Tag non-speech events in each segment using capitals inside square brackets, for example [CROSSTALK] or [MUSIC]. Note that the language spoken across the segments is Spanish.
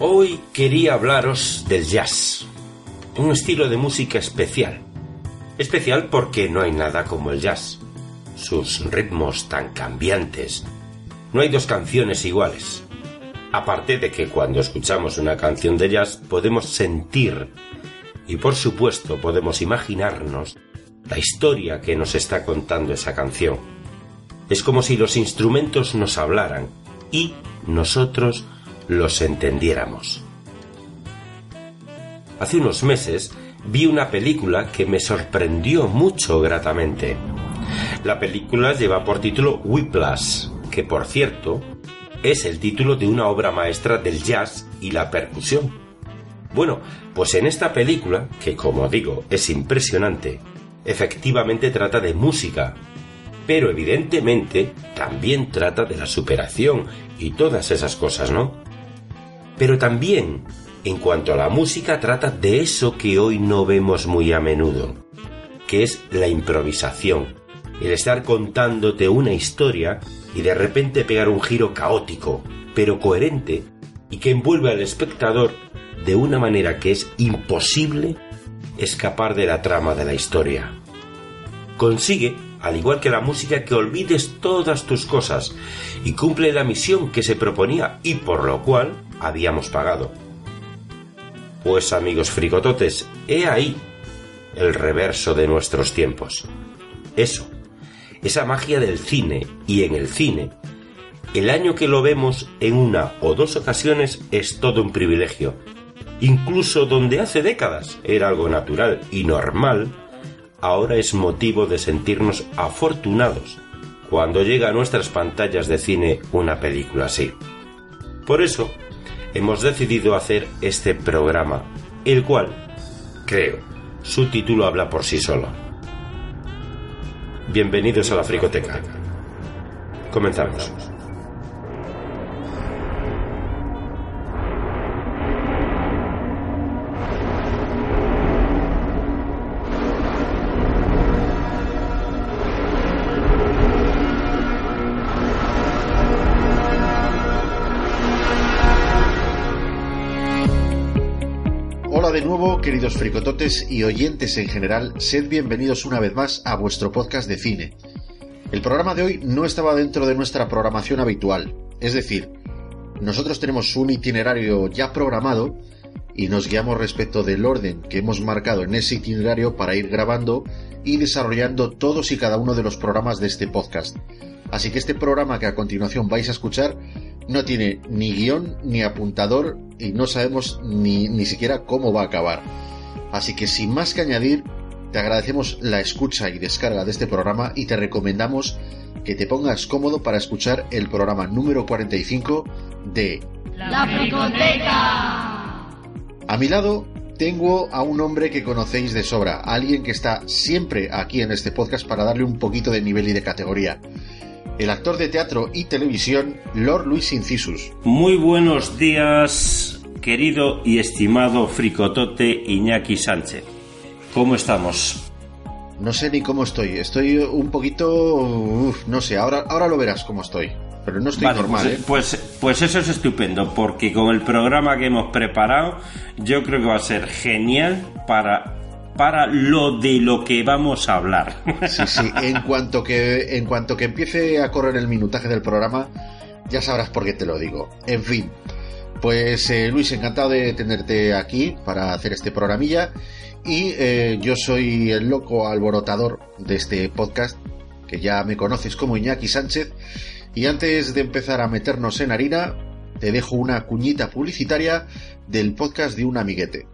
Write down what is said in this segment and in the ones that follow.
Hoy quería hablaros del jazz, un estilo de música especial. Especial porque no hay nada como el jazz. Sus ritmos tan cambiantes. No hay dos canciones iguales. Aparte de que cuando escuchamos una canción de jazz podemos sentir y por supuesto podemos imaginarnos la historia que nos está contando esa canción. Es como si los instrumentos nos hablaran y nosotros los entendiéramos. Hace unos meses vi una película que me sorprendió mucho gratamente. La película lleva por título Whiplash, que por cierto es el título de una obra maestra del jazz y la percusión. Bueno, pues en esta película, que como digo es impresionante, efectivamente trata de música, pero evidentemente también trata de la superación y todas esas cosas, ¿no? Pero también, en cuanto a la música, trata de eso que hoy no vemos muy a menudo, que es la improvisación, el estar contándote una historia y de repente pegar un giro caótico, pero coherente, y que envuelve al espectador de una manera que es imposible escapar de la trama de la historia. Consigue, al igual que la música, que olvides todas tus cosas y cumple la misión que se proponía y por lo cual habíamos pagado. Pues amigos fricototes, he ahí el reverso de nuestros tiempos. Eso, esa magia del cine y en el cine, el año que lo vemos en una o dos ocasiones es todo un privilegio. Incluso donde hace décadas era algo natural y normal, ahora es motivo de sentirnos afortunados cuando llega a nuestras pantallas de cine una película así. Por eso, hemos decidido hacer este programa, el cual, creo, su título habla por sí solo. Bienvenidos a la Fricoteca. Comenzamos. Queridos fricototes y oyentes en general, sed bienvenidos una vez más a vuestro podcast de cine. El programa de hoy no estaba dentro de nuestra programación habitual, es decir, nosotros tenemos un itinerario ya programado y nos guiamos respecto del orden que hemos marcado en ese itinerario para ir grabando y desarrollando todos y cada uno de los programas de este podcast. Así que este programa que a continuación vais a escuchar no tiene ni guion ni apuntador y no sabemos ni, ni siquiera cómo va a acabar. Así que sin más que añadir, te agradecemos la escucha y descarga de este programa y te recomendamos que te pongas cómodo para escuchar el programa número 45 de La Fricoteca. A mi lado tengo a un hombre que conocéis de sobra, alguien que está siempre aquí en este podcast para darle un poquito de nivel y de categoría el actor de teatro y televisión Lord Luis Incisus. Muy buenos días, querido y estimado fricotote Iñaki Sánchez. ¿Cómo estamos? No sé ni cómo estoy. Estoy un poquito... no sé, ahora, ahora lo verás cómo estoy. Pero no estoy normal, pues, ¿eh? pues, pues eso es estupendo, porque con el programa que hemos preparado, yo creo que va a ser genial para para lo de lo que vamos a hablar. Sí, sí, en cuanto que en cuanto que empiece a correr el minutaje del programa, ya sabrás por qué te lo digo. En fin, pues eh, Luis, encantado de tenerte aquí para hacer este programilla y eh, yo soy el loco alborotador de este podcast, que ya me conoces como Iñaki Sánchez, y antes de empezar a meternos en harina, te dejo una cuñita publicitaria del podcast de un amiguete.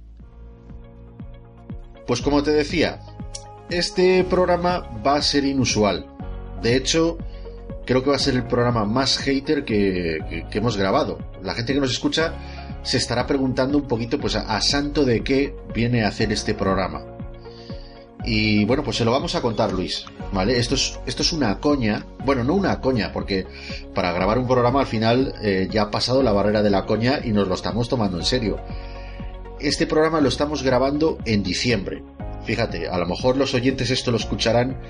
Pues como te decía, este programa va a ser inusual. De hecho, creo que va a ser el programa más hater que, hemos grabado. La gente que nos escucha se estará preguntando un poquito, pues, a, a, santo de qué viene a hacer este programa. Y bueno, pues se lo vamos a contar, Luis. ¿Vale? Esto es, esto es una coña. Bueno, no una coña, porque para grabar un programa al final eh, ya ha pasado la barrera de la coña y nos lo estamos tomando en serio. Este programa lo estamos grabando en diciembre. Fíjate, a lo mejor los oyentes esto lo escucharán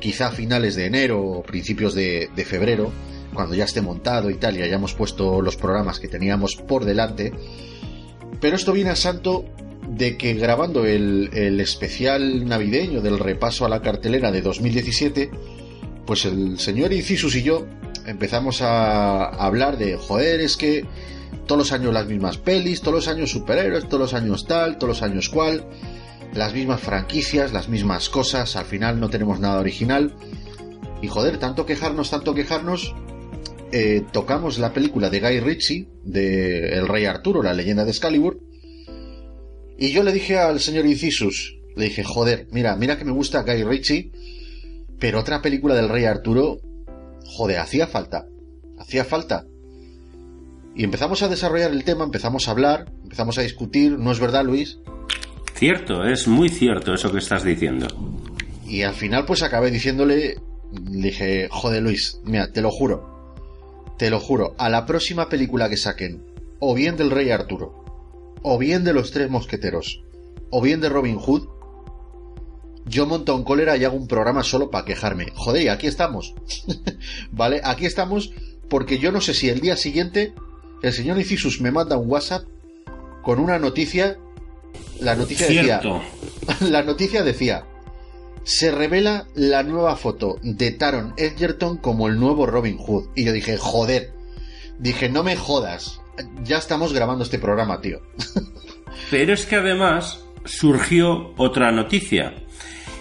quizá a finales de enero o principios de, febrero, cuando ya esté montado y tal, y hayamos puesto los programas que teníamos por delante. Pero esto viene a santo de que grabando el, especial navideño del repaso a la cartelera de 2017, pues el señor Incisus y yo empezamos a hablar de, joder, es que todos los años las mismas pelis, todos los años superhéroes, todos los años tal, todos los años cual, las mismas franquicias, las mismas cosas, al final no tenemos nada original. Y joder, tanto quejarnos, tanto quejarnos, eh, tocamos la película de Guy Ritchie, de El Rey Arturo, la leyenda de Excalibur, y yo le dije al señor Incisus, le dije, joder, mira, mira que me gusta Guy Ritchie, pero otra película del Rey Arturo, joder, hacía falta, hacía falta. Y empezamos a desarrollar el tema, empezamos a hablar, empezamos a discutir, ¿no es verdad, Luis? Cierto, es muy cierto eso que estás diciendo. Y al final pues acabé diciéndole, le dije, joder Luis, mira, te lo juro, te lo juro, a la próxima película que saquen, o bien del Rey Arturo, o bien de los tres mosqueteros, o bien de Robin Hood, yo monto en cólera y hago un programa solo para quejarme. Joder, aquí estamos. [LAUGHS] ¿Vale? Aquí estamos porque yo no sé si el día siguiente el señor Incisus me manda un WhatsApp con una noticia. La noticia decía. [LAUGHS] La noticia decía. Se revela la nueva foto de Taron Edgerton como el nuevo Robin Hood. Y yo dije, joder. Dije, no me jodas ya estamos grabando este programa, tío. [LAUGHS] Pero es que además surgió otra noticia.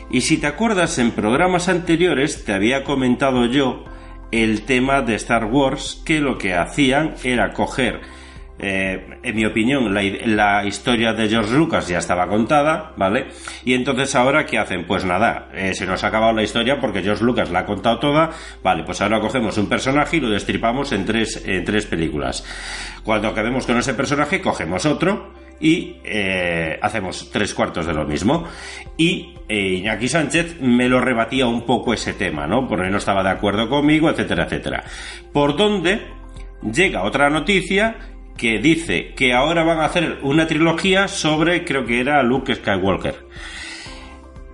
Y si te acuerdas, en programas anteriores te había comentado yo el tema de Star Wars, que lo que hacían era coger eh, en mi opinión, la, historia de George Lucas ya estaba contada, ¿vale? Y entonces ahora, ¿qué hacen? Pues nada, eh, se nos ha acabado la historia porque George Lucas la ha contado toda, vale, pues ahora cogemos un personaje y lo destripamos en tres, en tres películas. Cuando acabemos con ese personaje, cogemos otro y eh, hacemos tres cuartos de lo mismo. Y Iñaki Sánchez me lo rebatía un poco ese tema, ¿no? Porque no estaba de acuerdo conmigo, etcétera, etcétera. Por donde llega otra noticia que dice que ahora van a hacer una trilogía sobre, creo que era Luke Skywalker.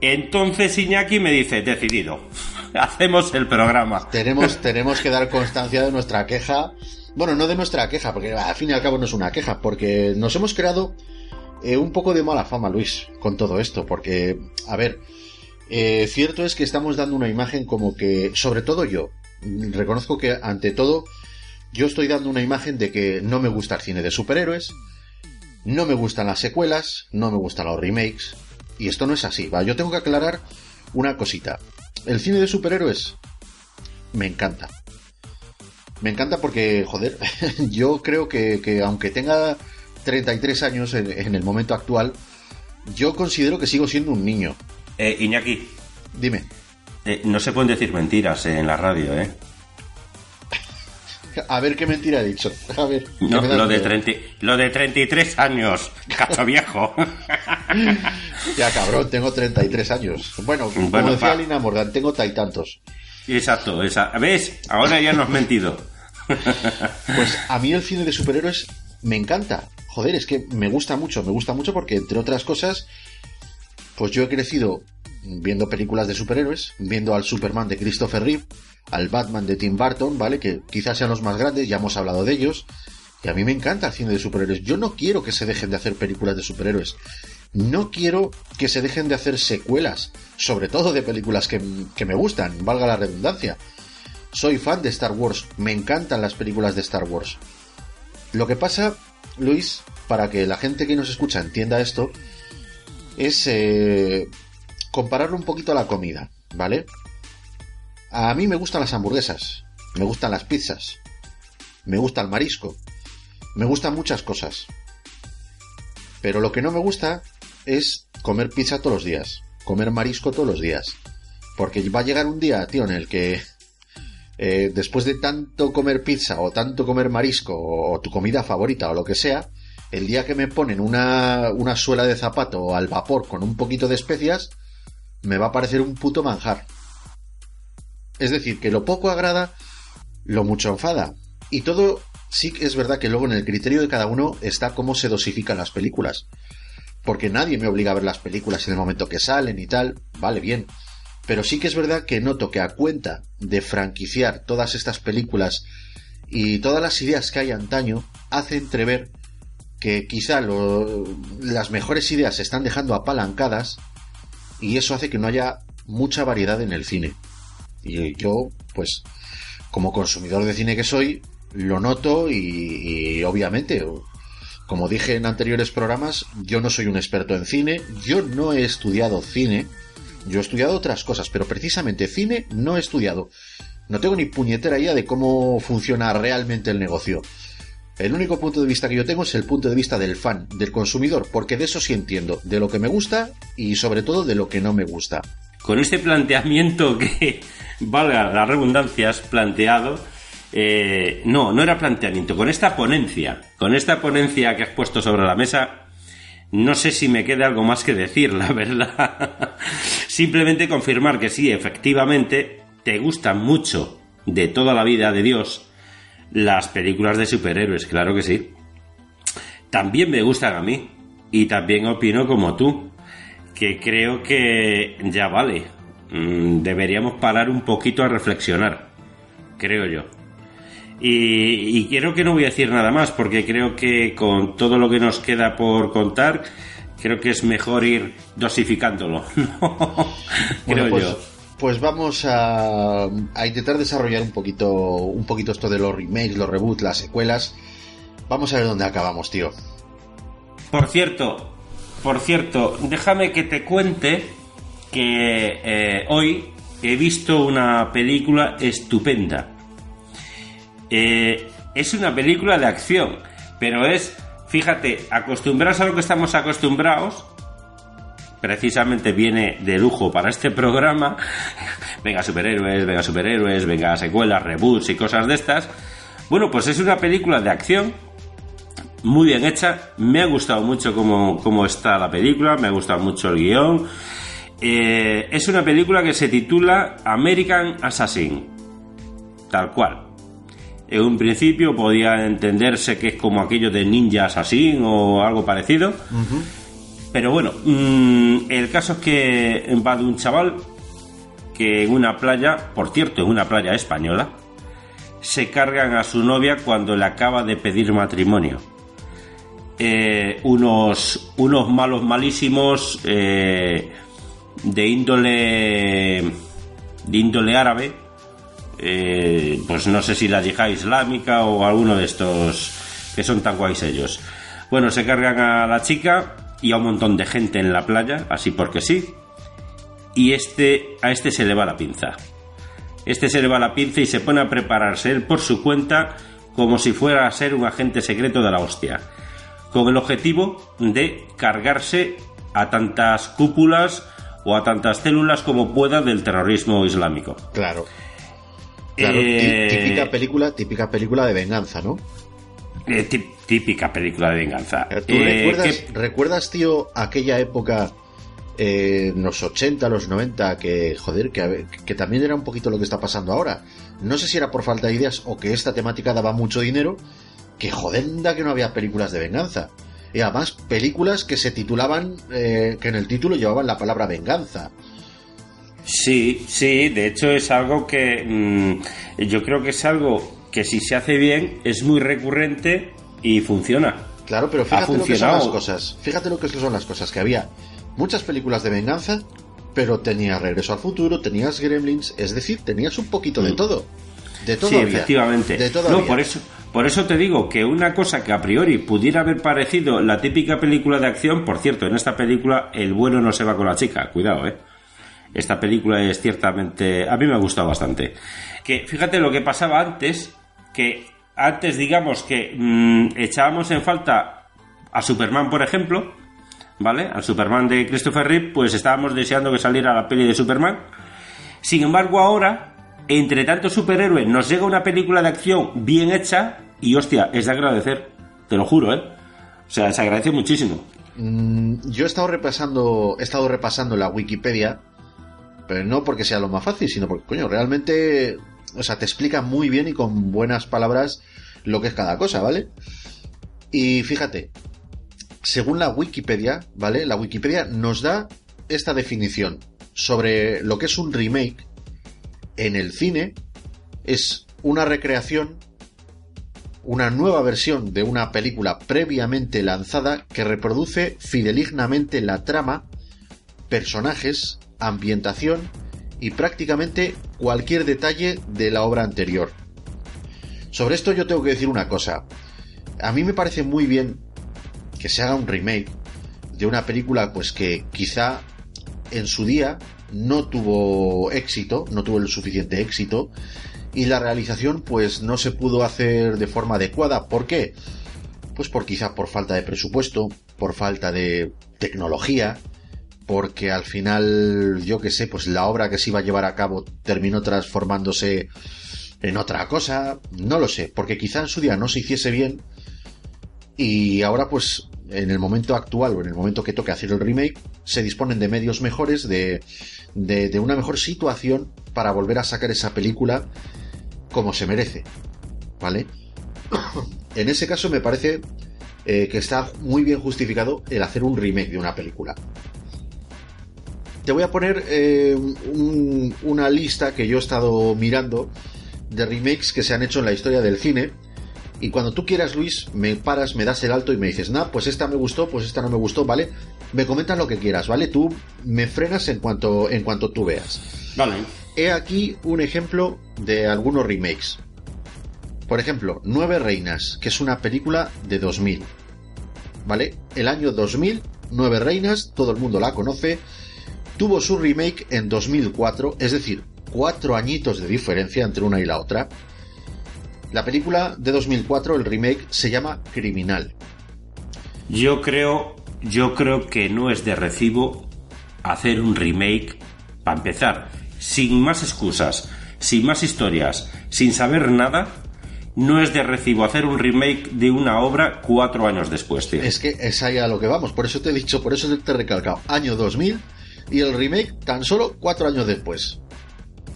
Entonces Iñaki me dice, decidido, [LAUGHS] hacemos el programa. Tenemos, [LAUGHS] tenemos que dar constancia de nuestra queja. Bueno, no de nuestra queja, porque al fin y al cabo no es una queja, porque nos hemos creado eh, un poco de mala fama, Luis, con todo esto, porque, a ver, eh, cierto es que estamos dando una imagen como que, sobre todo yo, reconozco que ante todo yo estoy dando una imagen de que no me gusta el cine de superhéroes, no me gustan las secuelas, no me gustan los remakes, y esto no es así, ¿va? Yo tengo que aclarar una cosita. El cine de superhéroes me encanta. Me encanta porque, joder, [LAUGHS] yo creo que, aunque tenga 33 años en, el momento actual, yo considero que sigo siendo un niño. Eh, Iñaki. Dime. Eh, no se pueden decir mentiras en la radio, ¿eh? [LAUGHS] A ver qué mentira he dicho. A ver. lo, de lo de 33 años, cacho viejo. [LAUGHS] ya, cabrón, tengo 33 años. Bueno, como decía Lina Morgan, tengo tantos. Exacto. ¿ves? Ahora ya no has mentido. [LAUGHS] pues a mí el cine de superhéroes me encanta. Joder, es que me gusta mucho, me gusta mucho porque, entre otras cosas, pues yo he crecido viendo películas de superhéroes, viendo al Superman de Christopher Reeve, al Batman de Tim Burton, ¿vale? Que quizás sean los más grandes, ya hemos hablado de ellos. Y a mí me encanta el cine de superhéroes. Yo no quiero que se dejen de hacer películas de superhéroes. No quiero que se dejen de hacer secuelas, sobre todo de películas que, que me gustan, valga la redundancia. Soy fan de Star Wars, me encantan las películas de Star Wars. Lo que pasa, Luis, para que la gente que nos escucha entienda esto, es eh, compararlo un poquito a la comida, ¿vale? A mí me gustan las hamburguesas, me gustan las pizzas, me gusta el marisco, me gustan muchas cosas. Pero lo que no me gusta es comer pizza todos los días, comer marisco todos los días. Porque va a llegar un día, tío, en el que eh, después de tanto comer pizza o tanto comer marisco o, tu comida favorita o lo que sea, el día que me ponen una, una suela de zapato al vapor con un poquito de especias, me va a parecer un puto manjar. Es decir, que lo poco agrada, lo mucho enfada. Y todo sí que es verdad que luego en el criterio de cada uno está cómo se dosifican las películas. Porque nadie me obliga a ver las películas en el momento que salen y tal, vale bien. Pero sí que es verdad que noto que a cuenta de franquiciar todas estas películas y todas las ideas que hay antaño, hace entrever que quizá las mejores ideas se están dejando apalancadas y eso hace que no haya mucha variedad en el cine. Y yo, pues, como consumidor de cine que soy, lo noto y, obviamente, como dije en anteriores programas, yo no soy un experto en cine, yo no he estudiado cine, yo he estudiado otras cosas, pero precisamente cine no he estudiado. No tengo ni puñetera idea de cómo funciona realmente el negocio. El único punto de vista que yo tengo es el punto de vista del fan, del consumidor, porque de eso sí entiendo, de lo que me gusta y sobre todo de lo que no me gusta. Con este planteamiento que, [LAUGHS] valga las redundancias, planteado, eh, no, no era planteamiento, con esta ponencia, con esta ponencia que has puesto sobre la mesa, no sé si me queda algo más que decir, [LAUGHS] la verdad. Simplemente confirmar que sí, efectivamente, te gusta mucho de toda la vida de Dios las películas de superhéroes, claro que sí. También me gustan a mí. Y también opino como tú. Que creo que ya vale. Mm, deberíamos parar un poquito a reflexionar. Creo yo. Y, quiero que no voy a decir nada más porque creo que con todo lo que nos queda por contar, creo que es mejor ir dosificándolo. [LAUGHS] creo pues, yo pues vamos a, intentar desarrollar un poquito, un poquito esto de los remakes, los reboots, las secuelas. Vamos a ver dónde acabamos, tío. Por cierto, por cierto, déjame que te cuente que eh, hoy he visto una película estupenda. Eh, es una película de acción, pero es, fíjate, acostumbrados a lo que estamos acostumbrados, precisamente viene de lujo para este programa. [LAUGHS] venga superhéroes, venga superhéroes, venga secuelas, reboots y cosas de estas. Bueno, pues es una película de acción muy bien hecha. Me ha gustado mucho cómo, está la película, me ha gustado mucho el guion. Eh, es una película que se titula American Assassin. Tal cual. En un principio podía entenderse que es como aquello de Ninja Assassin o algo parecido. Pero bueno, mm, el caso es que va de un chaval que en una playa, por cierto, en una playa española, se cargan a su novia cuando le acaba de pedir matrimonio. Eh, unos, unos malos malísimos eh, de índole de índole árabe eh, pues no sé si la yihad islámica o alguno de estos que son tan guays ellos bueno se cargan a la chica y a un montón de gente en la playa, así porque sí. Y este, a este se le va la pinza. Este se le va la pinza y se pone a prepararse él por su cuenta como si fuera a ser un agente secreto de la hostia. Con el objetivo de cargarse a tantas cúpulas o a tantas células como pueda del terrorismo islámico. Claro. Claro, eh, típica película, típica película de venganza, ¿no? Eh, típica película de venganza. ¿Tú eh, recuerdas, tío, aquella época, eh, en los 80, los 90, que, joder, que, que también era un poquito lo que está pasando ahora? No sé si era por falta de ideas o que esta temática daba mucho dinero, que joder, que no había películas de venganza. Y además, películas que se titulaban, que en el título llevaban la palabra venganza. Sí, sí, de hecho es algo que mm, yo creo que es algo que si se hace bien es muy recurrente y funciona. Claro, pero fíjate lo que son las cosas. Fíjate lo que son las cosas. Que había muchas películas de venganza, pero tenías Regreso al Futuro, tenías Gremlins, es decir, tenías un poquito de mm. todo. De todo. Sí, efectivamente. De todo no, por eso, por eso te digo que una cosa que a priori pudiera haber parecido la típica película de acción, por cierto, en esta película el bueno no se va con la chica, cuidado, eh. Esta película es ciertamente. A mí me ha gustado bastante. Que fíjate lo que pasaba antes, que antes digamos que mm, echábamos en falta a Superman, por ejemplo, ¿vale? Al Superman de Christopher Reeve, pues estábamos deseando que saliera la peli de Superman. Sin embargo, ahora entre tantos superhéroes nos llega una película de acción bien hecha y hostia, es de agradecer, te lo juro, ¿eh? O sea, se agradece muchísimo. Mm, yo he estado repasando, he estado repasando la Wikipedia, pero no porque sea lo más fácil, sino porque, coño, realmente, o sea, te explica muy bien y con buenas palabras lo que es cada cosa, ¿vale? Y fíjate, según la Wikipedia, ¿vale? La Wikipedia nos da esta definición sobre lo que es un remake en el cine. Es una recreación, una nueva versión de una película previamente lanzada que reproduce fidelignamente la trama, personajes, ambientación y prácticamente cualquier detalle de la obra anterior. Sobre esto yo tengo que decir una cosa. A mí me parece muy bien que se haga un remake de una película pues que quizá en su día no tuvo éxito, no tuvo el suficiente éxito y la realización pues no se pudo hacer de forma adecuada. ¿Por qué? Pues por quizá por falta de presupuesto, por falta de tecnología, porque al final, yo que sé, pues la obra que se iba a llevar a cabo terminó transformándose en otra cosa, no lo sé, porque quizá en su día no se hiciese bien y ahora pues en el momento actual o en el momento que toque hacer el remake se disponen de medios mejores, de, de, una mejor situación para volver a sacar esa película como se merece. ¿Vale? en ese caso me parece eh, que está muy bien justificado el hacer un remake de una película. Te voy a poner eh, una lista que yo he estado mirando de remakes que se han hecho en la historia del cine y cuando tú quieras, Luis, me paras, me das el alto y me dices, nah, pues esta me gustó, pues esta no me gustó, ¿vale? Me comentas lo que quieras, ¿vale? Tú me frenas en cuanto, en cuanto tú veas. Vale. He aquí un ejemplo de algunos remakes. Por ejemplo, Nueve Reinas, que es una película de 2000. ¿Vale? El año 2000, Nueve Reinas, todo el mundo la conoce. Tuvo su remake en 2004, es decir, cuatro añitos de diferencia entre una y la otra. La película de 2004, el remake, se llama Criminal. Yo creo, yo creo que no es de recibo hacer un remake para empezar, sin más excusas, sin más historias, sin saber nada. No es de recibo hacer un remake de una obra cuatro años después, tío. Es que es ahí a lo que vamos, por eso te he dicho, por eso te he recalcado. Año 2000 y el remake tan solo cuatro años después.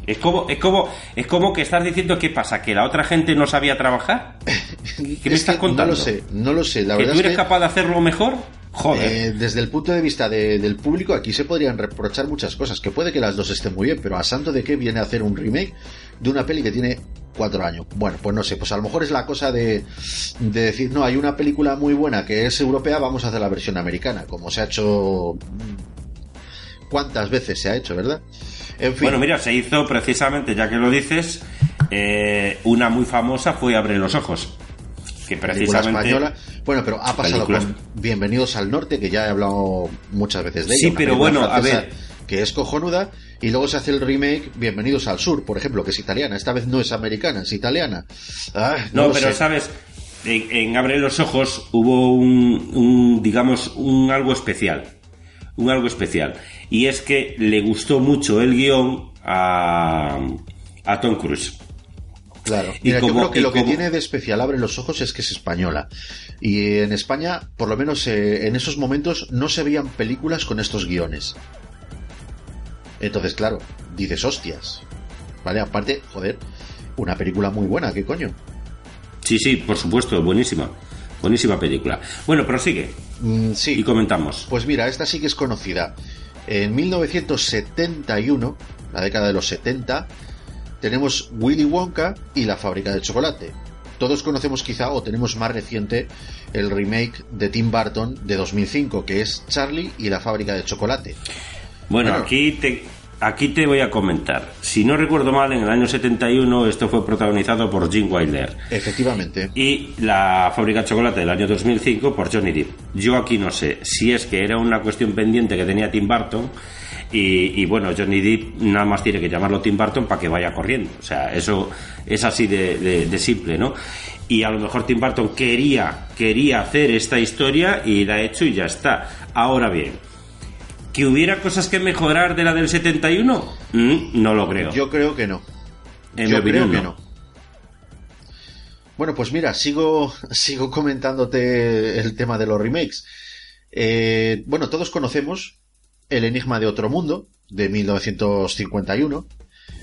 Es como, es como, es como que estás diciendo qué pasa, que la otra gente no sabía trabajar. [LAUGHS] ¿Qué me estás contando? No lo sé, no lo sé. La ¿Que verdad tú eres es capaz de hacerlo mejor? Joder. Eh, desde el punto de vista del público, aquí se podrían reprochar muchas cosas, que puede que las dos estén muy bien, pero a santo de qué viene a hacer un remake de una peli que tiene cuatro años. Bueno, pues no sé, pues a lo mejor es la cosa de, de decir, no, hay una película muy buena que es europea, vamos a hacer la versión americana, como se ha hecho... ¿Cuántas veces se ha hecho, verdad? Bueno, mira, se hizo precisamente, ya que lo dices, eh, una muy famosa fue Abre los Ojos. Que precisamente. Española. Bueno, pero ha pasado con Bienvenidos al Norte, que ya he hablado muchas veces de ella. Sí, pero bueno, a ver. Que es cojonuda, y luego se hace el remake Bienvenidos al Sur, por ejemplo, que es italiana. Esta vez no es americana, es italiana. Ah, no, pero sabes, en, Abre los Ojos hubo un, un, digamos, un algo especial. Un algo especial y es que le gustó mucho el guion a, a Tom Cruise. Claro, Mira, yo creo que lo que tiene de especial Abre los Ojos es que es española. Y en España, por lo menos eh, en esos momentos, no se veían películas con estos guiones. Entonces, claro, dices hostias. ¿Vale? Aparte, joder, una película muy buena, ¿qué coño? Sí, sí, por supuesto, buenísima. Buenísima película. Bueno, prosigue. Mm, sí. Y comentamos. Pues mira, esta sí que es conocida. En 1971, la década de los 70, tenemos Willy Wonka y la fábrica de chocolate. Todos conocemos quizá o tenemos más reciente el remake de Tim Burton de 2005, que es Charlie y la fábrica de chocolate. Bueno, aquí te, aquí te voy a comentar. Si no recuerdo mal, en el año 71 esto fue protagonizado por Jim Wilder. Efectivamente. Y la fábrica de chocolate del año 2005 por Johnny Depp. Yo aquí no sé si es que era una cuestión pendiente que tenía Tim Burton. Y, bueno, Johnny Depp nada más tiene que llamarlo Tim Burton para que vaya corriendo. O sea, eso es así de, de simple, ¿no? y a lo mejor Tim Burton quería, quería hacer esta historia y la ha hecho y ya está. Ahora bien, ¿Que hubiera cosas que mejorar de la del 71? Mm, no lo creo. Yo creo que no. En Yo mi opinión, creo que no. no. Bueno, pues mira, sigo, [LAUGHS] sigo comentándote el tema de los remakes. Eh, bueno, todos conocemos El Enigma de Otro Mundo, de 1951.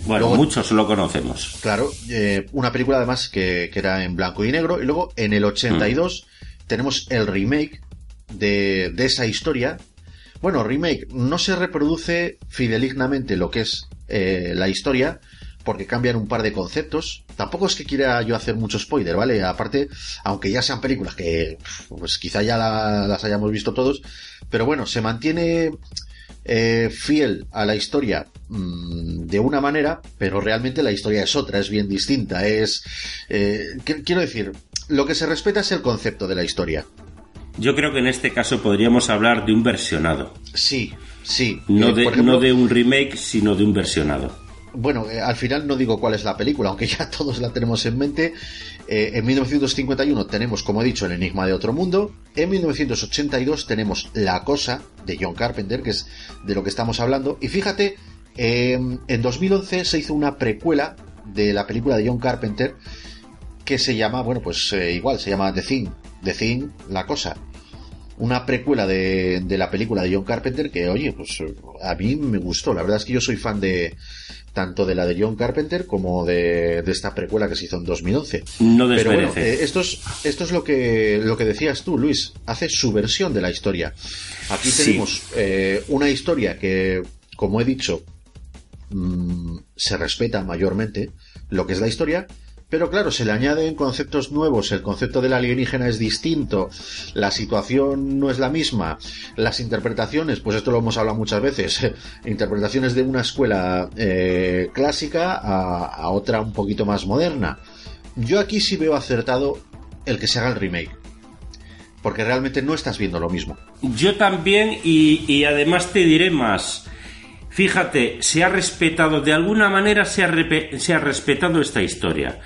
Bueno, Luego- muchos lo conocemos. Claro, eh, una película además que, que era en blanco y negro. Y luego en el 82 tenemos el remake de, de esa historia. Bueno, remake, no se reproduce fidelignamente lo que es eh, la historia, porque cambian un par de conceptos. Tampoco es que quiera yo hacer mucho spoiler, ¿vale? Aparte, aunque ya sean películas que pues quizá ya la- las hayamos visto todos, pero bueno, se mantiene eh, fiel a la historia mm, de una manera, pero realmente la historia es otra, es bien distinta. Es, eh, qu- quiero decir, lo que se respeta es el concepto de la historia. Yo creo que en este caso podríamos hablar de un versionado. Sí, sí. No, Eh, de, por ejemplo, no de un remake, sino de un versionado. Bueno, eh, al final no digo cuál es la película, aunque ya [LAUGHS] todos la tenemos en mente. Eh, en 1951 tenemos, como he dicho, El Enigma de Otro Mundo. En 1982 tenemos La Cosa, de John Carpenter, que es de lo que estamos hablando. Y fíjate, eh, en 2011 se hizo una precuela de la película de John Carpenter que se llama, bueno, pues eh, igual, se llama The Thing. The Thing, La Cosa. Una precuela de, de la película de John Carpenter que, oye, pues a mí me gustó. La verdad es que yo soy fan de tanto de la de John Carpenter como de, de esta precuela que se hizo en 2011. No Pero bueno, eh, esto es, esto es lo que, lo que decías tú, Luis. Hace su versión de la historia. Aquí Sí. tenemos eh, una historia que, como he dicho, mm, se respeta mayormente lo que es la historia, pero claro, se le añaden conceptos nuevos, el concepto del alienígena es distinto, la situación no es la misma, las interpretaciones, pues esto lo hemos hablado muchas veces, [LAUGHS] interpretaciones de una escuela eh, clásica a, otra un poquito más moderna. Yo aquí sí veo acertado el que se haga el remake, porque realmente no estás viendo lo mismo. Yo también, y, además te diré más. Fíjate, se ha respetado, de alguna manera se ha, se ha respetado esta historia.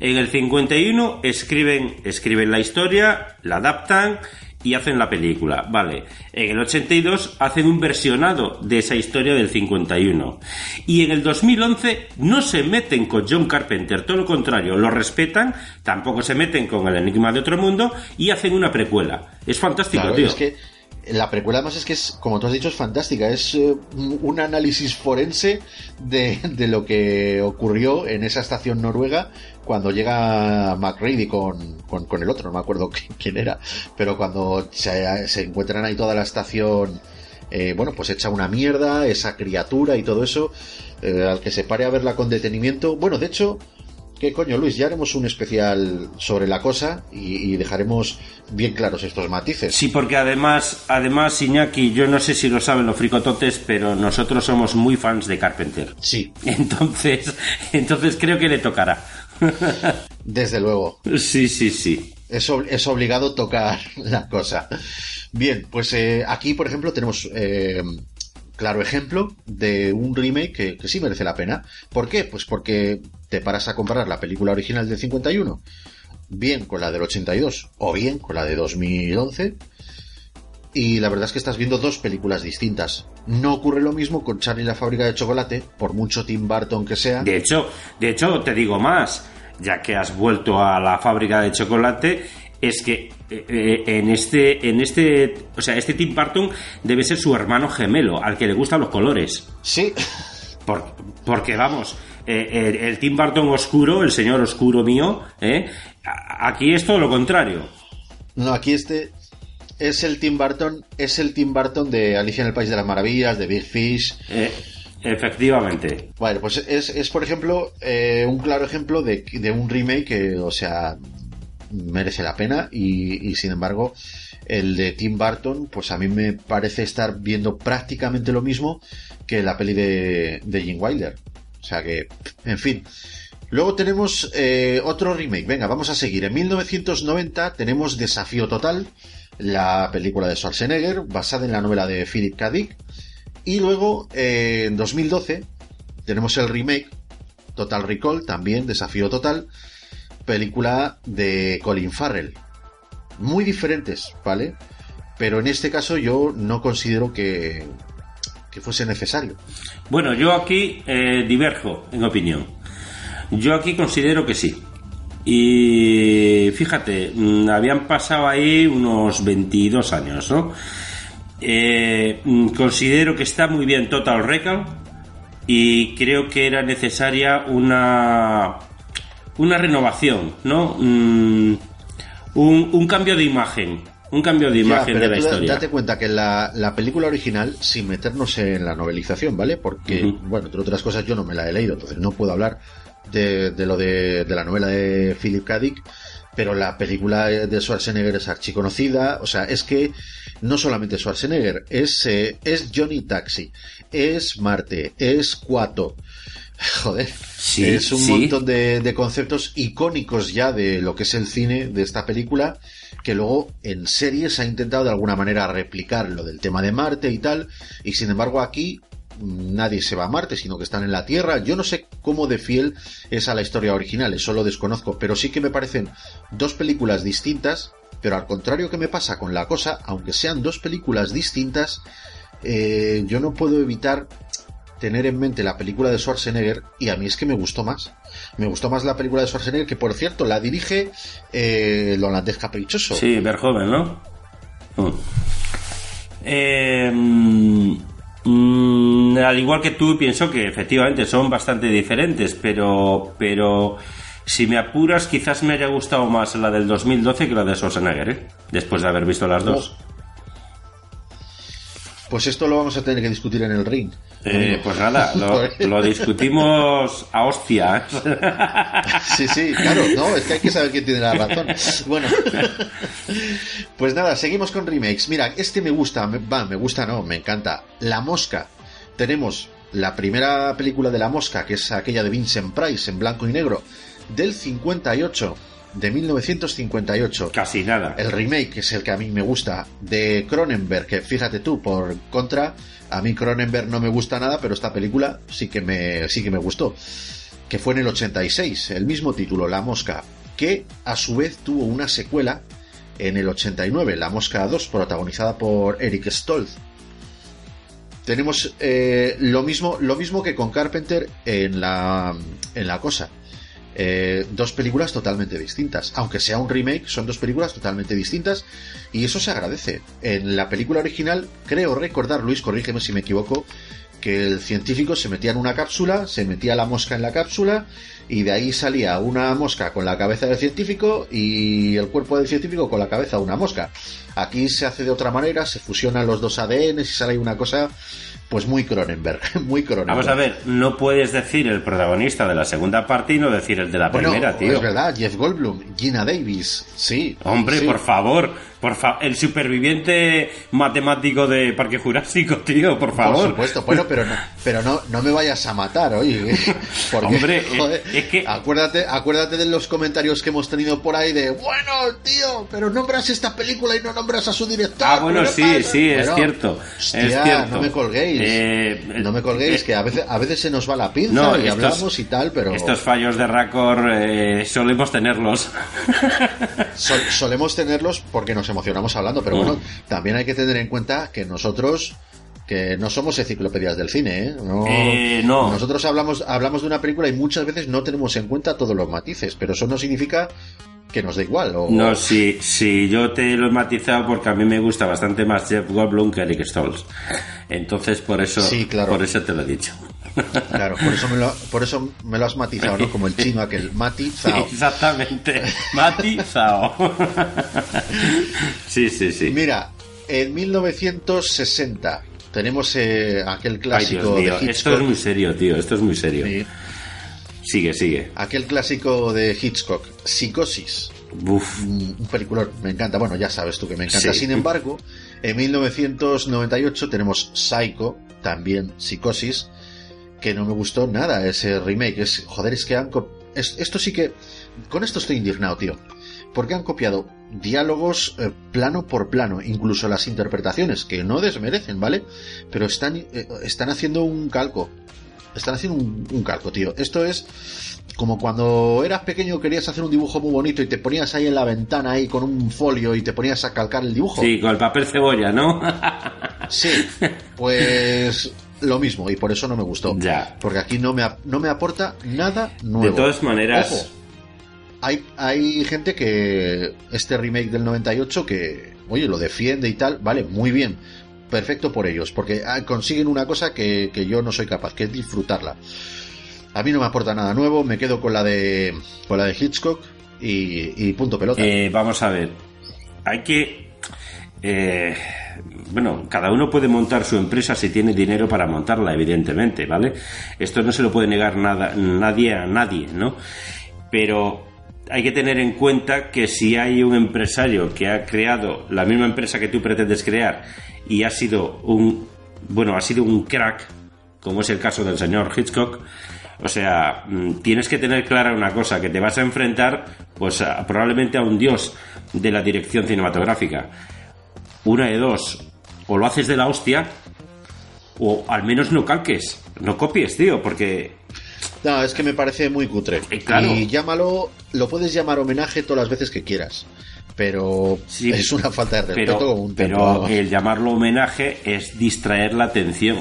En el 51 escriben, escriben la historia, la adaptan y hacen la película. Vale. En el 82 hacen un versionado de esa historia del 51. Y en el 2011 no se meten con John Carpenter, todo lo contrario, lo respetan, tampoco se meten con el Enigma de Otro Mundo y hacen una precuela. Es fantástico, Claro, tío. es que la precuela además es que es, como tú has dicho, es fantástica. Es eh, un análisis forense de, de lo que ocurrió en esa estación noruega cuando llega McReady con, con, con el otro, no me acuerdo [LAUGHS] qui- quién era, pero cuando se, se encuentran ahí toda la estación, eh, bueno, pues hecha una mierda, esa criatura y todo eso, eh, al que se pare a verla con detenimiento. Bueno, de hecho, ¿Qué coño, Luis? Ya haremos un especial sobre la cosa y, y dejaremos bien claros estos matices. Sí, porque además, además, Iñaki, yo no sé si lo saben los fricototes, pero nosotros somos muy fans de Carpenter. Sí, [LAUGHS] Entonces, entonces creo que le tocará. [LAUGHS] desde luego. Sí, sí, sí. Es, ob- es obligado tocar [LAUGHS] la cosa. Bien, pues eh, aquí, por ejemplo, tenemos eh, claro ejemplo de un remake que, que sí merece la pena. ¿Por qué? Pues porque te paras a comparar la película original del 51 bien con la del 82 o bien con la de 2011 y la verdad es que estás viendo dos películas distintas. No ocurre lo mismo con Charlie la fábrica de chocolate, por mucho Tim Burton que sea. De hecho, de hecho, te digo más, ya que has vuelto a la fábrica de chocolate, es que eh, eh, en este, en este, o sea, este Tim Burton debe ser su hermano gemelo, al que le gustan los colores. Sí, Por- porque vamos, eh, el, el Tim Burton oscuro, el señor oscuro mío, ¿eh? Aquí es todo lo contrario. No, aquí este es el Tim Burton, es el Tim Burton de Alicia en el País de las Maravillas, de Big Fish. Eh, efectivamente. Bueno, pues es, es por ejemplo, eh, un claro ejemplo de, de un remake que, o sea, merece la pena y, y, sin embargo, el de Tim Burton, pues a mí me parece estar viendo prácticamente lo mismo que la peli de, de Gene Wilder. O sea que, en fin. Luego tenemos eh, otro remake. Venga, vamos a seguir. En 1990 tenemos Desafío Total, la película de Schwarzenegger, basada en la novela de Philip K. Dick. Y luego, eh, en 2012, tenemos el remake, Total Recall, también Desafío Total, película de Colin Farrell. Muy diferentes, ¿vale? Pero en este caso yo no considero que, que fuese necesario. Bueno, yo aquí eh, diverjo en opinión. Yo aquí considero que sí. Y fíjate, mm, habían pasado ahí unos 22 años, ¿no? Eh, mm, considero que está muy bien Total Recall y creo que era necesaria una una renovación, ¿no? Mm, un, un cambio de imagen un cambio de imagen Ya, de la historia. Date cuenta que la, la película original, sin meternos en la novelización, ¿vale? Porque, bueno, entre otras cosas yo no me la he leído, entonces no puedo hablar de, de lo de, de la novela de Philip K. Dick, pero la película de Schwarzenegger es archiconocida, o sea, es que no solamente Schwarzenegger, es, eh, es Johnny Taxi, es Marte, es Cuato. [LAUGHS] Joder, Sí, es un sí. montón de, de conceptos icónicos ya de lo que es el cine de esta película que luego en series ha intentado de alguna manera replicar lo del tema de Marte y tal, y sin embargo aquí nadie se va a Marte, sino que están en la Tierra. Yo no sé cómo de fiel es a la historia original, eso lo desconozco, pero sí que me parecen dos películas distintas, pero al contrario que me pasa con la cosa, aunque sean dos películas distintas, eh, yo no puedo evitar tener en mente la película de Schwarzenegger y a mí es que me gustó más. Me gustó más la película de Schwarzenegger que por cierto la dirige eh, el holandés caprichoso. Sí, Verhoeven, ¿no? Eh, mm, al igual que tú, pienso que efectivamente son bastante diferentes, pero, pero si me apuras, quizás me haya gustado más la del 2012 que la de Schwarzenegger, ¿eh? después de haber visto las dos. Pues esto lo vamos a tener que discutir en el ring. Eh, pues nada, lo, [LAUGHS] lo discutimos a hostia. [LAUGHS] Sí, sí, claro, no, es que hay que saber quién tiene la razón. Bueno, [LAUGHS] pues nada, seguimos con remakes. Mira, este me gusta, me, va, me gusta, no, me encanta. La Mosca. Tenemos la primera película de La Mosca, que es aquella de Vincent Price en blanco y negro, del 58, de 1958. Casi nada. El remake, que es el que a mí me gusta, de Cronenberg, que fíjate tú, por contra, a mí Cronenberg no me gusta nada, pero esta película sí que me, sí que me gustó. Que fue en el 86, el mismo título, La Mosca, que a su vez tuvo una secuela en el 89, La Mosca 2, protagonizada por Eric Stoltz. Tenemos eh, lo mismo, lo mismo que con Carpenter en la, en la cosa. Eh, dos películas totalmente distintas. Aunque sea un remake, son dos películas totalmente distintas y eso se agradece. En la película original, creo recordar, Luis, corrígeme si me equivoco, que el científico se metía en una cápsula, se metía la mosca en la cápsula y de ahí salía una mosca con la cabeza del científico y el cuerpo del científico con la cabeza de una mosca. Aquí se hace de otra manera, se fusionan los dos ADN y sale una cosa pues muy Cronenberg, [LAUGHS] muy Cronenberg. Vamos a ver, no puedes decir el protagonista de la segunda parte y no decir el de la Bueno, primera, tío. es verdad, Jeff Goldblum, Gina Davis, sí. Hombre, sí. por favor, por fa- el superviviente matemático de Parque Jurásico, [LAUGHS] tío, por Por favor. supuesto, bueno, pero no, pero no, no me vayas a matar, oye. [LAUGHS] Porque, Hombre, eh, joder, es que- acuérdate, acuérdate de los comentarios que hemos tenido por ahí de, bueno, tío, pero nombras esta película y no nombras a su director. Ah, bueno, ¿qué sí, pasa?". sí, es Bueno, cierto. hostia, es cierto. no me colguéis. Eh, no me colguéis, eh, que a veces, a veces se nos va la pinza No, y estos- hablamos y tal, pero Estos fallos de Raccord eh, solemos tenerlos. [LAUGHS] sol- solemos tenerlos porque nos emocionamos hablando, pero Mm. bueno, también hay que tener en cuenta que nosotros que no somos enciclopedias del cine, ¿eh? No, Eh, no. Nosotros hablamos, hablamos de una película y muchas veces no tenemos en cuenta todos los matices, pero eso no significa que nos da igual. O, No, sí, sí, yo te lo he matizado porque a mí me gusta bastante más Jeff Goldblum que Eric Stoltz. Entonces, por eso, Sí, claro. por eso te lo he dicho. Claro, por eso me lo, por eso me lo has matizado, ¿no? Como el chino aquel, matizado. Exactamente, matizado. sí, sí, sí. Mira, en 1960 tenemos eh, aquel Ay, clásico Dios mío, de esto es muy serio, tío, esto es muy serio. Sí, Sigue, sigue. aquel clásico de Hitchcock, Psicosis. Uf, un peliculón, me encanta, bueno, ya sabes tú que me encanta. Sí. Sin embargo, en 1998 tenemos Psycho, también Psicosis, que no me gustó nada ese remake. Es, joder, es que han... co- es- esto sí que... Con esto estoy indignado, tío. Porque han copiado diálogos eh, plano por plano, incluso las interpretaciones, que no desmerecen, ¿vale? Pero están, eh, están haciendo un calco. Están haciendo un, un calco, tío. Esto es como cuando eras pequeño querías hacer un dibujo muy bonito y te ponías ahí en la ventana ahí con un folio y te ponías a calcar el dibujo. sí, con el papel cebolla, ¿no? Sí, pues lo mismo y por eso no me gustó. Ya. Porque aquí no me, no me aporta nada nuevo. De todas maneras, Ojo, hay, hay gente que este remake del 98 que, oye, lo defiende y tal, vale, muy bien. Perfecto por ellos, porque ah, consiguen una cosa que, que yo no soy capaz, que es disfrutarla. A mí no me aporta nada nuevo, me quedo con la de con la de Hitchcock y, y punto pelota. Eh, vamos a ver. Hay que. eh, bueno, cada uno puede montar su empresa si tiene dinero para montarla, evidentemente, ¿vale? Esto no se lo puede negar nada, nadie a nadie, ¿no? Pero hay que tener en cuenta que si hay un empresario que ha creado la misma empresa que tú pretendes crear y ha sido un. Bueno, ha sido un crack, como es el caso del señor Hitchcock, o sea, mm, tienes que tener clara una cosa, que te vas a enfrentar pues a- probablemente a un dios de la dirección cinematográfica. Una de dos, o lo haces de la hostia, o al menos no calques, no copies, tío, porque No, es que me parece muy cutre. Eh, claro. Y llámalo, lo puedes llamar homenaje todas las veces que quieras. Pero Sí, es una falta de respeto pero, como un pero el llamarlo homenaje es distraer la atención.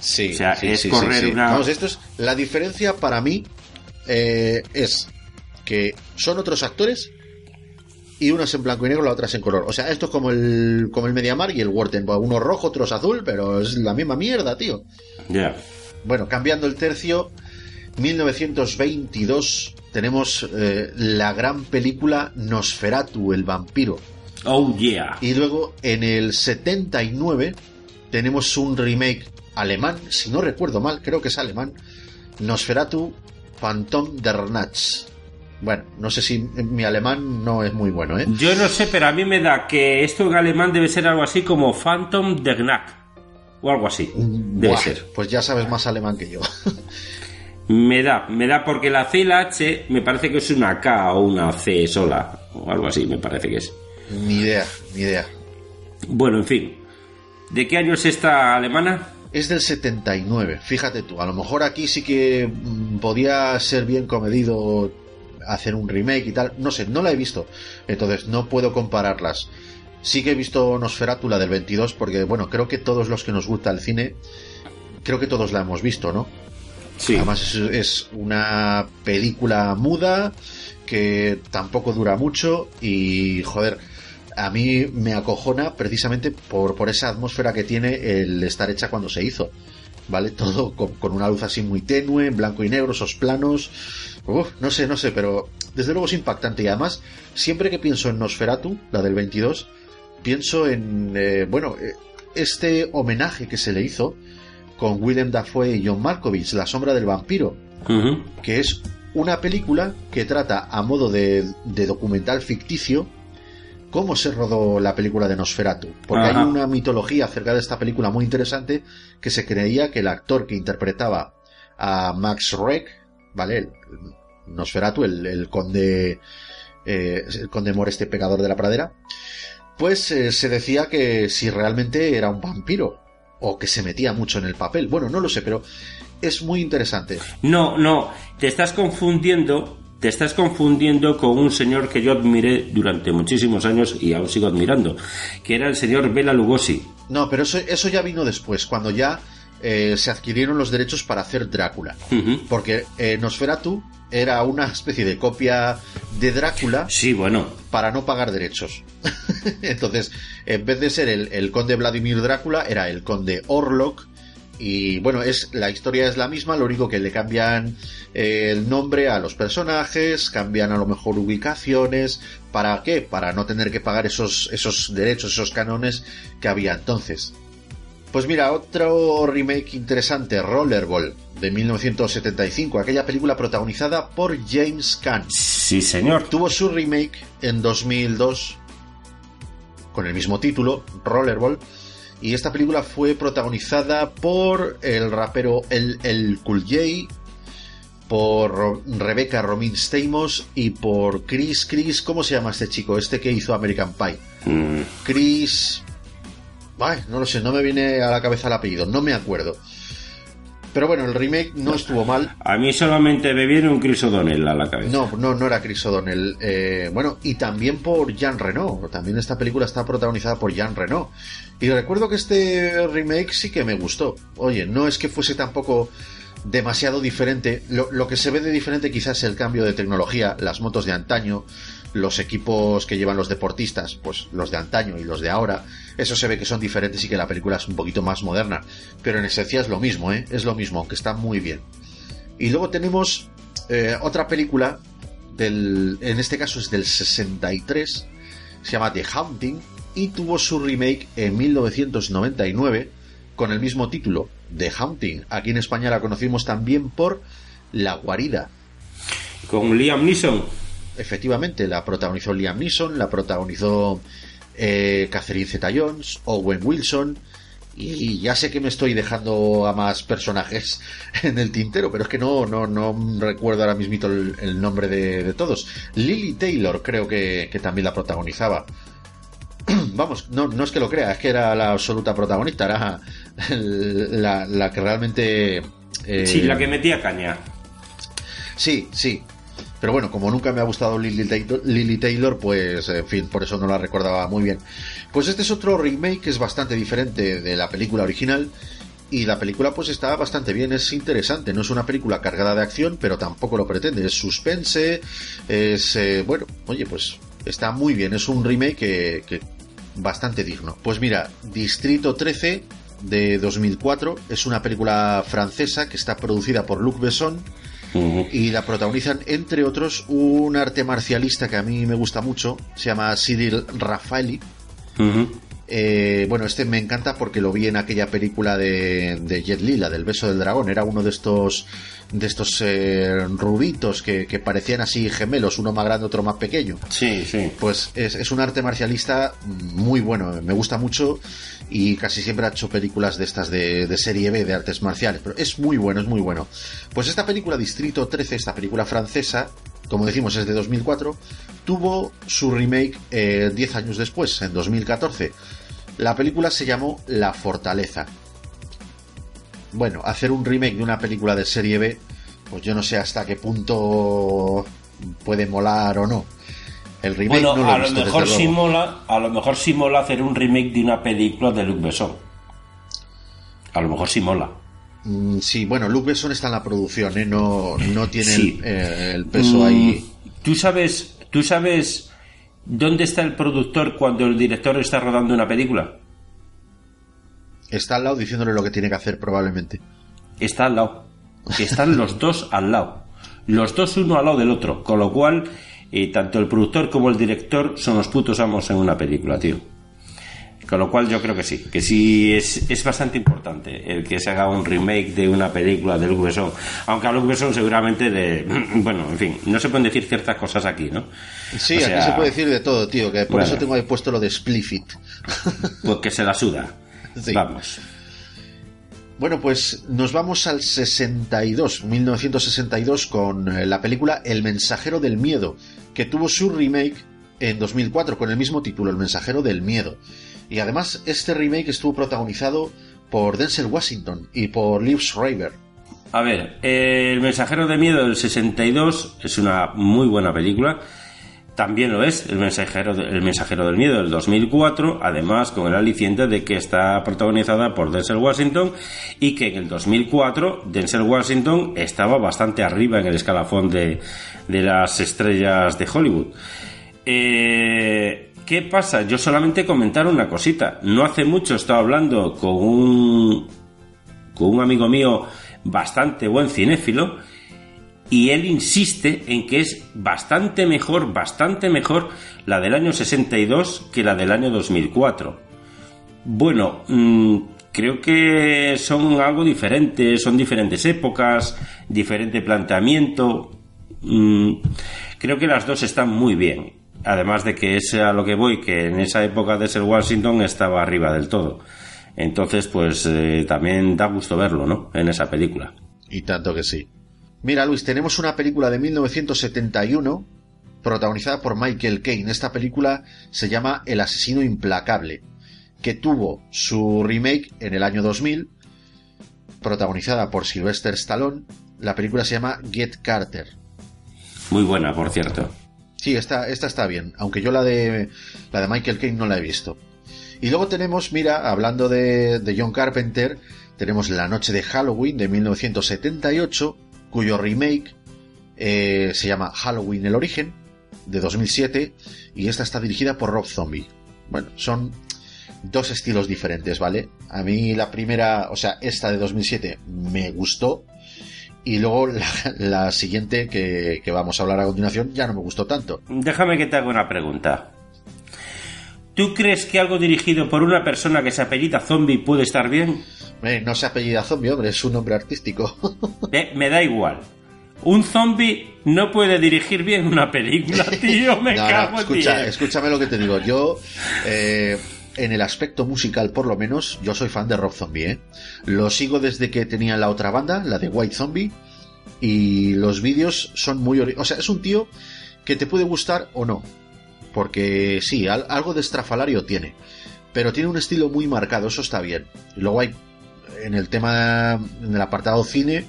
Sí, O sea, sí, es sí, correr una- Vamos, esto es la diferencia para mí eh, es que son otros actores y una es en blanco y negro, la otra es en color. O sea, esto es como el como el Mediamar y el Worten, uno rojo, otro es azul, pero es la misma mierda, tío. Ya. Bueno, cambiando el tercio, 1922 tenemos eh, la gran película Nosferatu, el vampiro. Oh yeah. Y luego en el 79 tenemos un remake alemán, si no recuerdo mal, creo que es alemán, Nosferatu Phantom der Nacht. Bueno, no sé si mi alemán no es muy bueno, ¿eh? Yo no sé, pero a mí me da que esto en alemán debe ser algo así como Phantom der Nacht. O algo así. Debe Buah, ser. Pues ya sabes más alemán que yo. [LAUGHS] Me da, me da porque la C y la H me parece que es una K o una C sola. O algo así, me parece que es. ni idea, ni idea. Bueno, en fin. ¿De qué año es esta alemana? Es del 79, fíjate tú. A lo mejor aquí sí que mm, podía ser bien comedido hacer un remake y tal. No sé, no la he visto. Entonces no puedo compararlas. Sí que he visto Nosferatu, la del 22, porque, bueno, creo que todos los que nos gusta el cine, creo que todos la hemos visto, ¿no? Además es, una película muda que tampoco dura mucho y joder, a mí me acojona precisamente por, por esa atmósfera que tiene el estar hecha cuando se hizo. ¿Vale? Todo con, una luz así muy tenue, en blanco y negro, esos planos. No sé, no sé, pero desde luego es impactante. Y además, siempre que pienso en Nosferatu, la del 22, pienso en, eh, bueno, eh, este homenaje que se le hizo con Willem Dafoe y John Malkovich, La sombra del vampiro, que es una película que trata a modo de, de documental ficticio cómo se rodó la película de Nosferatu. Porque Ajá. hay una mitología acerca de esta película muy interesante que se creía que el actor que interpretaba a Max Schreck, ¿vale? El- el Nosferatu, el, el conde, eh, el conde Mor, este pecador de la pradera, pues eh, se decía que si realmente era un vampiro o que se metía mucho en el papel. Bueno, no lo sé, pero es muy interesante. No, no, te estás confundiendo, te estás confundiendo con un señor que yo admiré durante muchísimos años y aún sigo admirando, que era el señor Bela Lugosi. No, pero eso, eso ya vino después, cuando ya eh, se adquirieron los derechos para hacer Drácula. Porque eh, Nosferatu era una especie de copia de Drácula Sí, bueno, para no pagar derechos. [LAUGHS] Entonces, en vez de ser el, el conde Vladimir Drácula, era el conde Orlok. Y bueno, es, la historia es la misma, lo único que le cambian eh, el nombre a los personajes, cambian a lo mejor ubicaciones. ¿Para qué? Para no tener que pagar esos, esos derechos, esos canones que había entonces. Pues mira, otro remake interesante, Rollerball, de 1975, aquella película protagonizada por James Caan. sí señor. Tuvo su remake en 2002 con el mismo título, Rollerball, y esta película fue protagonizada por el rapero El, el Cool J, por Rebecca Romijn Stamos y por Chris Chris, ¿cómo se llama este chico? Este que hizo American Pie. Mm, Chris... Ay, no lo sé, no me viene a la cabeza el apellido, no me acuerdo. Pero bueno, el remake no estuvo mal. A mí solamente me viene un Chris O'Donnell a la cabeza. No, no, no era Chris O'Donnell. Eh, bueno, y también por Jean Reno. También esta película está protagonizada por Jean Reno. Y recuerdo que este remake sí que me gustó. Oye, no es que fuese tampoco demasiado diferente. Lo, lo que se ve de diferente quizás es el cambio de tecnología, las motos de antaño, los equipos que llevan los deportistas, pues los de antaño y los de ahora, eso se ve que son diferentes y que la película es un poquito más moderna. Pero en esencia es lo mismo, ¿eh? Es lo mismo, aunque está muy bien. Y luego tenemos eh, otra película, del, en este caso es del 63, se llama The Haunting, y tuvo su remake en 1999 con el mismo título, The Haunting. Aquí en España la conocimos también por La Guarida. Con Liam Neeson efectivamente, la protagonizó Liam Neeson, la protagonizó eh, Catherine Zeta-Jones, Owen Wilson, y ya sé que me estoy dejando a más personajes [LAUGHS] en el tintero, pero es que no, no, no recuerdo ahora mismo el, nombre de, todos. Lily Taylor creo que, también la protagonizaba. [CLEARS THROAT] Vamos, no, no es que lo crea, es que era la absoluta protagonista, era [LAUGHS] la, la que realmente... Eh, sí, la que metía caña. Sí, sí, pero bueno, como nunca me ha gustado Lily Taylor, pues en fin, por eso no la recordaba muy bien. Pues este es otro remake que es bastante diferente de la película original. Y la película pues está bastante bien, es interesante, no es una película cargada de acción, pero tampoco lo pretende, es suspense, es, eh, bueno, oye, pues está muy bien, es un remake que, que bastante digno. Pues mira, Distrito 13 de 2004 es una película francesa que está producida por Luc Besson y la protagonizan, entre otros, un arte marcialista que a mí me gusta mucho, se llama Cyril Raffaelli. Eh, bueno, este me encanta porque lo vi en aquella película de, de Jet Li, la del beso del dragón. Era uno de estos de estos eh, rubitos que, parecían así gemelos, uno más grande, otro más pequeño. Sí, sí. Pues es, un arte marcialista muy bueno, me gusta mucho y casi siempre ha hecho películas de estas de, serie B de artes marciales, pero es muy bueno, es muy bueno. Pues esta película Distrito 13, esta película francesa, como decimos es de 2004, tuvo su remake 10 eh, años después, en 2014. La película se llamó La Fortaleza bueno, hacer un remake de una película de serie B, pues yo no sé hasta qué punto puede molar o no. El remake bueno, no lo a lo mejor sí mola, a lo mejor sí mola hacer un remake de una película de Luc Besson. A lo mejor sí mola. Mm, sí, bueno, Luc Besson está en la producción, ¿eh? no, no tiene el, eh, peso ahí. Mm, ¿Tú sabes, ¿Tú sabes dónde está el productor cuando el director está rodando una película? Está al lado diciéndole lo que tiene que hacer probablemente. Está al lado. Están los dos al lado. Los dos uno al lado del otro. Con lo cual, eh, tanto el productor como el director son los putos amos en una película, tío. Con lo cual yo creo que sí, que sí es, es bastante importante el que se haga un remake de una película de Luc Besson. Aunque a Luc Besson seguramente de... [CLEARS THROAT] Bueno, en fin, no se pueden decir ciertas cosas aquí, ¿no? Sí, aquí se puede decir de todo, tío, que por eso tengo ahí puesto lo de explicit. Porque se la suda. [LAUGHS] Vamos. Bueno, pues nos vamos al 62, 1962, con eh, la película El mensajero del miedo, que tuvo su remake en 2004 con el mismo título, El mensajero del miedo. Y además este remake estuvo protagonizado por Denzel Washington y por Liv Schreiber. A ver, El mensajero del miedo del 62 es una muy buena película también lo es el mensajero, el mensajero del miedo del 2004, además con el aliciente de que está protagonizada por Denzel Washington y que en el 2004 Denzel Washington estaba bastante arriba en el escalafón de, las estrellas de Hollywood. Eh, ¿Qué pasa? Yo solamente comentar una cosita. No hace mucho estaba hablando con un, con un amigo mío bastante buen cinéfilo y él insiste en que es bastante mejor, bastante mejor la del año 62 que la del año 2004. Bueno, mm, creo que son algo diferente, son diferentes épocas, diferente planteamiento. Mm, creo que las dos están muy bien. Además de que es a lo que voy, que en esa época de ser Washington estaba arriba del todo. Entonces, pues eh, también da gusto verlo, ¿no? En esa película. Y tanto que sí. Mira, Luis, tenemos una película de 1971 protagonizada por Michael Caine. Esta película se llama El asesino implacable, que tuvo su remake en el año 2000 protagonizada por Sylvester Stallone. La película se llama Get Carter. Muy buena, por cierto. Sí, esta, esta está bien, aunque yo la de, la de Michael Caine no la he visto. Y luego tenemos, mira, hablando de, de John Carpenter, tenemos La Noche de Halloween de 1978, cuyo remake eh, se llama Halloween el origen, de 2007, y esta está dirigida por Rob Zombie. Bueno, son dos estilos diferentes, ¿vale? A mí la primera, o sea, esta de 2007 me gustó, y luego la, siguiente que, que vamos a hablar a continuación ya no me gustó tanto. Déjame que te haga una pregunta. ¿Tú crees que algo dirigido por una persona que se apellida zombie puede estar bien? Eh, no se apellida zombie, hombre, es un nombre artístico. [LAUGHS] Eh, me da igual. Un zombie no puede dirigir bien una película, [LAUGHS] tío. Me No, no, cago en escucha, escúchame lo que te digo. Yo, eh, en el aspecto musical, por lo menos, yo soy fan de Rob Zombie, ¿eh? Lo sigo desde que tenía la otra banda, la de White Zombie, y los vídeos son muy... O sea, es un tío que te puede gustar o no. Porque sí, al- algo de estrafalario tiene. Pero tiene un estilo muy marcado, eso está bien. Y luego hay, en el tema, en el apartado cine,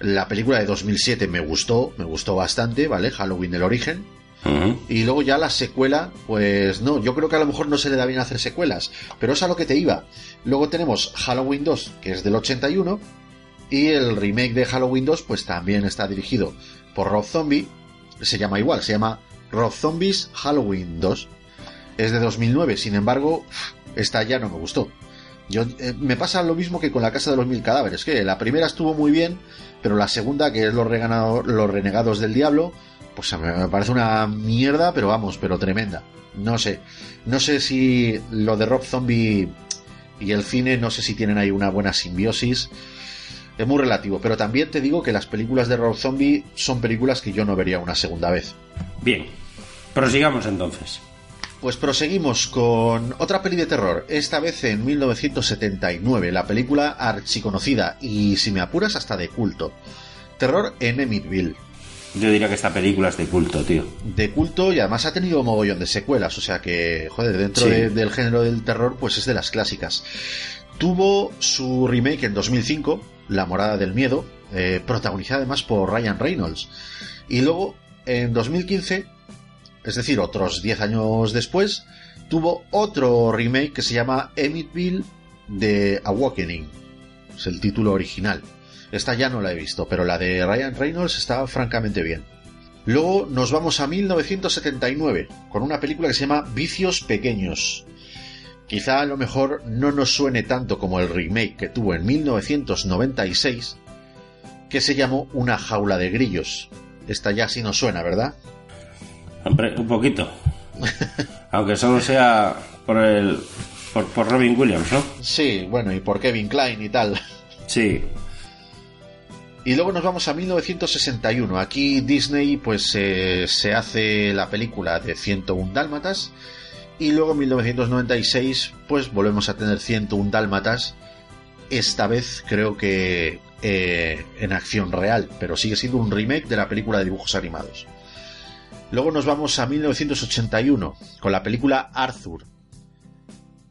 la película de 2007 me gustó, me gustó bastante, ¿vale? Halloween el origen. Y luego ya la secuela, pues no, yo creo que a lo mejor no se le da bien hacer secuelas, pero es a lo que te iba. Luego tenemos Halloween 2, que es del 81, y el remake de Halloween 2, pues también está dirigido por Rob Zombie, se llama igual, se llama Rob Zombies Halloween 2. Es de 2009, sin embargo, esta ya no me gustó. Yo, eh, me pasa lo mismo que con la Casa de los Mil Cadáveres, que la primera estuvo muy bien, pero la segunda, que es Los, los Renegados del Diablo, pues me parece una mierda, pero vamos, pero tremenda. No sé, no sé si lo de Rob Zombie y el cine, no sé si tienen ahí una buena simbiosis. Es muy relativo, pero también te digo que las películas de Rob Zombie son películas que yo no vería una segunda vez. Bien. Prosigamos entonces. Pues proseguimos con otra peli de terror, esta vez en 1979, la película archiconocida y, si me apuras, hasta de culto. Terror en Emmyville. Yo diría que esta película es de culto, tío. De culto y además ha tenido mogollón de secuelas, o sea que, joder, dentro Sí. de- del género del terror, pues es de las clásicas. Tuvo su remake en 2005, La Morada del Miedo, eh, protagonizada además por Ryan Reynolds. Y luego, en 2015, es decir, otros 10 años después, tuvo otro remake que se llama Emmyville The Awakening. Es el título original. Esta ya no la he visto, pero la de Ryan Reynolds está francamente bien. Luego nos vamos a 1979 con una película que se llama Vicios Pequeños. Quizá a lo mejor no nos suene tanto como el remake que tuvo en 1996, que se llamó Una jaula de grillos. Esta ya sí nos suena, ¿verdad? Hombre, un poquito. [LAUGHS] Aunque solo sea por el. Por, por Robin Williams, ¿no? Sí, bueno, y por Kevin Klein y tal. Sí. Y luego nos vamos a 1961. Aquí Disney pues eh, se hace la película de 101 Dálmatas. Y luego en 1996 pues volvemos a tener 101 Dálmatas. Esta vez creo que eh, en acción real, pero sigue siendo un remake de la película de dibujos animados. Luego nos vamos a 1981 con la película Arthur,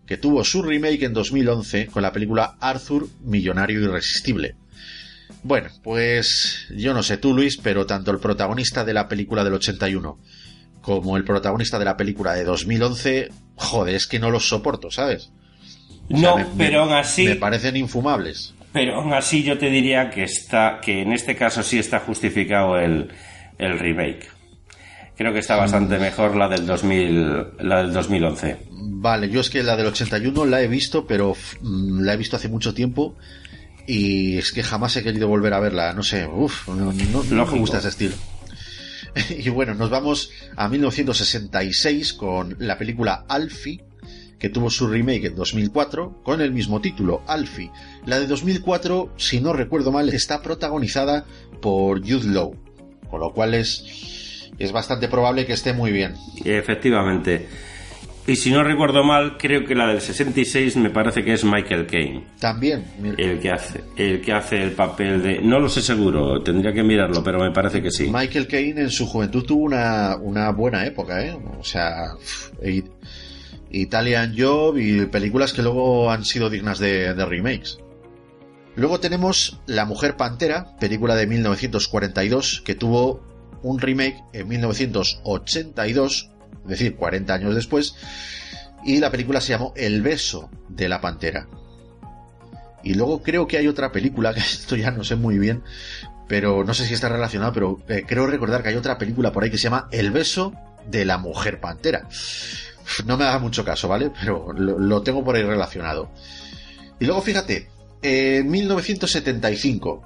que tuvo su remake en 2011 con la película Arthur, Millonario Irresistible. Bueno, pues yo no sé tú, Luis, pero tanto el protagonista de la película del 81 como el protagonista de la película de 2011, joder, es que no los soporto, ¿sabes? O sea, No, me- pero aún así. Me parecen infumables. Pero aún así yo te diría que está. que en este caso sí está justificado el, el remake. Creo que está bastante mejor la del 2000. la del 2011. Vale, yo es que la del 81 la he visto, pero mm, la he visto hace mucho tiempo y es que jamás he querido volver a verla. No sé, uff, no, no- no me gusta ese estilo. [LAUGHS] y bueno, nos vamos a 1966 con la película Alfie, que tuvo su remake en 2004 con el mismo título, Alfie. La de 2004, si no recuerdo mal, está protagonizada por Jude Law, con lo cual es, es bastante probable que esté muy bien. Efectivamente. Y si no recuerdo mal, creo que la del 66 me parece que es Michael Caine. También, mira, El que hace, el que hace el papel de. No lo sé seguro, tendría que mirarlo, pero me parece que sí. Michael Caine en su juventud tuvo una, una buena época, ¿eh? O sea, Italian Job y películas que luego han sido dignas de, de remakes. Luego tenemos La Mujer Pantera, película de 1942, que tuvo un remake en 1982, es decir, 40 años después, y la película se llamó El beso de la pantera. Y luego creo que hay otra película, [LAUGHS] que esto ya no sé muy bien, pero no sé si está relacionado, pero eh, creo recordar que hay otra película por ahí que se llama El beso de la mujer pantera. No me haga mucho caso, ¿vale? Pero lo, lo tengo por ahí relacionado. Y luego fíjate, en 1975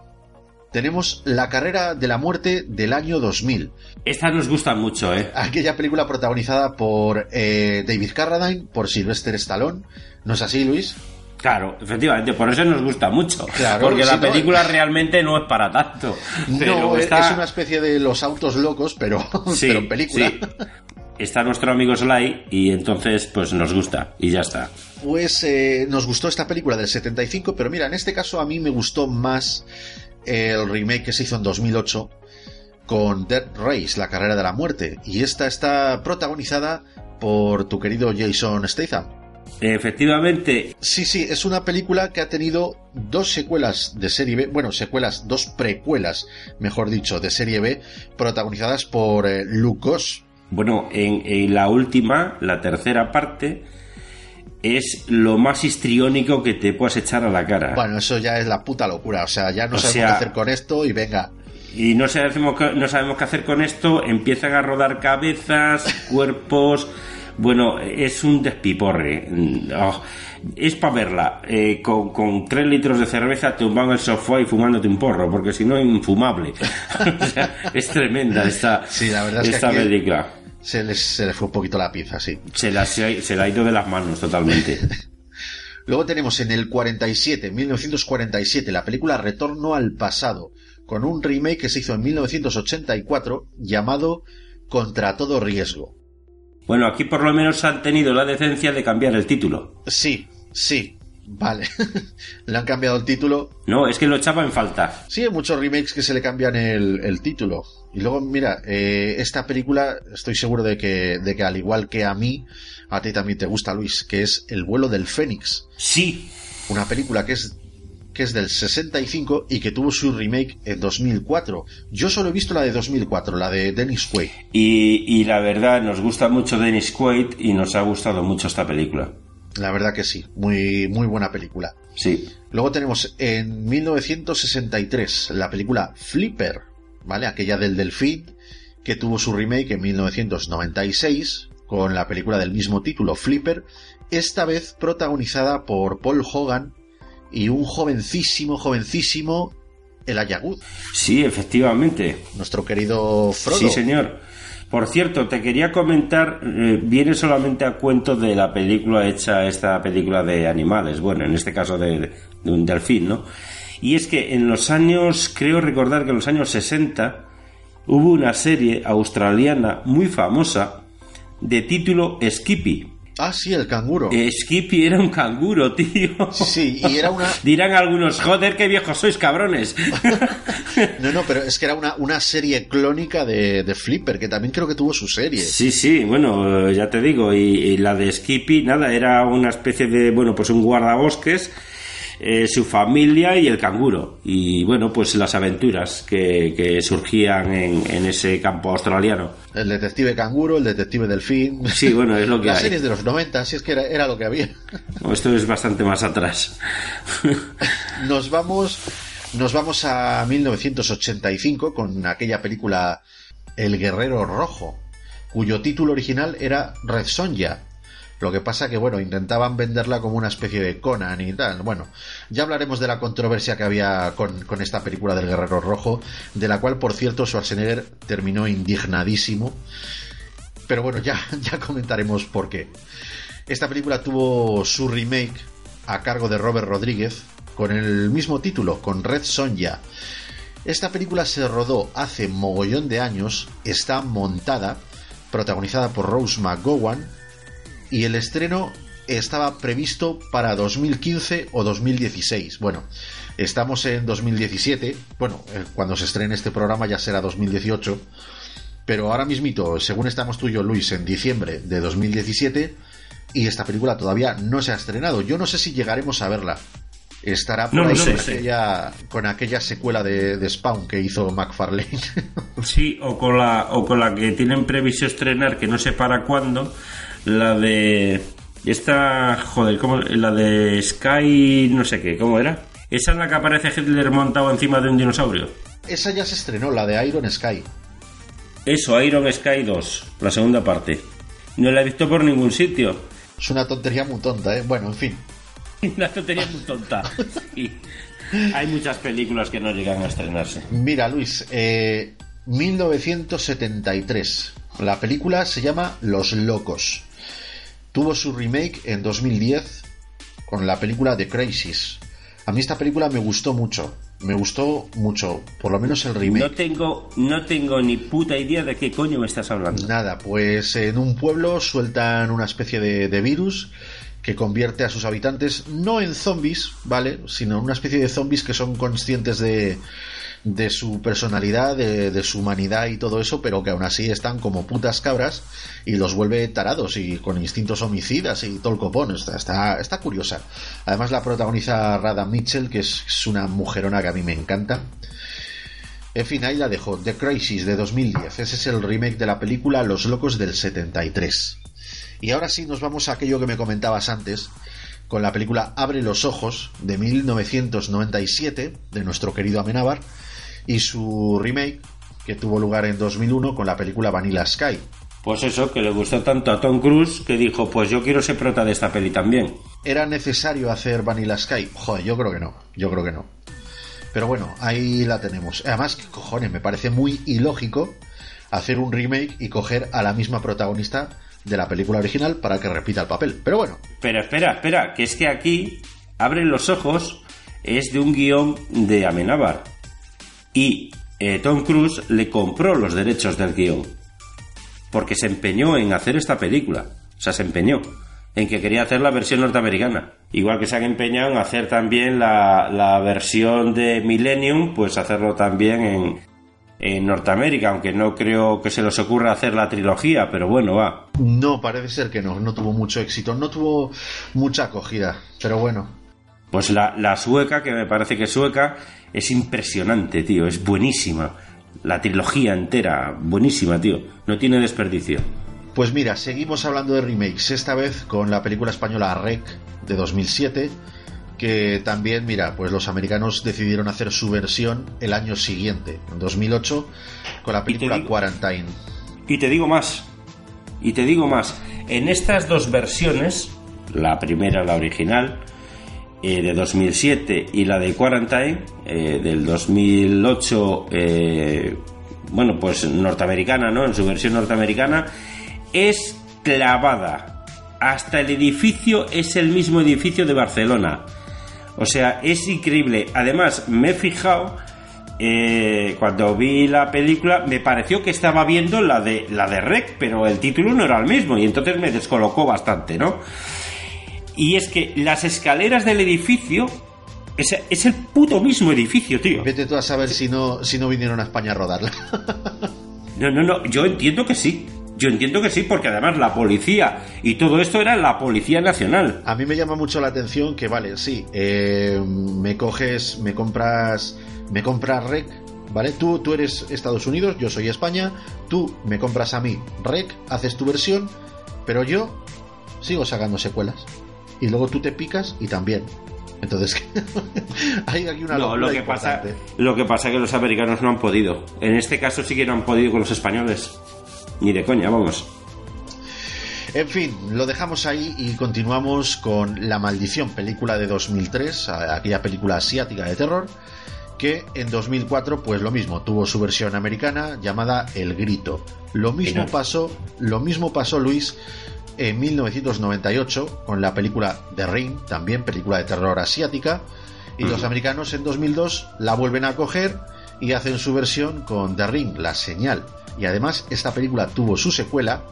tenemos La carrera de la muerte del año 2000. Esta nos gusta mucho, ¿eh? Aquella película protagonizada por eh, David Carradine, por Sylvester Stallone. ¿No es así, Luis? Claro, efectivamente, por eso nos gusta mucho. Claro, porque sí, la no, película realmente no es para tanto. No, es- está- es una especie de los autos locos, pero, [LAUGHS] Sí, pero en película. sí. Está nuestro amigo Sly y entonces pues nos gusta y ya está. Pues eh, nos gustó esta película del 75, pero mira, en este caso a mí me gustó más el remake que se hizo en 2008 con Dead Race, la carrera de la muerte. Y esta está protagonizada por tu querido Jason Statham. Efectivamente, Sí, sí, es una película que ha tenido dos secuelas de serie B, bueno, secuelas, dos precuelas, mejor dicho, de serie B, protagonizadas por eh, Luke Goss. Bueno, en, en la última, la tercera parte, es lo más histriónico que te puedas echar a la cara. Bueno, eso ya es la puta locura, o sea, ya no O sabemos sea- qué hacer con esto y venga. Y no sabemos, qué- no sabemos qué hacer con esto, empiezan a rodar cabezas, [LAUGHS] cuerpos. Bueno, es un despiporre. Oh, es para verla. eh, con, con tres litros de cerveza tumbado en el sofá y fumándote un porro, porque si no, es infumable. [LAUGHS] O sea, es tremenda esta, Sí, la verdad es que esta película. Se les, se les fue un poquito la pinza, sí. Se la, se, se la ha ido de las manos totalmente. [LAUGHS] Luego tenemos en el 47, 1947, la película Retorno al pasado, con un remake que se hizo en 1984 llamado Contra todo riesgo. Bueno, aquí por lo menos han tenido la decencia de cambiar el título. Sí, sí, vale. [LAUGHS] le han cambiado el título. No, es que lo echaba en falta. Sí, hay muchos remakes que se le cambian el, el título. Y luego, mira, eh, esta película estoy seguro de que, de que al igual que a mí, a ti también te gusta, Luis, que es El vuelo del Fénix. Sí, una película que es que es del 65 y que tuvo su remake en 2004. Yo solo he visto la de 2004, la de Dennis Quaid. Y, y la verdad, nos gusta mucho Dennis Quaid y nos ha gustado mucho esta película. La verdad que sí, muy muy buena película. Sí. Luego tenemos en 1963 la película Flipper, ¿vale? Aquella del delfín que tuvo su remake en 1996 con la película del mismo título, Flipper, esta vez protagonizada por Paul Hogan y un jovencísimo, jovencísimo Elijah Wood, Sí, efectivamente. nuestro querido Frodo. Sí, señor. Por cierto, te quería comentar, eh, viene solamente a cuento de la película hecha, esta película de animales, bueno, en este caso de, de un delfín, ¿no? Y es que en los años, creo recordar que en los años 60 hubo una serie australiana muy famosa de título Skippy. Ah, sí, el canguro. Eh, Skippy era un canguro, tío. Sí, y era una... [LAUGHS] Dirán algunos, joder, qué viejos sois, cabrones. [LAUGHS] No, no, pero es que era una, una serie clónica de, de Flipper, que también creo que tuvo su serie. Sí, sí, bueno, ya te digo, y, y la de Skippy, nada, era una especie de, bueno, pues un guardabosques, eh, su familia y el canguro. Y bueno, pues las aventuras que, que surgían en, en ese campo australiano. El detective canguro, el detective delfín. Sí, bueno, es lo que [LAUGHS] Las hay. series de los 90, si es que era, era lo que había. No, Esto es bastante más atrás. [LAUGHS] Nos vamos, nos vamos a 1985 con aquella película El Guerrero Rojo, cuyo título original era Red Sonja. Lo que pasa que, bueno, intentaban venderla como una especie de Conan y tal. Bueno, ya hablaremos de la controversia que había con, con esta película del Guerrero Rojo, de la cual, por cierto, Schwarzenegger terminó indignadísimo. Pero bueno, ya, [LAUGHS] ya comentaremos por qué. Esta película tuvo su remake a cargo de Robert Rodríguez con el mismo título, con Red Sonja. Esta película se rodó hace mogollón de años, está montada, protagonizada por Rose McGowan, y el estreno estaba previsto para 2015 o 2016. Bueno, estamos en 2017, bueno, eh, cuando se estrene este programa ya será 2018, pero ahora mismito, según estamos tú y yo, Luis, en diciembre de 2017, y esta película todavía no se ha estrenado. Yo no sé si llegaremos a verla. Estará por No, ahí no con, aquella, con aquella secuela de, de Spawn que hizo McFarlane. [LAUGHS] Sí, o con la o con la que tienen previsto estrenar, que no sé para cuándo, la de esta, joder, ¿cómo? La de Sky, no sé qué, ¿cómo era? Esa es la que aparece Hitler montado encima de un dinosaurio. Esa ya se estrenó, la de Iron Sky. Eso, Iron Sky 2, la segunda parte. No la he visto por ningún sitio. Es una tontería muy tonta, ¿eh? Bueno, en fin. [LAUGHS] Una tontería muy tonta. Y hay muchas películas que no llegan a estrenarse. Mira, Luis, eh, 1973. La película se llama Los Locos. Tuvo su remake en 2010 con la película The Crisis. A mí esta película me gustó mucho. Me gustó mucho, por lo menos el remake. No tengo, no tengo ni puta idea de qué coño me estás hablando. Nada, pues en un pueblo sueltan una especie de, de virus que convierte a sus habitantes no en zombies, ¿vale? Sino en una especie de zombies que son conscientes de, de su personalidad, de, de su humanidad y todo eso, pero que aún así están como putas cabras y los vuelve tarados y con instintos homicidas y todo el copón. Está, está, está curiosa. Además la protagoniza Rada Mitchell, que es, es una mujerona que a mí me encanta. En fin, ahí la dejo. The Crisis de 2010. Ese es el remake de la película Los Locos del 73. Y ahora sí nos vamos a aquello que me comentabas antes, con la película Abre los Ojos de 1997 de nuestro querido Amenábar y su remake que tuvo lugar en 2001 con la película Vanilla Sky. Pues eso, que le gustó tanto a Tom Cruise que dijo, pues yo quiero ser prota de esta peli también. ¿Era necesario hacer Vanilla Sky? Joder, yo creo que no, yo creo que no. Pero bueno, ahí la tenemos. Además, ¿qué cojones? Me parece muy ilógico hacer un remake y coger a la misma protagonista de la película original para que repita el papel. Pero bueno, Pero espera, espera, que es que aquí abren los ojos, es de un guion de Amenábar. Y eh, Tom Cruise le compró los derechos del guion. Porque se empeñó en hacer esta película. O sea, se empeñó en que quería hacer la versión norteamericana. Igual que se han empeñado en hacer también la, la versión de Millennium, pues hacerlo también en, en Norteamérica, aunque no creo que se les ocurra hacer la trilogía, pero bueno, va. no, parece ser que no, no tuvo mucho éxito, no tuvo mucha acogida. Pero bueno, Pues la, la sueca, que me parece que es sueca, es impresionante, tío, es buenísima. La trilogía entera, buenísima, tío. No tiene desperdicio. Pues mira, seguimos hablando de remakes, esta vez con la película española Rec de 2007, que también, mira, pues los americanos decidieron hacer su versión el año siguiente, en 2008, con la película digo- Quarantine. Y te digo más, y te digo más, en estas dos versiones, la primera, la original, eh, de 2007 y la de Quarantine, eh, del 2008, eh, bueno, pues norteamericana, ¿no? En su versión norteamericana, es clavada. Hasta el edificio es el mismo edificio de Barcelona. O sea, es increíble. Además, me he fijado cuando vi la película, me pareció que estaba viendo la de la de Rec, pero el título no era el mismo y entonces me descolocó bastante, ¿no? Y es que las escaleras del edificio es, es el puto mismo edificio, tío. Vete tú a saber si no, si no vinieron a España a rodarla. No, no, no, yo entiendo que sí. Yo entiendo que sí, porque además la policía y todo esto era la Policía Nacional. A mí me llama mucho la atención que, vale, sí, eh, me coges, me compras, me compras Rec, ¿vale? Tú, tú eres Estados Unidos, yo soy España, tú me compras a mí Rec, haces tu versión, pero yo sigo sacando secuelas. Y luego tú te picas y también. Entonces, [LAUGHS] hay aquí una No, lo que pasa, lo que pasa es que los americanos no han podido. En este caso sí que no han podido con los españoles. Ni de coña, vamos. En fin, lo dejamos ahí y continuamos con La Maldición, película de 2003, a- aquella película asiática de terror, que en 2004, pues lo mismo, tuvo su versión americana llamada El Grito. Lo mismo pasó, lo mismo pasó Luis en 1998 con la película The Ring, también película de terror asiática, y los americanos en 2002 la vuelven a coger y hacen su versión con The Ring, La Señal. Y además esta película tuvo su secuela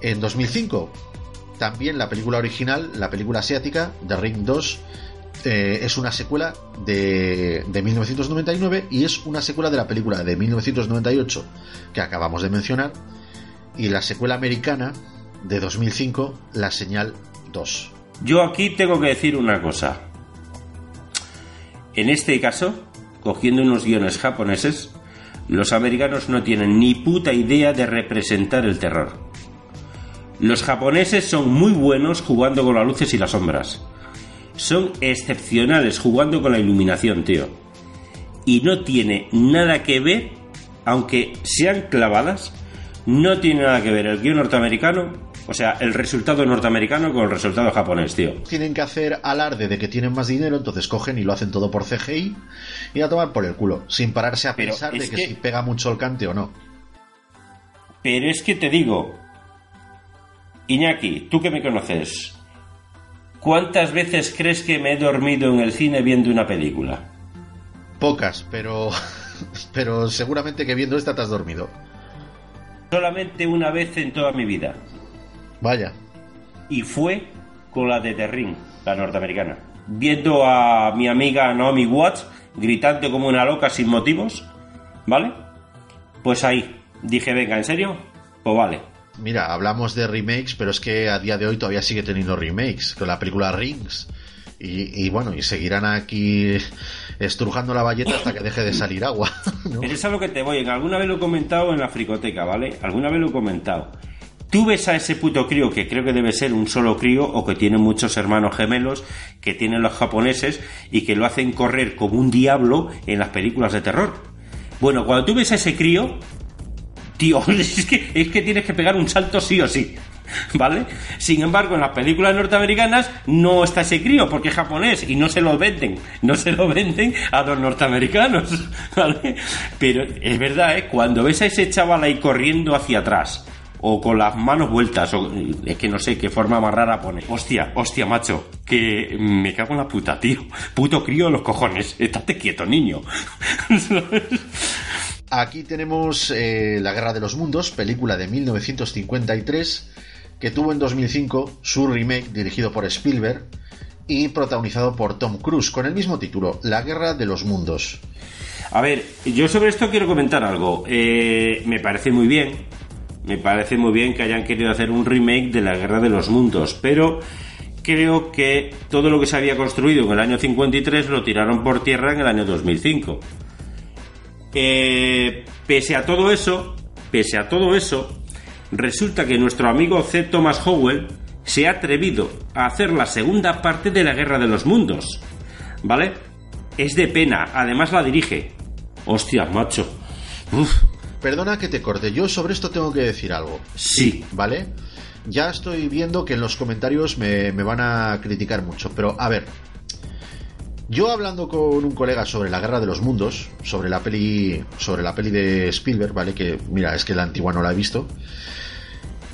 en 2005. También la película original, la película asiática, The Ring 2, eh, es una secuela de, de 1999 y es una secuela de la película de 1998 que acabamos de mencionar y la secuela americana de 2005, La Señal 2. Yo aquí tengo que decir una cosa. en este caso, cogiendo unos guiones japoneses, los americanos no tienen ni puta idea de representar el terror. Los japoneses son muy buenos jugando con las luces y las sombras. Son excepcionales jugando con la iluminación, tío. Y no tiene nada que ver, aunque sean clavadas, no tiene nada que ver el guion norteamericano, o sea, el resultado norteamericano con el resultado japonés, tío. Tienen que hacer alarde de que tienen más dinero, entonces cogen y lo hacen todo por CGI y a tomar por el culo, sin pararse a Pero pensar de que, que- si pega mucho el cante o no. Pero es que te digo, Iñaki, tú que me conoces, ¿cuántas veces crees que me he dormido en el cine viendo una película? Pocas, pero [LAUGHS] pero seguramente que viendo esta te has dormido. Solamente una vez en toda mi vida. Vaya. Y fue con la de The Ring, la norteamericana. Viendo a mi amiga Naomi Watts gritando como una loca sin motivos, ¿vale? Pues ahí, dije, venga, ¿en serio? Pues vale. Mira, hablamos de remakes, pero es que a día de hoy todavía sigue teniendo remakes con la película Rings. Y, y bueno, y seguirán aquí estrujando la valleta hasta que deje de salir agua. [LAUGHS] ¿no? Pero es a lo que te voy. En alguna vez lo he comentado en la fricoteca, ¿vale? Alguna vez lo he comentado. Tú ves a ese puto crío que creo que debe ser un solo crío o que tiene muchos hermanos gemelos que tienen los japoneses y que lo hacen correr como un diablo en las películas de terror. Bueno, cuando tú ves a ese crío, tío, [LAUGHS] es que, es que tienes que pegar un salto sí o sí. ¿Vale? Sin embargo, en las películas norteamericanas no está ese crío porque es japonés y no se lo venden. No se lo venden a los norteamericanos. [LAUGHS] ¿Vale? Pero es verdad, ¿eh? Cuando ves a ese chaval ahí corriendo hacia atrás o con las manos vueltas, o es que no sé qué forma más rara pone. Hostia, hostia, macho, que me cago en la puta, tío. Puto crío de los cojones. Estate quieto, niño. [LAUGHS] Aquí tenemos eh, La Guerra de los Mundos, película de 1953, que tuvo en 2005 su remake dirigido por Spielberg y protagonizado por Tom Cruise, con el mismo título, La Guerra de los Mundos. A ver, yo sobre esto quiero comentar algo. Eh, me parece muy bien, me parece muy bien que hayan querido hacer un remake de la Guerra de los Mundos, pero creo que todo lo que se había construido en el año 53 lo tiraron por tierra en el año 2005. Eh, pese a todo eso, pese a todo eso, resulta que nuestro amigo C. Thomas Howell se ha atrevido a hacer la segunda parte de la Guerra de los Mundos. ¿Vale? Es de pena, además la dirige. Hostia, macho. Uf, Perdona que te corte, yo sobre esto tengo que decir algo, sí. ¿vale? Ya estoy viendo que en los comentarios me, me van a criticar mucho, pero a ver, yo hablando con un colega sobre la Guerra de los Mundos, sobre la peli, sobre la peli de Spielberg, ¿vale? Que mira, es que la antigua no la he visto.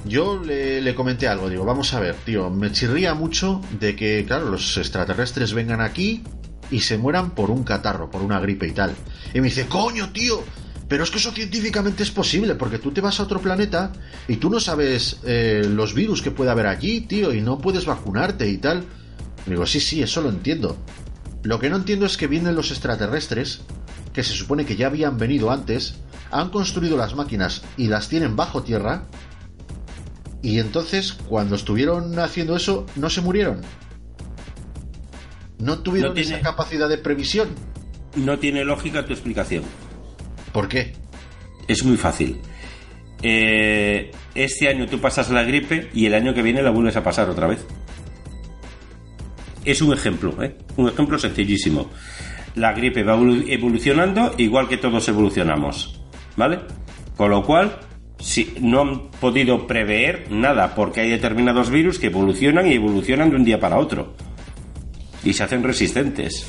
Yo le, le comenté algo, digo, vamos a ver, tío, me chirría mucho de que, claro, los extraterrestres vengan aquí y se mueran por un catarro, por una gripe y tal. Y me dice, coño, tío, pero es que eso científicamente es posible, porque tú te vas a otro planeta y tú no sabes eh, los virus que puede haber allí, tío, y no puedes vacunarte y tal. Digo, sí, sí, eso lo entiendo. Lo que no entiendo es que vienen los extraterrestres, que se supone que ya habían venido antes, han construido las máquinas y las tienen bajo tierra, y entonces cuando estuvieron haciendo eso no se murieron. No tuvieron No tiene- esa capacidad de previsión. No tiene lógica tu explicación. ¿Por qué? Es muy fácil. Eh, este año tú pasas la gripe y el año que viene la vuelves a pasar otra vez. Es un ejemplo, ¿eh? Un ejemplo sencillísimo. La gripe va evolu- evolucionando igual que todos evolucionamos, ¿vale? Con lo cual, si no han podido prever nada porque hay determinados virus que evolucionan y evolucionan de un día para otro. Y se hacen resistentes.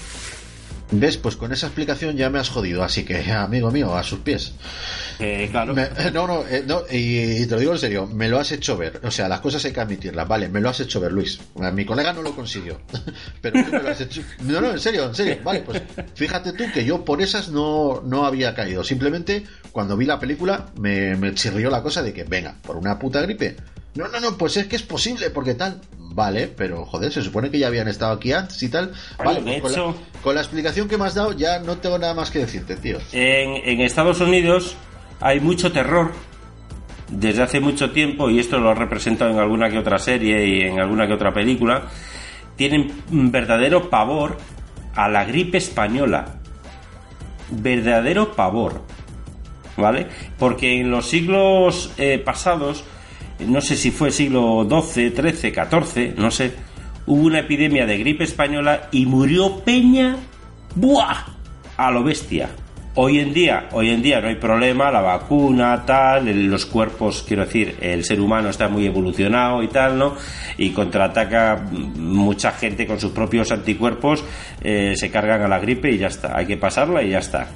¿Ves? Pues con esa explicación ya me has jodido, así que, amigo mío, a sus pies. Eh, claro. Me- no, no, eh, no, y, y te lo digo en serio, me lo has hecho ver. O sea, las cosas hay que admitirlas, vale, me lo has hecho ver, Luis. Mi colega no lo consiguió, [LAUGHS] pero tú me lo has hecho. No, no, en serio, en serio, vale, pues fíjate tú que yo por esas no, no había caído. Simplemente cuando vi la película me, me chirrió la cosa de que, venga, por una puta gripe. No, no, no, pues es que es posible, porque tal. Vale, pero joder, se supone que ya habían estado aquí antes y tal. Bueno, Vale, de pues con, hecho- la, con la explicación que me has dado ya no tengo nada más que decirte, tío. En, en Estados Unidos hay mucho terror desde hace mucho tiempo, y esto lo ha representado en alguna que otra serie y en alguna que otra película, tienen un verdadero pavor a la gripe española. Verdadero pavor. ¿Vale? Porque en los siglos eh, pasados, no sé si fue siglo XII, XIII, XIV, no sé, hubo una epidemia de gripe española y murió Peña. ¡Buah! A lo bestia. Hoy en día, hoy en día no hay problema, la vacuna, tal, los cuerpos, quiero decir, el ser humano está muy evolucionado y tal, ¿no? Y contraataca mucha gente con sus propios anticuerpos, eh, se cargan a la gripe y ya está. Hay que pasarla y ya está.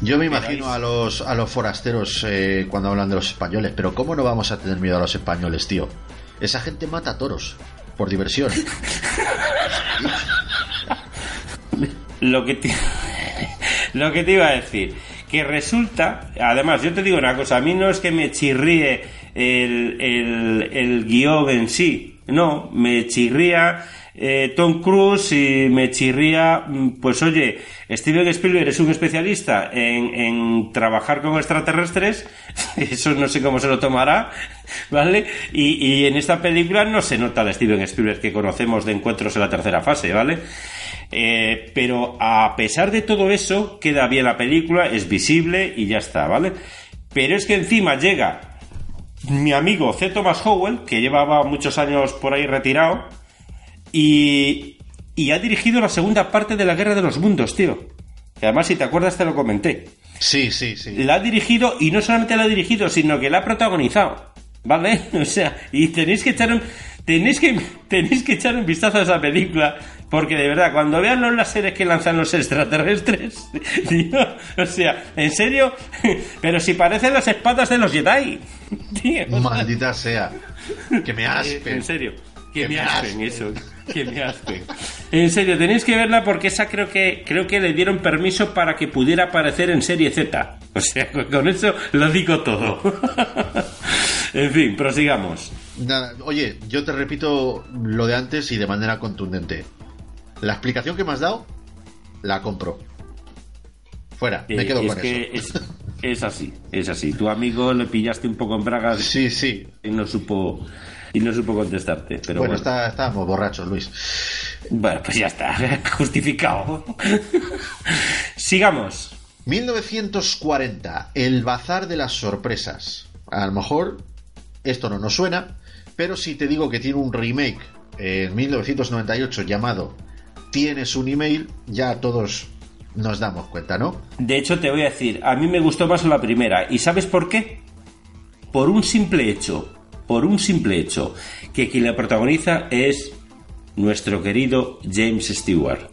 Yo me imagino a los, a los forasteros eh, cuando hablan de los españoles, pero ¿cómo no vamos a tener miedo a los españoles, tío? Esa gente mata toros, por diversión. [LAUGHS] Lo que te, [LAUGHS] lo que te iba a decir, que resulta, además, yo te digo una cosa, a mí no es que me chirríe el, el, el guion en sí, no, me chirría eh, Tom Cruise y me chirría, mm, pues oye, Steven Spielberg es un especialista en, trabajar con extraterrestres, [LAUGHS] eso no sé cómo se lo tomará, [LAUGHS] ¿vale? Y, y en esta película no se nota el Steven Spielberg que conocemos de encuentros en la tercera fase, ¿vale? Eh, pero a pesar de todo eso, queda bien la película, es visible y ya está, ¿vale? Pero es que encima llega mi amigo C. Thomas Howell, que llevaba muchos años por ahí retirado, y, y ha dirigido la segunda parte de la Guerra de los Mundos, tío. Que además, si te acuerdas, te lo comenté. Sí, sí, sí. La ha dirigido, y no solamente la ha dirigido, sino que la ha protagonizado. ¿Vale? [LAUGHS] O sea, y tenéis que echar un. Tenéis que, [LAUGHS] tenéis que echar un vistazo a esa película, porque de verdad, cuando vean los láseres que lanzan los extraterrestres, [LAUGHS] tío, o sea, en serio, pero si parecen las espadas de los Jedi, tío, Maldita sea. Que me aspen. En serio, que, me aspen. eso, que me aspen. En serio, tenéis que verla porque esa creo que creo que le dieron permiso para que pudiera aparecer en serie Z. O sea, con- eso lo digo todo. [LAUGHS] en fin, prosigamos. Nada, oye, yo te repito lo de antes y de manera contundente. La explicación que me has dado, la compro. Fuera, me Eh, quedo es con que eso. es, es así, es así. Tu amigo le pillaste un poco en bragas Sí, sí. y no supo y no supo contestarte. Pero bueno, bueno, está- estábamos borrachos, Luis. bueno, pues ya está, [LAUGHS] justificado. Sigamos. 1940, el bazar de las sorpresas. A lo mejor esto no nos suena, pero si te digo que tiene un remake en 1998 llamado Tienes un email, ya todos nos damos cuenta, ¿no? De hecho, te voy a decir, a mí me gustó más la primera. ¿Y sabes por qué? Por un simple hecho. Por un simple hecho. Que quien la protagoniza es nuestro querido James Stewart.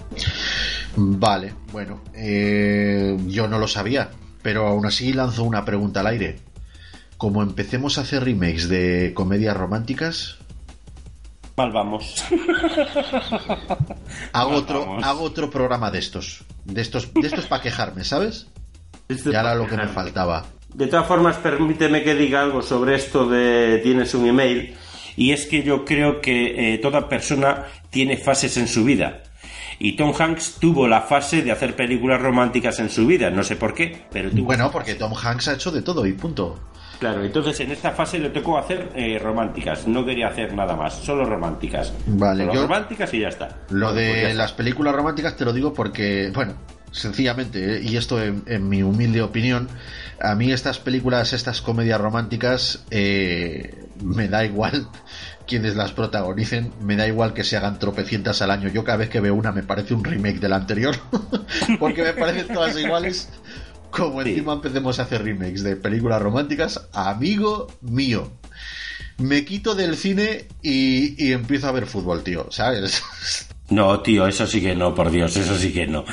Vale, bueno, eh, yo no lo sabía, pero aún así lanzo una pregunta al aire. Como empecemos a hacer remakes de comedias románticas, Mal vamos. [LAUGHS] hago otro, vamos. hago otro programa de estos, de estos, de estos para quejarme, ¿sabes? Ya era lo que me faltaba. De todas formas, permíteme que diga algo sobre esto de tienes un email. Y es que yo creo que eh, toda persona tiene fases en su vida. Y Tom Hanks tuvo la fase de hacer películas románticas en su vida. No sé por qué, pero tuvo. Bueno, porque Tom Hanks ha hecho de todo y punto. Claro, entonces en esta fase le tocó hacer eh, románticas. No quería hacer nada más, solo románticas. Vale, Solo yo- románticas y ya está. Lo pues de está. las películas románticas te lo digo porque, bueno, sencillamente, ¿eh? y esto en, en mi humilde opinión, a mí estas películas, estas comedias románticas, eh, me da igual [LAUGHS] quienes las protagonicen, me da igual que se hagan tropecientas al año. Yo cada vez que veo una me parece un remake de la anterior, [LAUGHS] porque me parecen todas iguales. Como Sí. encima empecemos a hacer remakes de películas románticas, amigo mío. Me quito del cine y, y empiezo a ver fútbol, tío, ¿sabes? [LAUGHS] No, tío, eso sí que no, por Dios, eso sí que no.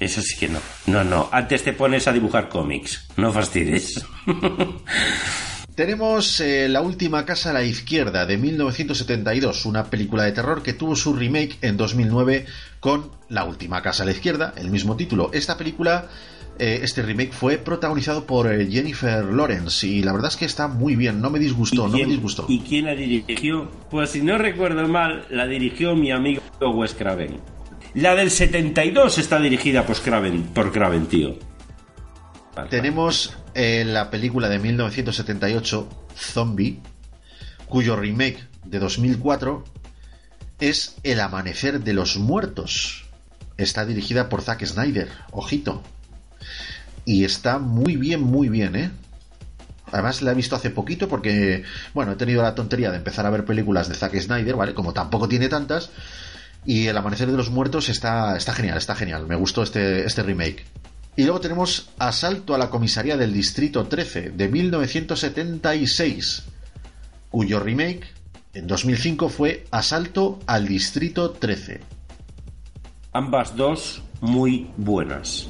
Eso sí que no. No, no. Antes te pones a dibujar cómics. No fastidies. [LAUGHS] Tenemos eh, La última casa a la izquierda de 1972, una película de terror que tuvo su remake en 2009 con La última casa a la izquierda, el mismo título. Esta película, este remake fue protagonizado por eh, Jennifer Lawrence y la verdad es que está muy bien, no me disgustó, no me disgustó. ¿Y quién la dirigió? Pues si no recuerdo mal, la dirigió mi amigo Wes Craven. La del 72 está dirigida por Craven, por Craven tío. Tenemos eh, la película de 1978, Zombie, cuyo remake de 2004 es El amanecer de los muertos. está dirigida por Zack Snyder, ojito. Y está muy bien, muy bien, ¿eh? Además la he visto hace poquito porque, bueno, he tenido la tontería de empezar a ver películas de Zack Snyder, ¿vale? Como tampoco tiene tantas. Y El Amanecer de los Muertos está, está genial, está genial. Me gustó este, este remake. Y luego tenemos Asalto a la Comisaría del Distrito 13 de 1976, cuyo remake en 2005 fue Asalto al Distrito 13. Ambas dos muy buenas.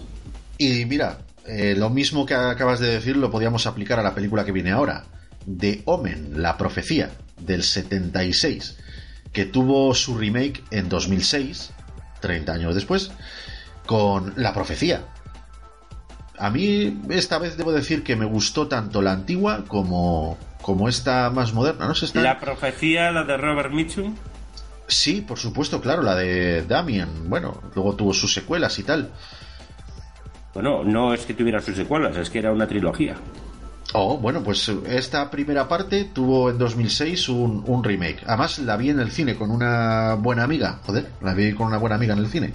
Y mira, eh, lo mismo que acabas de decir lo podíamos aplicar a la película que viene ahora, The Omen, la profecía, del 76, que tuvo su remake en 2006, 30 años después, con La profecía. A mí esta vez debo decir que me gustó tanto la antigua como, como esta más moderna. ¿no? Se está... ¿La profecía, la de Robert Mitchum? Sí, por supuesto, claro, la de Damien. Bueno, luego tuvo sus secuelas y tal. Bueno, no es que tuviera sus secuelas, es que era una trilogía. Oh, bueno, pues esta primera parte tuvo en 2006 un, un, remake. Además, la vi en el cine con una buena amiga. Joder, la vi con una buena amiga en el cine.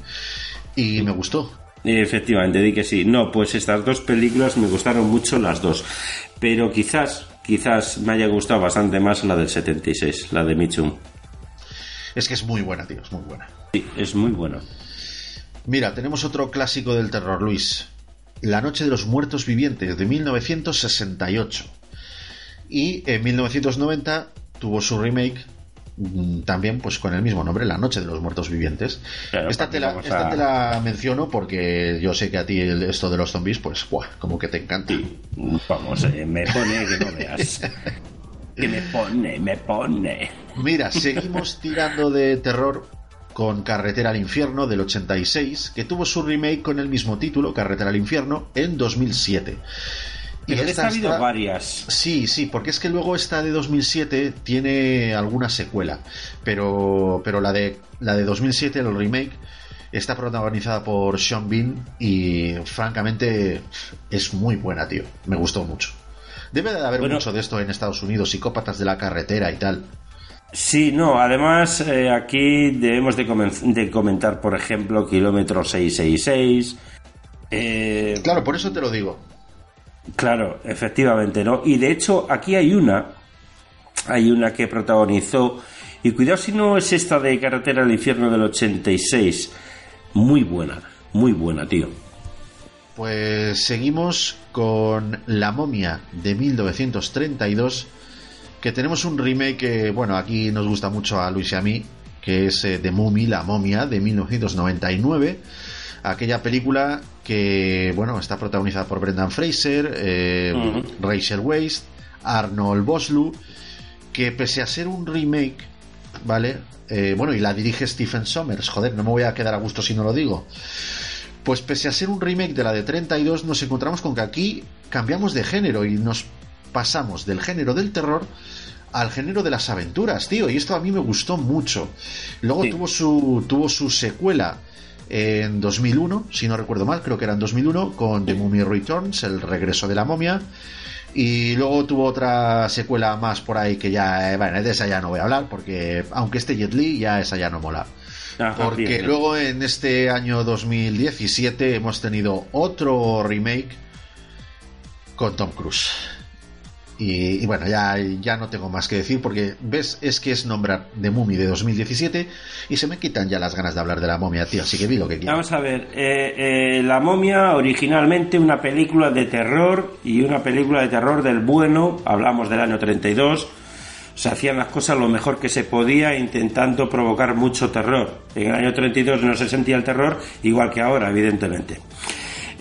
Y me gustó. Efectivamente, di que sí. No, pues estas dos películas me gustaron mucho las dos. Pero quizás, quizás me haya gustado bastante más la del 76, la de Mitchum. Es que es muy buena, tío, es muy buena. Sí, es muy buena. Mira, tenemos otro clásico del terror, Luis. La Noche de los Muertos Vivientes, de 1968. Y en 1990 tuvo su remake mm, también pues con el mismo nombre, La Noche de los Muertos Vivientes. Claro, esta, te la, esta a- te la menciono porque yo sé que a ti el- esto de los zombies, pues, ¡buah! como que te encanta. Vamos, eh, me pone que no veas. [LAUGHS] Que me pone, me pone. Mira, seguimos tirando de terror con Carretera al Infierno del 86, que tuvo su remake con el mismo título, Carretera al Infierno, en 2007. Pero de esta ha habido varias. Sí, sí, porque es que luego esta de 2007 tiene alguna secuela, pero, pero la, de, la de 2007, el remake, está protagonizada por Sean Bean y francamente es muy buena, tío. Me gustó mucho. Debe de haber Bueno. mucho de esto en Estados Unidos, psicópatas de la carretera y tal. Sí, no, además eh, aquí debemos de, comen- de comentar, por ejemplo, Kilómetro 666. Eh, Claro, por eso te lo digo. Claro, efectivamente, ¿no? Y de hecho, aquí hay una, hay una que protagonizó, y cuidado si no es esta de Carretera al Infierno del 86, muy buena, muy buena, tío. Pues seguimos con La momia de 1932, que tenemos un remake que, bueno, aquí nos gusta mucho a Luis y a mí, que es eh, The Mummy, La momia de 1999, aquella película que, bueno, está protagonizada por Brendan Fraser, eh, Ujú. Rachel Weisz, Arnold Boslu, que pese a ser un remake, ¿vale? Eh, bueno, y la dirige Stephen Sommers, joder, no me voy a quedar a gusto si no lo digo. Pues pese a ser un remake de la de 32, nos encontramos con que aquí cambiamos de género y nos pasamos del género del terror al género de las aventuras, tío. Y esto a mí me gustó mucho. Luego Sí. tuvo, su, tuvo su secuela en 2001, si no recuerdo mal, creo que era en 2001, con The Mummy Returns, el regreso de la momia. Y luego tuvo otra secuela más por ahí que ya, eh, bueno, de esa ya no voy a hablar, porque aunque esté Jet Li, ya esa ya no mola. Ajá, Porque bien. luego en este año 2017 hemos tenido otro remake con Tom Cruise. Y, bueno, ya, ya no tengo más que decir porque, ves, es que es nombrar The Mummy de 2017 y se me quitan ya las ganas de hablar de la momia, tío. Así que di lo que quieras. Vamos a ver, eh, eh, La momia, originalmente una película de terror y una película de terror del bueno, hablamos del año 32, se hacían las cosas lo mejor que se podía intentando provocar mucho terror. En el año 32 no se sentía el terror igual que ahora, evidentemente.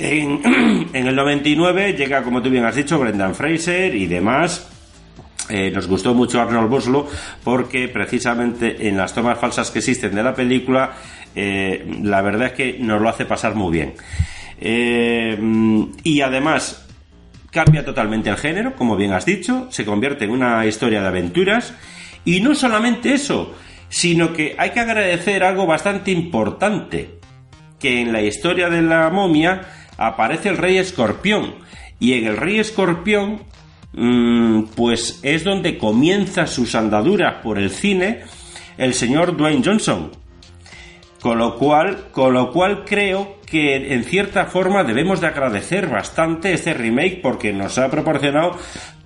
[CLEARS THROAT] En, el 99 llega, como tú bien has dicho, Brendan Fraser y demás. Eh, nos gustó mucho Arnold Boslo porque precisamente en las tomas falsas que existen de la película, eh, la verdad es que nos lo hace pasar muy bien. Eh, y además cambia totalmente el género, como bien has dicho, se convierte en una historia de aventuras. Y no solamente eso, sino que hay que agradecer algo bastante importante, que en la historia de la momia aparece el rey escorpión. Y en el rey escorpión, mm, pues es donde comienza sus andaduras por el cine el señor Dwayne Johnson. Con lo cual, con lo cual creo que en cierta forma debemos de agradecer bastante este remake porque nos ha proporcionado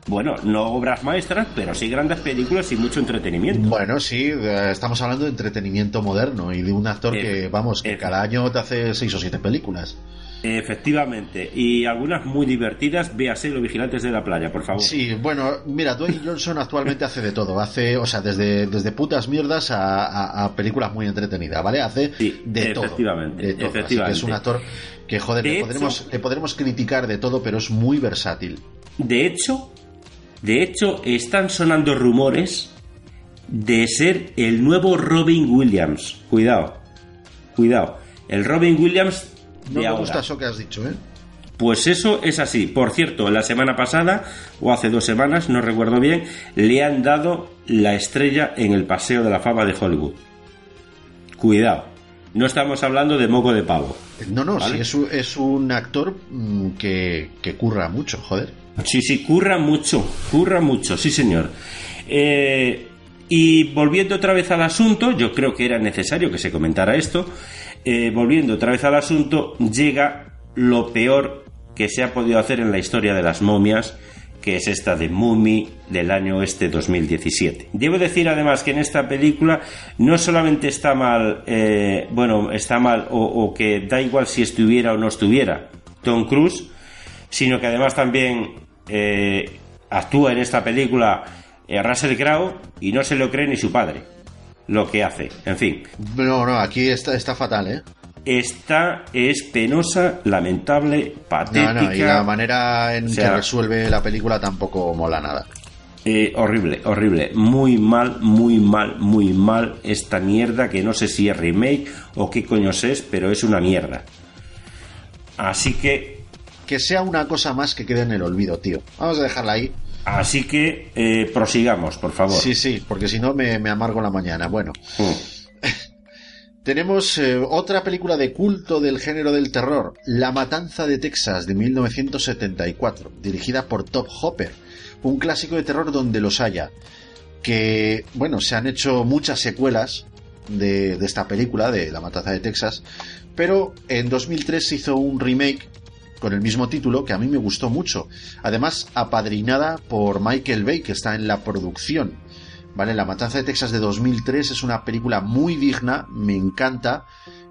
bueno, no obras maestras, pero sí grandes películas y mucho entretenimiento. Bueno, sí, eh, estamos hablando de entretenimiento moderno y de un actor que, vamos, que cada año te hace seis o siete películas. Efectivamente, y algunas muy divertidas, véase Los Vigilantes de la Playa, por favor. Sí, bueno, mira, Dwayne Johnson actualmente hace de todo, hace, o sea, desde, desde putas mierdas a, películas muy entretenidas, ¿vale? Hace de todo. Efectivamente, efectivamente. es un actor que, joder, le podremos, le podremos criticar de todo, pero es muy versátil. De hecho, de hecho, están sonando rumores de ser el nuevo Robin Williams. Cuidado, cuidado. El Robin Williams no me gusta eso que has dicho, ¿eh? Pues eso es así. Por cierto, la semana pasada, o hace dos semanas, no recuerdo bien, le han dado la estrella en el Paseo de la Fama de Hollywood. Cuidado. No estamos hablando de moco de pavo. No, no, sí, es, un, actor mm, que, que curra mucho, joder. Sí, sí, curra mucho, curra mucho, sí señor. Eh, y volviendo otra vez al asunto, yo creo que era necesario que se comentara esto, eh, volviendo otra vez al asunto, llega lo peor que se ha podido hacer en la historia de las momias, que es esta de Mummy del año este 2017. Debo decir además que en esta película no solamente está mal, eh, bueno, está mal o, que da igual si estuviera o no estuviera Tom Cruise, sino que además también eh, actúa en esta película eh, Russell Crowe y no se lo cree ni su padre lo que hace. En fin. No, no, aquí está, está fatal, ¿eh? Esta es penosa, lamentable, patética. y la manera en que resuelve la película tampoco mola nada. Eh, horrible, horrible. Muy mal, muy mal, muy mal esta mierda que no sé si es remake o qué coño es, pero es una mierda. Así que que sea una cosa más que quede en el olvido, tío. Vamos a dejarla ahí. Así que eh, prosigamos, por favor. Sí, sí, porque si no me, amargo la mañana. Bueno. Mm. [LAUGHS] Tenemos eh, otra película de culto del género del terror, La Matanza de Texas, de 1974, dirigida por Top Hopper, un clásico de terror donde los haya. Que, bueno, se han hecho muchas secuelas de, de esta película, de La Matanza de Texas, pero en 2003 se hizo un remake con el mismo título que a mí me gustó mucho. Además, apadrinada por Michael Bay, que está en la producción. ¿Vale? La Matanza de Texas de 2003 es una película muy digna, me encanta,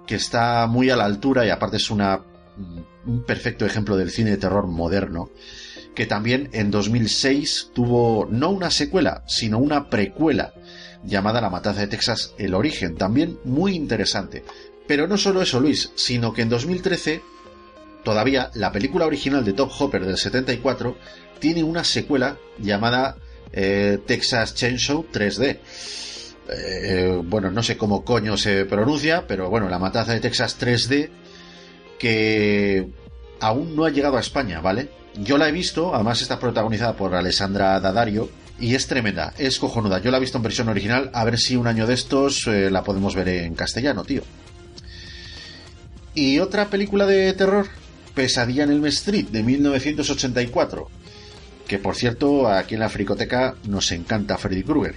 que está muy a la altura y aparte es una, un perfecto ejemplo del cine de terror moderno, que también en 2006 tuvo no una secuela, sino una precuela llamada La Matanza de Texas El Origen, también muy interesante. Pero no solo eso, Luis, sino que en 2013 Todavía, la película original de Top Hopper del 74 tiene una secuela llamada eh, Texas Chainsaw 3D. Eh, bueno, no sé cómo coño se pronuncia, pero bueno, la matanza de Texas 3D que aún no ha llegado a España, ¿vale? Yo la he visto, además está protagonizada por Alessandra Daddario y es tremenda, es cojonuda. Yo la he visto en versión original, a ver si un año de estos eh, la podemos ver en castellano, tío. Y otra película de terror Pesadilla en el Street de 1984, que por cierto aquí en la fricoteca nos encanta Freddy Krueger.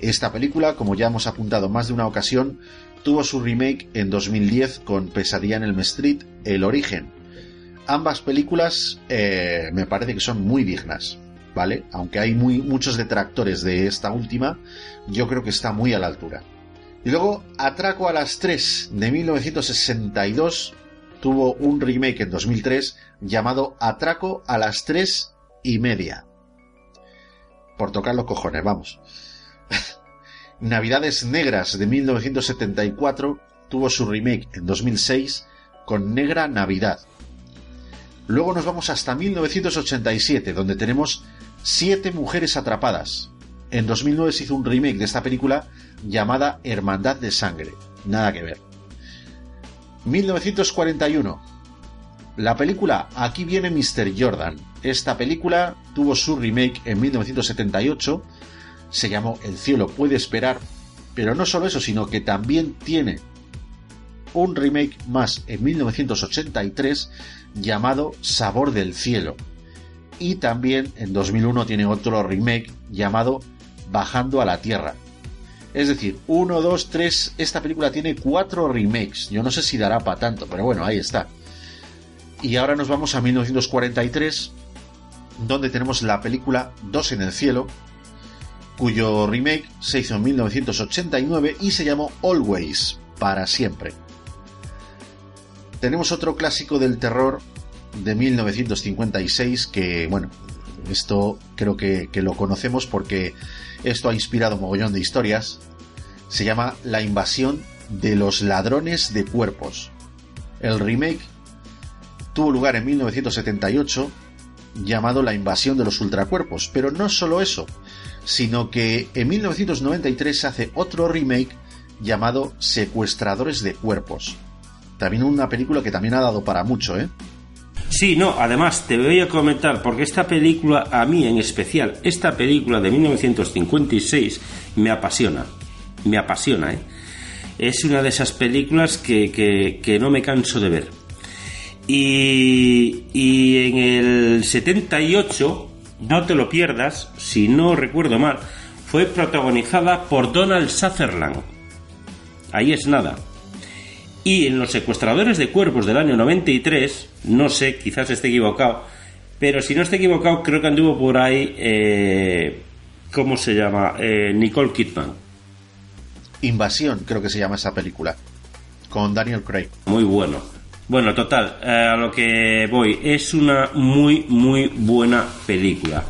Esta película, como ya hemos apuntado más de una ocasión, tuvo su remake en 2010 con Pesadilla en el Street, El Origen. Ambas películas eh, me parece que son muy dignas, ¿vale? Aunque hay muchos detractores de esta última, yo creo que está muy a la altura. Y luego Atraco a las 3 de 1962 tuvo un remake en 2003 llamado Atraco a las tres y media. Por tocar los cojones, vamos. [LAUGHS] Navidades Negras de 1974 tuvo su remake en 2006 con Negra Navidad. Luego nos vamos hasta 1987, donde tenemos Siete Mujeres Atrapadas. En 2009 se hizo un remake de esta película llamada Hermandad de Sangre. Nada que ver. 1941. La película Aquí viene Mr. Jordan. Esta película tuvo su remake en 1978. Se llamó El cielo puede esperar. Pero no solo eso, sino que también tiene un remake más en 1983 llamado Sabor del cielo. Y también en 2001 tiene otro remake llamado Bajando a la Tierra. Es decir, uno, dos, tres. Esta película tiene cuatro remakes. Yo no sé si dará para tanto, pero bueno, ahí está. Y ahora nos vamos a 1943, donde tenemos la película Dos en el cielo, cuyo remake se hizo en 1989 y se llamó Always, para siempre. Tenemos otro clásico del terror de 1956 que, bueno, esto creo que, que lo conocemos porque esto ha inspirado un mogollón de historias. Se llama La invasión de los ladrones de cuerpos. El remake tuvo lugar en 1978 llamado La invasión de los ultracuerpos, pero no solo eso, sino que en 1993 se hace otro remake llamado Secuestradores de cuerpos. También una película que también ha dado para mucho, ¿eh? Sí, no, además te voy a comentar, porque esta película, a mí en especial, esta película de 1956 me apasiona, me apasiona, ¿eh? Es una de esas películas que, que, no me canso de ver. Y, y en el 78, no te lo pierdas, si no recuerdo mal, fue protagonizada por Donald Sutherland. Ahí es nada. Y en Los secuestradores de cuerpos del año 93, no sé, quizás esté equivocado, pero si no esté equivocado, creo que anduvo por ahí, eh, ¿cómo se llama? Eh, Nicole Kidman. Invasión, creo que se llama esa película, con Daniel Craig. Muy bueno. Bueno, total, eh, a lo que voy, es una muy, muy buena película.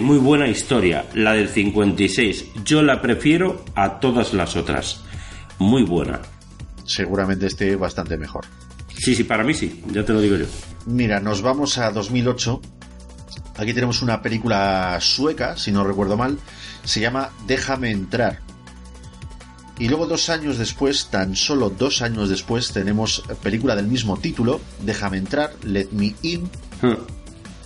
Muy buena historia, la del 56. Yo la prefiero a todas las otras. Muy buena. Seguramente esté bastante mejor. Sí, sí, para mí sí, ya te lo digo yo. Mira, nos vamos a 2008. Aquí tenemos una película sueca, si no recuerdo mal. Se llama Déjame entrar. Y luego dos años después, tan solo dos años después, tenemos película del mismo título, Déjame entrar, Let Me In.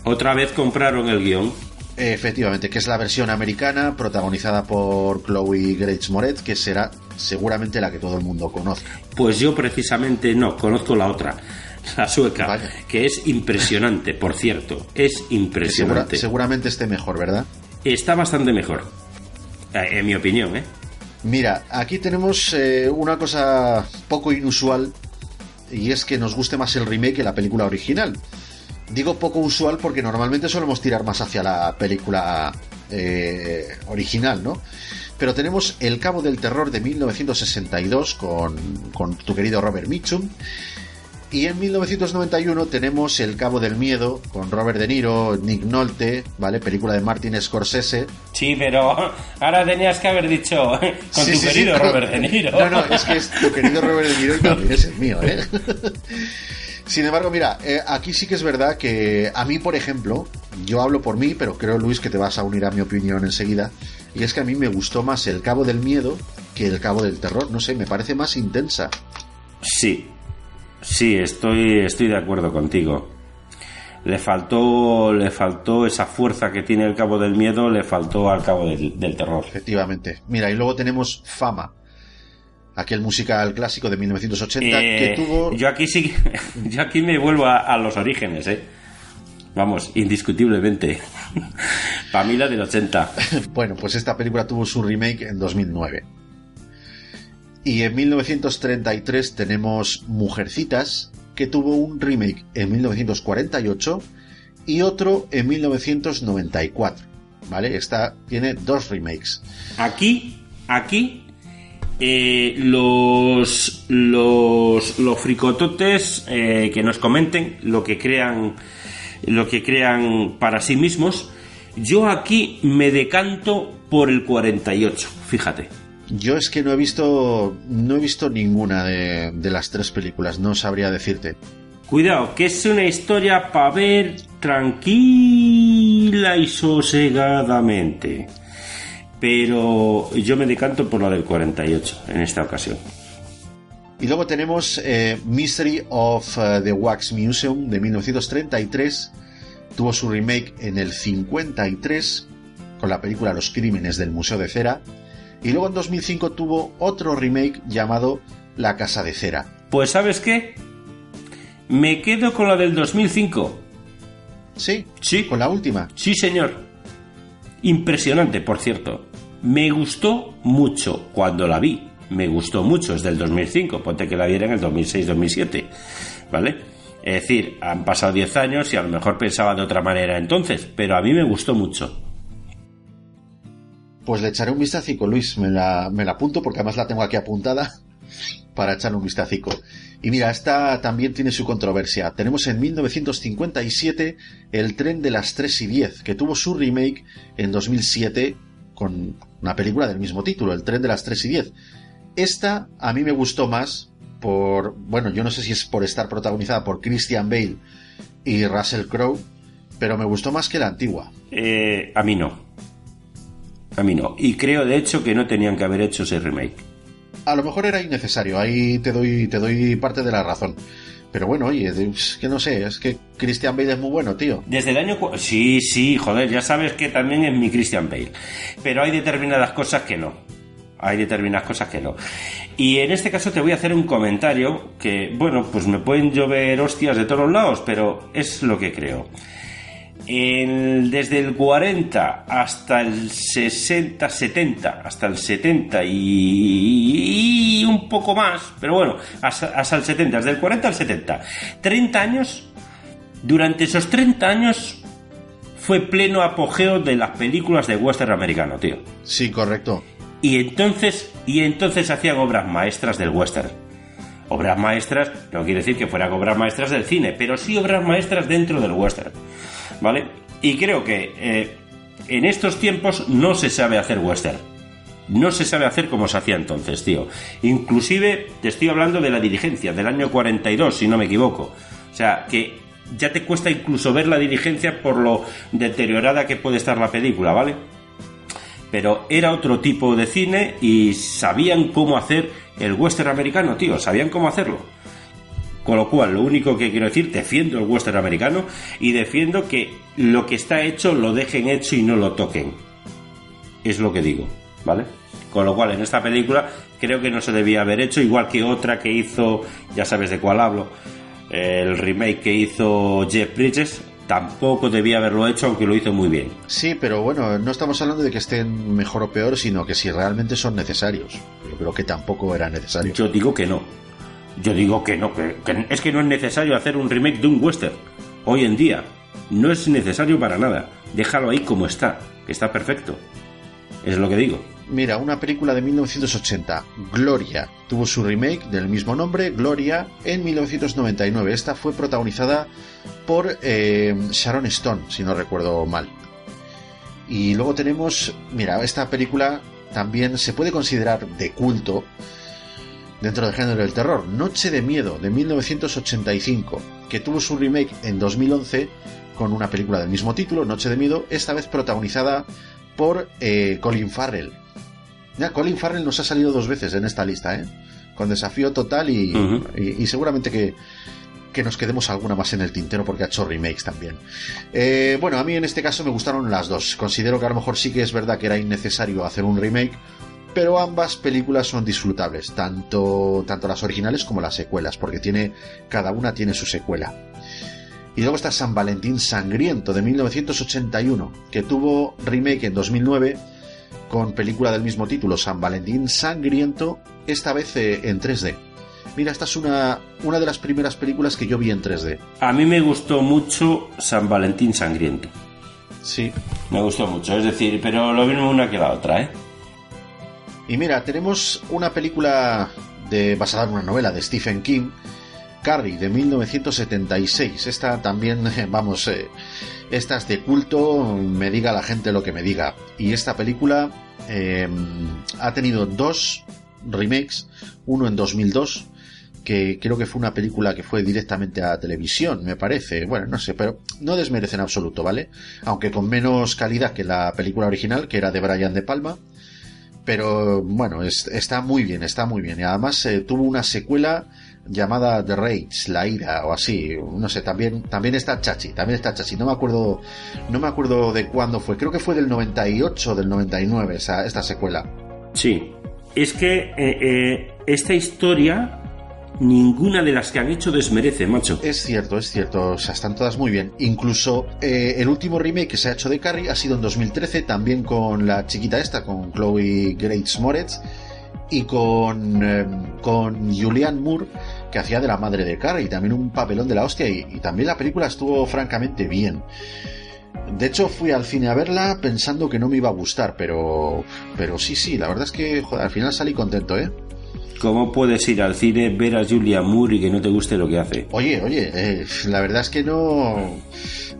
Otra vez compraron el guion. Efectivamente, que es la versión americana protagonizada por Chloe Grace Moretz, que será seguramente la que todo el mundo conozca. Pues yo precisamente no, conozco la otra, [LAUGHS] la sueca, Vaya. que es impresionante, por cierto, es segura- impresionante. seguramente esté mejor, ¿verdad? Está bastante mejor, eh, en mi opinión, ¿eh? Mira, aquí tenemos eh, una cosa poco inusual y es que nos guste más el remake que la película original. Digo poco usual porque normalmente solemos tirar más hacia la película eh, original, ¿no? Pero tenemos El Cabo del Terror de 1962 con, con tu querido Robert Mitchum. Y en 1991 tenemos El Cabo del Miedo con Robert De Niro, Nick Nolte, ¿vale? Película de Martin Scorsese. Sí, pero ahora tenías que haber dicho [LAUGHS] con Sí, tu sí, querido. Robert De Niro. No, no, es que es tu querido Robert De Niro y también es el mío, ¿eh? [LAUGHS] Sin embargo, mira, eh, aquí sí que es verdad que a mí, por ejemplo, yo hablo por mí, pero creo, Luis, que te vas a unir a mi opinión enseguida, y es que a mí me gustó más El Cabo del Miedo que El Cabo del Terror, no sé, me parece más intensa. Sí, sí, estoy, estoy de acuerdo contigo. Le faltó, le faltó esa fuerza que tiene el cabo del miedo, le faltó al cabo del, del terror. Efectivamente. Mira, y luego tenemos Fama, aquel musical clásico de 1980 Eh, que tuvo... Yo aquí sí, [LAUGHS] yo aquí me vuelvo a, a los orígenes, ¿eh? Vamos, indiscutiblemente. [LAUGHS] Para mí la del 80. Bueno, pues esta película tuvo su remake en 2009. Y en 1933 tenemos Mujercitas, que tuvo un remake en 1948 y otro en 1994. ¿Vale? Esta tiene dos remakes. Aquí, aquí, eh, los, los, los fricototes eh, que nos comenten lo que crean, lo que crean para sí mismos. Yo aquí me decanto por el 48, fíjate. Yo es que no he visto, no he visto ninguna de, de las tres películas, no sabría decirte. Cuidado, que es una historia para ver tranquila y sosegadamente. Pero yo me decanto por la del 48 en esta ocasión. Y luego tenemos eh, Mystery of eh, the Wax Museum de 1933. Tuvo su remake en el 53 con la película Los Crímenes del Museo de Cera. Y luego en 2005 tuvo otro remake llamado La Casa de Cera. Pues sabes qué? Me quedo con la del 2005. Sí, Sí, con la última. sí señor. Impresionante, por cierto. Me gustó mucho cuando la vi. Me gustó mucho, es del 2005, ponte que la viera en el 2006-2007, ¿vale? Es decir, han pasado 10 años y a lo mejor pensaba de otra manera entonces, pero a mí me gustó mucho. Pues le echaré un vistacico, Luis, me la, me la apunto porque además la tengo aquí apuntada [LAUGHS] para echarle un vistacico. Y mira, esta también tiene su controversia. Tenemos en 1957 El tren de las 3 y 10, que tuvo su remake en 2007 con una película del mismo título, El tren de las 3 y 10. Esta a mí me gustó más por, bueno, yo no sé si es por estar protagonizada por Christian Bale y Russell Crowe, pero me gustó más que la antigua. Eh, a mí no. A mí no. Y creo de hecho que no tenían que haber hecho ese remake. A lo mejor era innecesario, ahí te doy, te doy parte de la razón. Pero bueno, oye, es que no sé, es que Christian Bale es muy bueno, tío. Desde el año... Sí, sí, joder, ya sabes que también es mi Christian Bale. Pero hay determinadas cosas que no. Hay determinadas cosas que no. Y en este caso te voy a hacer un comentario que, bueno, pues me pueden llover hostias de todos lados, pero es lo que creo desde el 40 hasta el 60, 70, hasta el 70 y, un poco más, pero bueno, hasta, el 70, desde el 40 al 70, 30 años, durante esos 30 años fue pleno apogeo de las películas de western americano, tío. Sí, correcto. Y entonces, y entonces hacían obras maestras del western. Obras maestras, no quiere decir que fueran obras maestras del cine, pero sí obras maestras dentro del western. ¿vale? Y creo que eh, en estos tiempos no se sabe hacer western. No se sabe hacer como se hacía entonces, tío. Inclusive te estoy hablando de la dirigencia, del año 42, si no me equivoco. O sea, que ya te cuesta incluso ver la dirigencia por lo deteriorada que puede estar la película, ¿vale? Pero era otro tipo de cine y sabían cómo hacer el western americano, tío, sabían cómo hacerlo. Con lo cual, lo único que quiero decir, defiendo el western americano y defiendo que lo que está hecho lo dejen hecho y no lo toquen. Es lo que digo, ¿vale? Con lo cual, en esta película creo que no se debía haber hecho, igual que otra que hizo, ya sabes de cuál hablo, el remake que hizo Jeff Bridges, tampoco debía haberlo hecho, aunque lo hizo muy bien. Sí, pero bueno, no estamos hablando de que estén mejor o peor, sino que si realmente son necesarios. Yo creo que tampoco era necesario. Yo digo que no. Yo digo que no, que, es que no es necesario hacer un remake de un western. Hoy en día, no es necesario para nada. Déjalo ahí como está, que está perfecto. Es lo que digo. Mira, una película de 1980, Gloria, tuvo su remake del mismo nombre, Gloria, en 1999. Esta fue protagonizada por eh, Sharon Stone, si no recuerdo mal. Y luego tenemos, mira, esta película también se puede considerar de culto, dentro del género del terror, Noche de Miedo de 1985, que tuvo su remake en 2011 con una película del mismo título, Noche de Miedo, esta vez protagonizada por eh, Colin Farrell. Ya, Colin Farrell nos ha salido dos veces en esta lista, ¿eh? Con desafío total y, y, seguramente que, que, nos quedemos alguna más en el tintero porque ha hecho remakes también. Eh, bueno, a mí en este caso me gustaron las dos. Considero que a lo mejor sí que es verdad que era innecesario hacer un remake pero ambas películas son disfrutables, tanto, tanto las originales como las secuelas, porque tiene, cada una tiene su secuela. Y luego está San Valentín Sangriento de 1981, que tuvo remake en 2009 con película del mismo título, San Valentín Sangriento, esta vez eh, en 3D. Mira, esta es una, una de las primeras películas que yo vi en 3D. A mí me gustó mucho San Valentín Sangriento. Sí. Me gustó mucho, es decir, pero lo mismo una que la otra, ¿eh? Y mira, tenemos una película de, basada en una novela de Stephen King, Carrie, de 1976. Esta también, [LAUGHS] vamos, eh, esta es de culto, me diga la gente lo que me diga. Y esta película eh, ha tenido dos remakes, uno en 2002, que creo que fue una película que fue directamente a televisión, me parece. Bueno, no sé, pero no desmerece en absoluto, ¿vale? Aunque con menos calidad que la película original, que era de Brian De Palma pero bueno, está muy bien, está muy bien. Y además eh, tuvo una secuela llamada The Rage, La Ira o así, no sé, también también está Chachi, también está Chachi, no me acuerdo no me acuerdo de cuándo fue, creo que fue del 98 del 99 esa esta secuela. Sí. Es que eh, eh, esta historia ninguna de las que han hecho desmerece, macho. Es cierto, es cierto, o sea, están todas muy bien. Incluso eh, el último remake que se ha hecho de Carrie ha sido en 2013, también con la chiquita esta, con Chloe Grace Moretz y con, eh, con Julianne Moore, que hacía de la madre de Carrie, también un papelón de la hostia, y, también la película estuvo francamente bien. De hecho, fui al cine a verla pensando que no me iba a gustar, pero, pero sí, sí, la verdad es que al final salí contento, ¿eh? ¿Cómo puedes ir al cine, ver a Julia Moore y que no te guste lo que hace? Oye, oye, eh, la verdad es que no,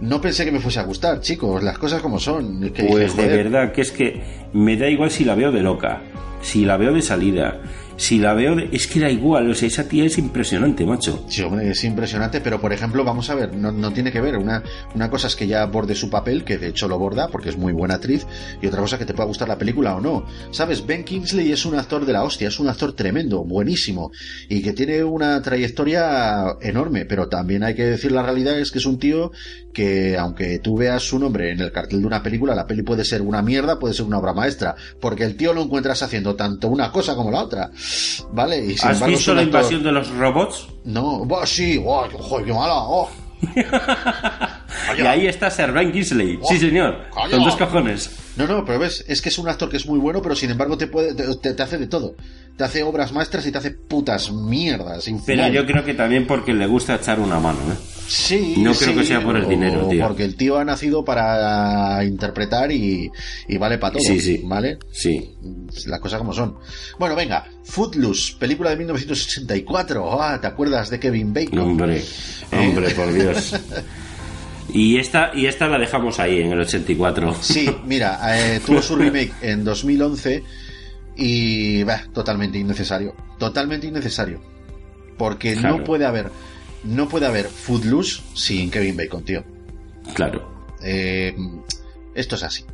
no pensé que me fuese a gustar, chicos, las cosas como son. Que Pues dije, de verdad que es que me da igual si la veo de loca, si la veo de salida, si la veo. Es que da igual, o sea, esa tía es impresionante, macho. Sí, hombre, es impresionante, pero por ejemplo, vamos a ver, no, no tiene que ver. Una, una cosa es que ya borde su papel, que de hecho lo borda porque es muy buena actriz, y otra cosa que te pueda gustar la película o no. ¿Sabes? Ben Kingsley es un actor de la hostia, es un actor tremendo, buenísimo, y que tiene una trayectoria enorme, pero también hay que decir la realidad es que es un tío que, aunque tú veas su nombre en el cartel de una película, la peli puede ser una mierda, puede ser una obra maestra, porque el tío lo encuentras haciendo tanto una cosa como la otra. ¿Vale? Y sin ¿Has embargo, visto la actor- invasión de los robots? no, buah, sí, joder, qué mala, oh. [LAUGHS] Y ahí está Sir Ben Kingsley, sí señor, Calla. con dos cojones. No, no, pero ves, es que es un actor que es muy bueno, pero sin embargo te puede, te, te- hace de todo. Te hace obras maestras y te hace putas mierdas. Pero yo creo que también porque le gusta echar una mano, ¿eh? Sí, no creo sí, que sea por el dinero, tío. Porque el tío ha nacido para interpretar y, y vale para todo. Sí, sí. ¿Vale? Sí. Las cosas como son. Bueno, venga, Footloose, película de 1984. Ah, ¿te acuerdas de Kevin Bacon? Hombre, hombre, por Dios. [LAUGHS] Y esta, y esta la dejamos ahí, en el 84. Sí, [LAUGHS] mira, eh, tuvo su remake en 2011 y bah, totalmente innecesario, totalmente innecesario, porque Claro. no puede haber, no puede haber Footloose sin Kevin Bacon, tío. Claro. Eh, esto es así.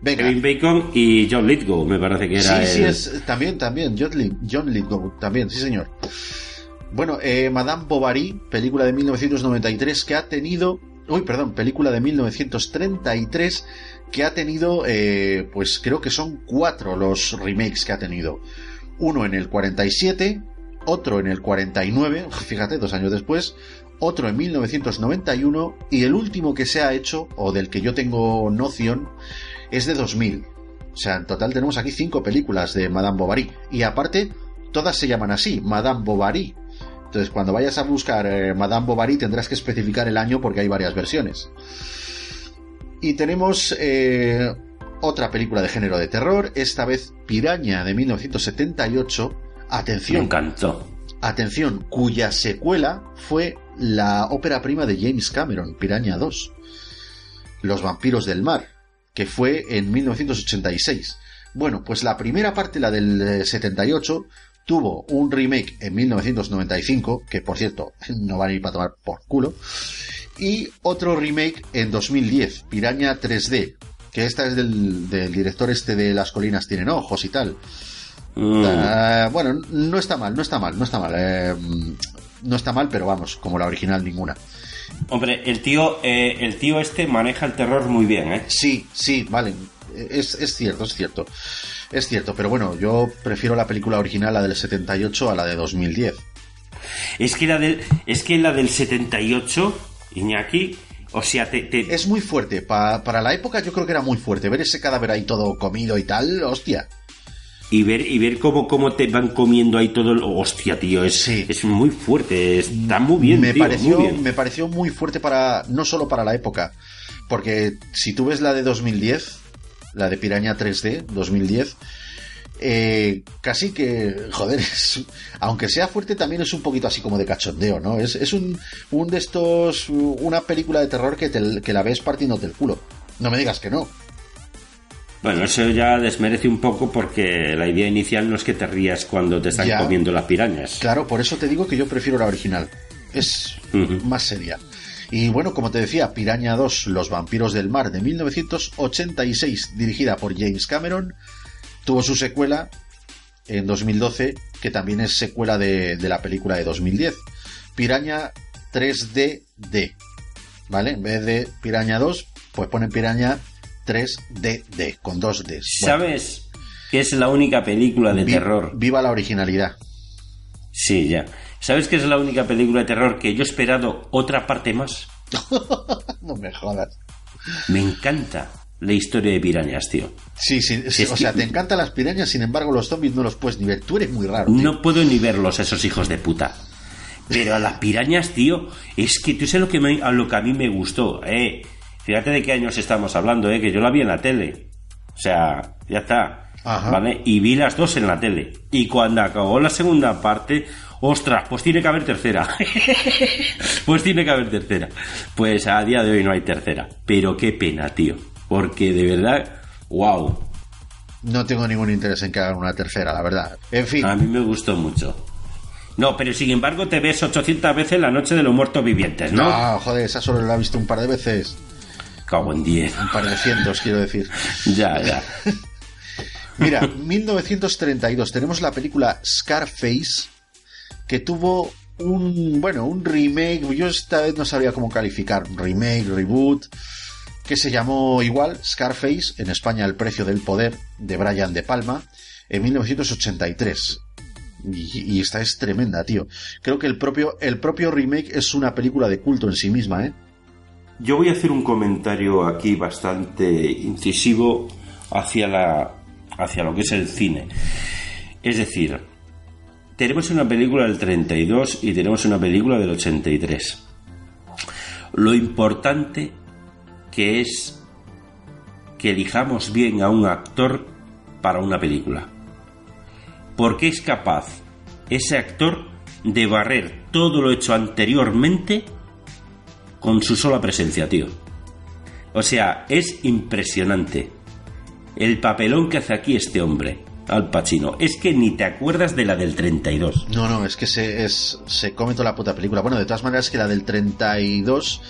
Venga. Kevin Bacon y John Lithgow, me parece que era sí, sí, el- es, también, también, John, Lith- John Lithgow, también, sí señor. Bueno, eh, Madame Bovary, película de 1993 que ha tenido, uy, perdón, película de 1933 que ha tenido, eh, pues creo que son cuatro los remakes que ha tenido. Uno en el 47, otro en el 49, [LAUGHS] fíjate, dos años después, otro en 1991 y el último que se ha hecho, o del que yo tengo noción, es de 2000. O sea, en total tenemos aquí cinco películas de Madame Bovary. Y aparte, todas se llaman así, Madame Bovary. Entonces, cuando vayas a buscar eh, Madame Bovary tendrás que especificar el año porque hay varias versiones. Y tenemos eh, otra película de género de terror, esta vez Piraña de 1978. Me Atención, encantó. atención, cuya secuela fue la ópera prima de James Cameron, Piraña 2. Los vampiros del mar, que fue en 1986. Bueno, pues la primera parte, la del eh, 78, tuvo un remake en 1995, que por cierto [LAUGHS] no van a ir para tomar por culo, y otro remake en 2010, Piraña 3D, que esta es del, del director este de Las colinas tienen ojos y tal. Mm, Ah, bueno, no está mal, no está mal, no está mal. eh, no está mal, pero vamos, como la original ninguna. Hombre, el tío, eh, el tío este maneja el terror muy bien, ¿eh? Sí, sí, vale. Es, es cierto, es cierto. Es cierto, pero bueno, yo prefiero la película original, la del 78, a la de 2010. Es que la del, es que la del 78, Iñaki, o sea, te, te- Es muy fuerte. pa- para la época yo creo que era muy fuerte. Ver ese cadáver ahí todo comido y tal, hostia. y ver y ver cómo, cómo te van comiendo ahí todo el, hostia, tío, es, Sí. es muy fuerte, está muy bien, me tío, pareció, muy bien. me pareció muy fuerte para, no solo para la época, porque si tú ves la de 2010, la de Piraña 3D 2010, eh, casi que, joder, es- aunque sea fuerte también es un poquito así como de cachondeo, ¿no? Es, es un, un de estos, una película de terror que, te- que la ves partiéndote el culo. No me digas que no. Bueno, eso ya desmerece un poco porque la idea inicial no es que te rías cuando te están Ya. comiendo las pirañas. Claro, por eso te digo que yo prefiero la original. Es más seria. Y bueno, como te decía, Piraña 2, Los vampiros del mar de 1986, dirigida por James Cameron, tuvo su secuela en 2012, que también es secuela de, de la película de 2010. Piraña 3DD. ¿Vale? En vez de Piraña 2, pues ponen Piraña 3DD, con dos. Bueno, ¿Sabes que es la única película de vi- terror? Viva la originalidad. Sí, ya. ¿Sabes que es la única película de terror que yo he esperado otra parte más? [LAUGHS] no me jodas. Me encanta la historia de pirañas, tío. Sí, sí, es o sea, te encantan las pirañas, sin embargo, los zombies no los puedes ni ver. Tú eres muy raro. tío. No puedo ni verlos, esos hijos de puta. Pero a las pirañas, tío, es que tú sabes lo que, me- a lo que a mí me gustó, eh. Fíjate de qué años estamos hablando, eh, que yo la vi en la tele. O sea, ya está. Ajá. ¿Vale? Y vi las dos en la tele. Y cuando acabó la segunda parte, ostras, pues tiene que haber tercera. [LAUGHS] pues tiene que haber tercera. Pues a día de hoy no hay tercera. Pero qué pena, tío. Porque de verdad, wow. No tengo ningún interés en que hagan una tercera, la verdad. En fin, A mí me gustó mucho. No, pero sin embargo te ves 800 veces la noche de los muertos vivientes, ¿no? no, joder, esa solo la he visto un par de veces. Cago en 10. Un par de cientos, quiero decir. [LAUGHS] Ya, ya. [LAUGHS] Mira, 1932 tenemos la película Scarface que tuvo un, bueno, un remake, yo esta vez no sabría cómo calificar, remake, reboot, que se llamó igual Scarface, en España El precio del poder, de Brian De Palma, en 1983. Y, y esta es tremenda, tío. Creo que el propio, el propio remake es una película de culto en sí misma, ¿eh? Yo voy a hacer un comentario aquí bastante incisivo hacia la hacia lo que es el cine. Es decir, tenemos una película del 32 y tenemos una película del 83. Lo importante que es que elijamos bien a un actor para una película. Porque es capaz ese actor de barrer todo lo hecho anteriormente con su sola presencia, tío. O sea, es impresionante el papelón que hace aquí este hombre, Al Pacino. Es que ni te acuerdas de la del 32. No, no, es que se, es, se come toda la puta película. Bueno, de todas maneras que la del 32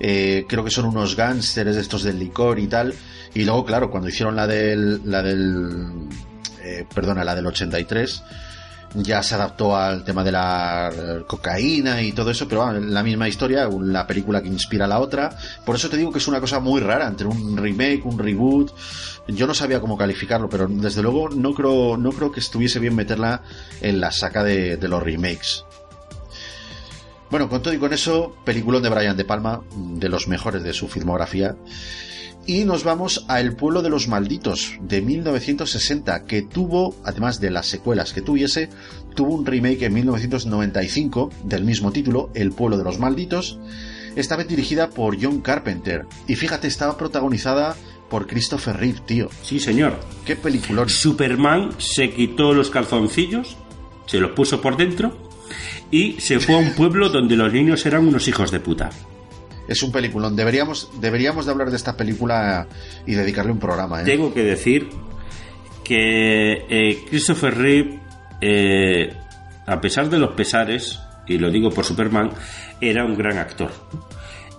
eh, creo que son unos gánsteres estos del licor y tal. Y luego, claro, cuando hicieron la del... La del eh, perdona, la del 83 ya se adaptó al tema de la cocaína y todo eso, pero bueno, la misma historia, la película que inspira a la otra. Por eso te digo que es una cosa muy rara entre un remake, un reboot. Yo no sabía cómo calificarlo, pero desde luego no creo, no creo que estuviese bien meterla en la saca de, de los remakes. Bueno, con todo y con eso, peliculón de Brian De Palma, de los mejores de su filmografía. Y nos vamos a El pueblo de los malditos de 1960, que tuvo, además de las secuelas que tuviese, tuvo un remake en 1995 del mismo título, El pueblo de los malditos, esta vez dirigida por John Carpenter. Y fíjate, estaba protagonizada por Christopher Reeve, tío. Sí, señor. Qué peliculón. Superman se quitó los calzoncillos, se los puso por dentro y se fue a un pueblo donde los niños eran unos hijos de puta. Es un peliculón. Deberíamos, deberíamos de hablar de esta película y dedicarle un programa. ¿eh? Tengo que decir que eh, Christopher Reeve, eh, a pesar de los pesares, y lo digo por Superman, era un gran actor.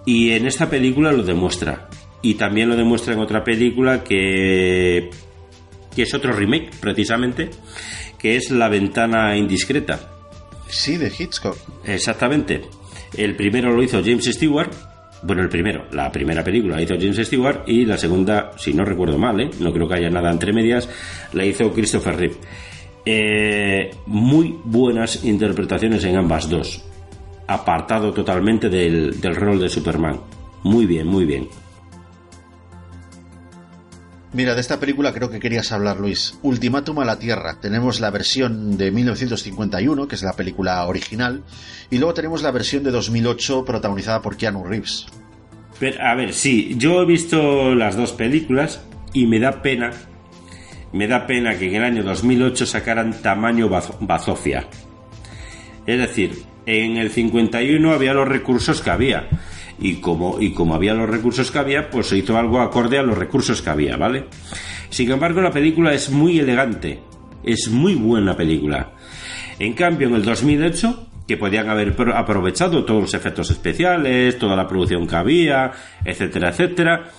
Y en esta película lo demuestra. Y también lo demuestra en otra película que, que es otro remake, precisamente, que es La ventana indiscreta. Sí, de Hitchcock. Exactamente. El primero lo hizo James Stewart. Bueno, el primero, la primera película la hizo James Stewart y la segunda, si no recuerdo mal, ¿eh? no creo que haya nada entre medias, la hizo Christopher Reeve. Eh, muy buenas interpretaciones en ambas dos. Apartado totalmente del, del rol de Superman. Muy bien, muy bien. Mira, de esta película creo que querías hablar, Luis. Ultimátum a la Tierra. Tenemos la versión de 1951, que es la película original, y luego tenemos la versión de 2008 protagonizada por Keanu Reeves. Pero, a ver, sí, yo he visto las dos películas y me da pena, me da pena que en el año 2008 sacaran tamaño bazo- bazofia. Es decir, en el 51 había los recursos que había. Y como, y como había los recursos que había, pues se hizo algo acorde a los recursos que había, ¿vale? Sin embargo, la película es muy elegante. Es muy buena película. En cambio, en el 2008, que podían haber pro- aprovechado todos los efectos especiales, toda la producción que había, etcétera, etcétera,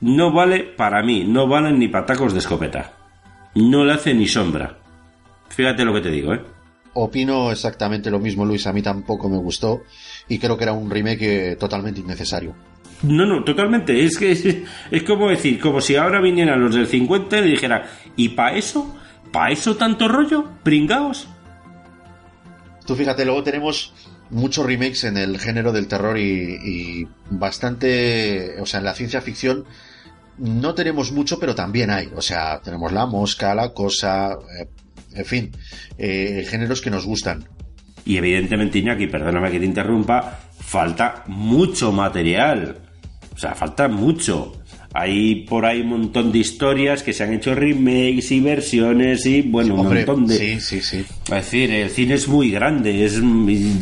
no vale, para mí, no valen ni patacos de escopeta. No le hace ni sombra. Fíjate lo que te digo, ¿eh? Opino exactamente lo mismo, Luis. A mí tampoco me gustó y creo que era un remake eh, totalmente innecesario. No, no, totalmente. Es que es, es como decir, como si ahora vinieran los del 50 y le dijera, ¿y para eso? ¿Para eso tanto rollo? ¿Pringaos? Tú fíjate, luego tenemos muchos remakes en el género del terror y, y bastante, o sea, en la ciencia ficción no tenemos mucho, pero también hay. O sea, tenemos la mosca, la cosa, eh, en fin, eh, géneros que nos gustan. Y evidentemente, Iñaki, perdóname que te interrumpa, falta mucho material. O sea, falta mucho. Hay por ahí un montón de historias que se han hecho remakes y versiones y bueno, un montón de... Sí, sí, sí. Es decir, el cine es muy grande, es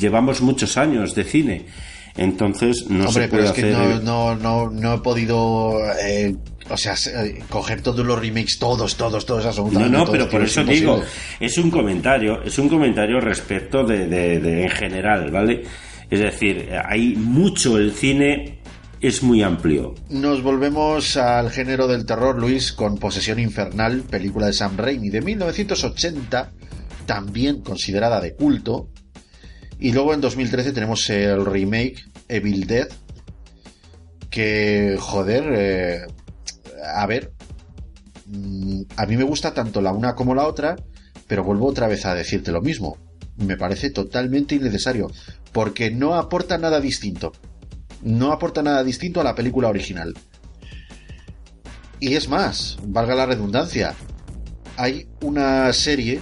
llevamos muchos años de cine. Entonces no Hombre, se puede pero es que no, no, no, no he podido, eh, o sea, eh, coger todos los remakes, todos, todos, todos, No, absolutamente no, todos, pero por eso es digo, es un comentario, es un comentario respecto de, de- de en general, ¿vale? Es decir, hay mucho, el cine es muy amplio. Nos volvemos al género del terror, Luis, con Posesión Infernal, película de Sam Raimi de 1980, también considerada de culto. Y luego en 2013 tenemos el remake Evil Dead, que, joder, eh, a ver, mm, a mí me gusta tanto la una como la otra, pero vuelvo otra vez a decirte lo mismo. Me parece totalmente innecesario, porque no aporta nada distinto no aporta nada distinto a la película original. Y es más, valga la redundancia, hay una serie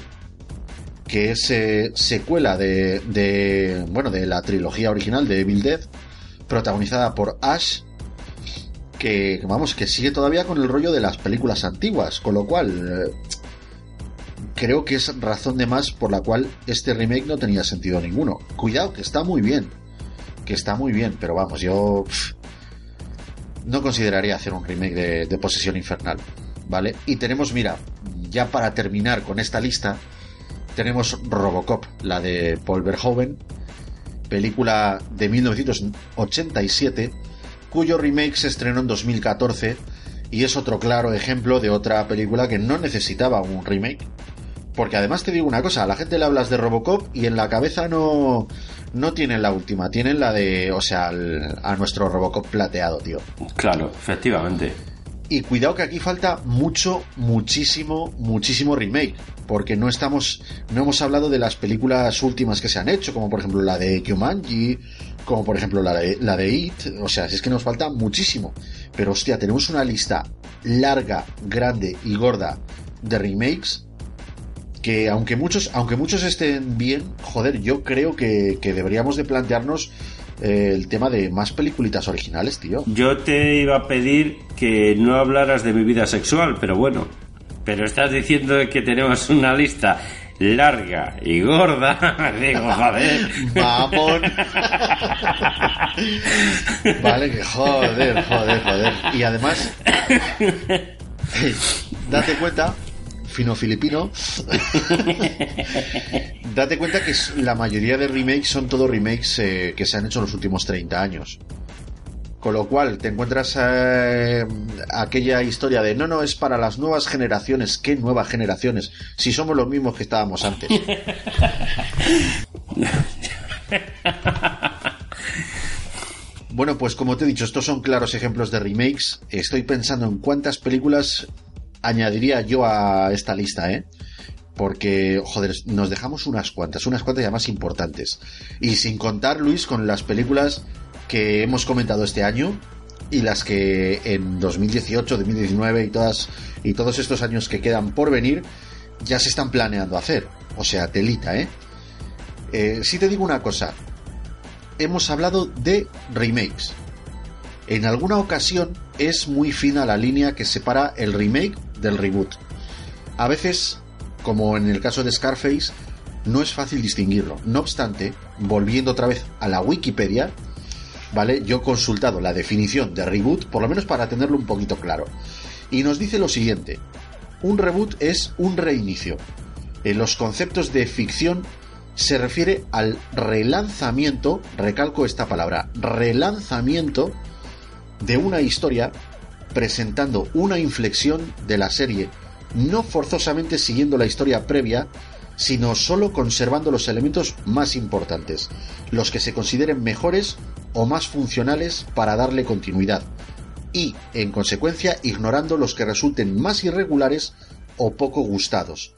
que es eh, secuela de, de, bueno, de la trilogía original de Evil Dead, protagonizada por Ash, que, vamos, que sigue todavía con el rollo de las películas antiguas, con lo cual eh, creo que es razón de más por la cual este remake no tenía sentido ninguno. Cuidado, que está muy bien, que está muy bien, pero vamos, yo no consideraría hacer un remake de, de Posesión Infernal, ¿vale? Y tenemos, mira, ya para terminar con esta lista, tenemos Robocop, la de Paul Verhoeven, película de 1987, cuyo remake se estrenó en 2014 y es otro claro ejemplo de otra película que no necesitaba un remake. Porque además te digo una cosa, a la gente le hablas de Robocop y en la cabeza no, no tienen la última, tienen la de, o sea, a nuestro Robocop plateado, tío. Claro, efectivamente. Y cuidado que aquí falta mucho, muchísimo, muchísimo remake. Porque no estamos, no hemos hablado de las películas últimas que se han hecho, como por ejemplo la de Jumanji, como por ejemplo la de, la de It. O sea, es que nos falta muchísimo. Pero hostia, tenemos una lista larga, grande y gorda de remakes que aunque muchos, aunque muchos estén bien, joder, yo creo que, que deberíamos de plantearnos eh, el tema de más peliculitas originales, tío. Yo te iba a pedir que no hablaras de mi vida sexual, pero bueno. Pero estás diciendo que tenemos una lista larga y gorda. [LAUGHS] Digo, joder. Mamón. vale, que joder, joder, joder. Y además, date cuenta, fino filipino, date cuenta que la mayoría de remakes son todos remakes eh, que se han hecho en los últimos 30 años. Con lo cual te encuentras eh, aquella historia de no, no, es para las nuevas generaciones. ¿Qué nuevas generaciones? Si somos los mismos que estábamos antes. [LAUGHS] Bueno, pues como te he dicho, estos son claros ejemplos de remakes. Estoy pensando en cuántas películas añadiría yo a esta lista, ¿eh? Porque, joder, nos dejamos unas cuantas, unas cuantas ya más importantes. Y sin contar, Luis, con las películas que hemos comentado este año y las que en 2018, 2019 y todas y todos estos años que quedan por venir ya se están planeando hacer. O sea, telita, ¿eh? eh si te digo una cosa, hemos hablado de remakes. En alguna ocasión es muy fina la línea que separa el remake del reboot. A veces, como en el caso de Scarface, no es fácil distinguirlo. No obstante, volviendo otra vez a la Wikipedia, ¿vale? Yo he consultado la definición de reboot, por lo menos para tenerlo un poquito claro. Y nos dice lo siguiente. Un reboot es un reinicio. En los conceptos de ficción se refiere al relanzamiento, recalco esta palabra, relanzamiento de una historia presentando una inflexión de la serie, no forzosamente siguiendo la historia previa, sino solo conservando los elementos más importantes, los que se consideren mejores o más funcionales para darle continuidad, y, en consecuencia, ignorando los que resulten más irregulares o poco gustados.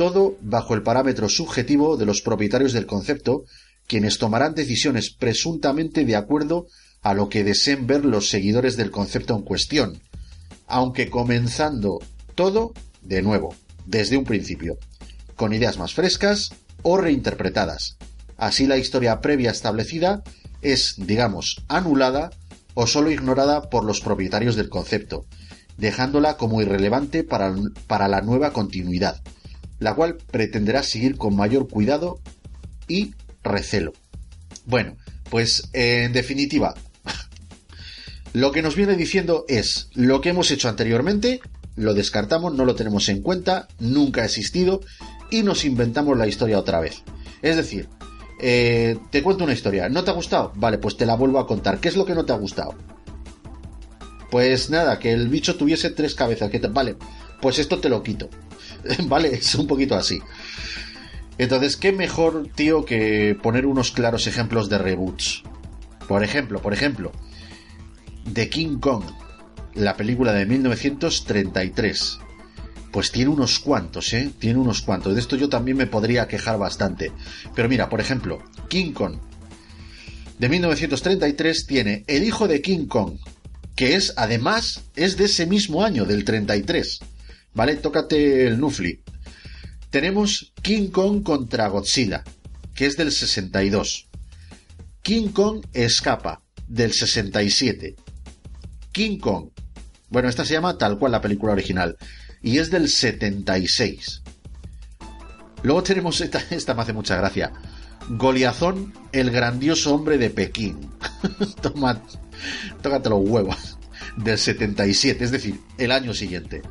todo bajo el parámetro subjetivo de los propietarios del concepto, quienes tomarán decisiones presuntamente de acuerdo a lo que deseen ver los seguidores del concepto en cuestión, aunque comenzando todo de nuevo, desde un principio, con ideas más frescas o reinterpretadas. Así la historia previa establecida es, digamos, anulada o solo ignorada por los propietarios del concepto, dejándola como irrelevante para, para la nueva continuidad, la cual pretenderá seguir con mayor cuidado y recelo. Bueno, pues en definitiva, [LAUGHS] lo que nos viene diciendo es lo que hemos hecho anteriormente, lo descartamos, no lo tenemos en cuenta, nunca ha existido y nos inventamos la historia otra vez. Es decir, eh, te cuento una historia, ¿no te ha gustado? Vale, pues te la vuelvo a contar. ¿Qué es lo que no te ha gustado? Pues nada, que el bicho tuviese tres cabezas. Que Vale, pues esto te lo quito. [LAUGHS] vale, es un poquito así. Entonces, ¿qué mejor, tío, que poner unos claros ejemplos de reboots? Por ejemplo, por ejemplo, The King Kong, la película de 1933. Pues tiene unos cuantos, ¿eh? Tiene unos cuantos. De esto yo también me podría quejar bastante. Pero mira, por ejemplo, King Kong de 1933 tiene El hijo de King Kong, que es además es de ese mismo año, del 33. ¿Vale? Tócate el Nufli. Tenemos King Kong contra Godzilla, que es del 62. King Kong escapa, del 67. King Kong. Bueno, esta se llama tal cual la película original. Y es del 76. Luego tenemos esta, [LAUGHS] esta me hace mucha gracia. Goliazón, el grandioso hombre de Pekín. [LAUGHS] Toma, tócate los huevos. Del 77, es decir, el año siguiente.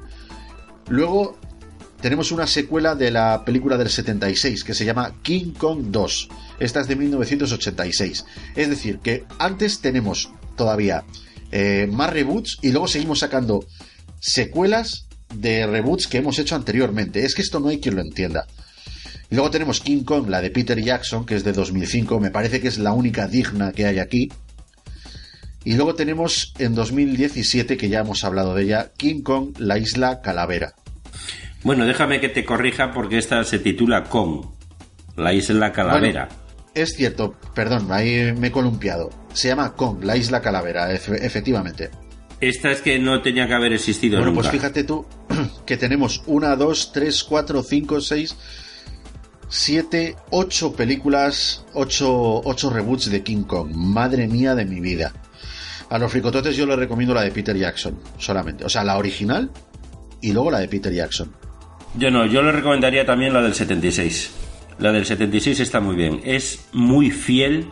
Luego tenemos una secuela de la película del 76 que se llama King Kong 2. Esta es de 1986. Es decir, que antes tenemos todavía eh, más reboots y luego seguimos sacando secuelas de reboots que hemos hecho anteriormente. Es que esto no hay quien lo entienda. Y luego tenemos King Kong, la de Peter Jackson, que es de 2005. Me parece que es la única digna que hay aquí. Y luego tenemos en 2017, que ya hemos hablado de ella, King Kong, la isla Calavera. Bueno, déjame que te corrija porque esta se titula Kong, la isla Calavera. es cierto, perdón, ahí me he columpiado. Se llama Kong, la isla Calavera, efectivamente. Esta es que no tenía que haber existido bueno, pues fíjate tú que tenemos una, dos, tres, cuatro, cinco, seis, siete, ocho películas, ocho, ocho reboots de King Kong. Madre mía de mi vida. A los fricototes yo les recomiendo la de Peter Jackson, solamente. O sea, la original y luego la de Peter Jackson. Yo no, yo le recomendaría también la del 76. La del 76 está muy bien. Es muy fiel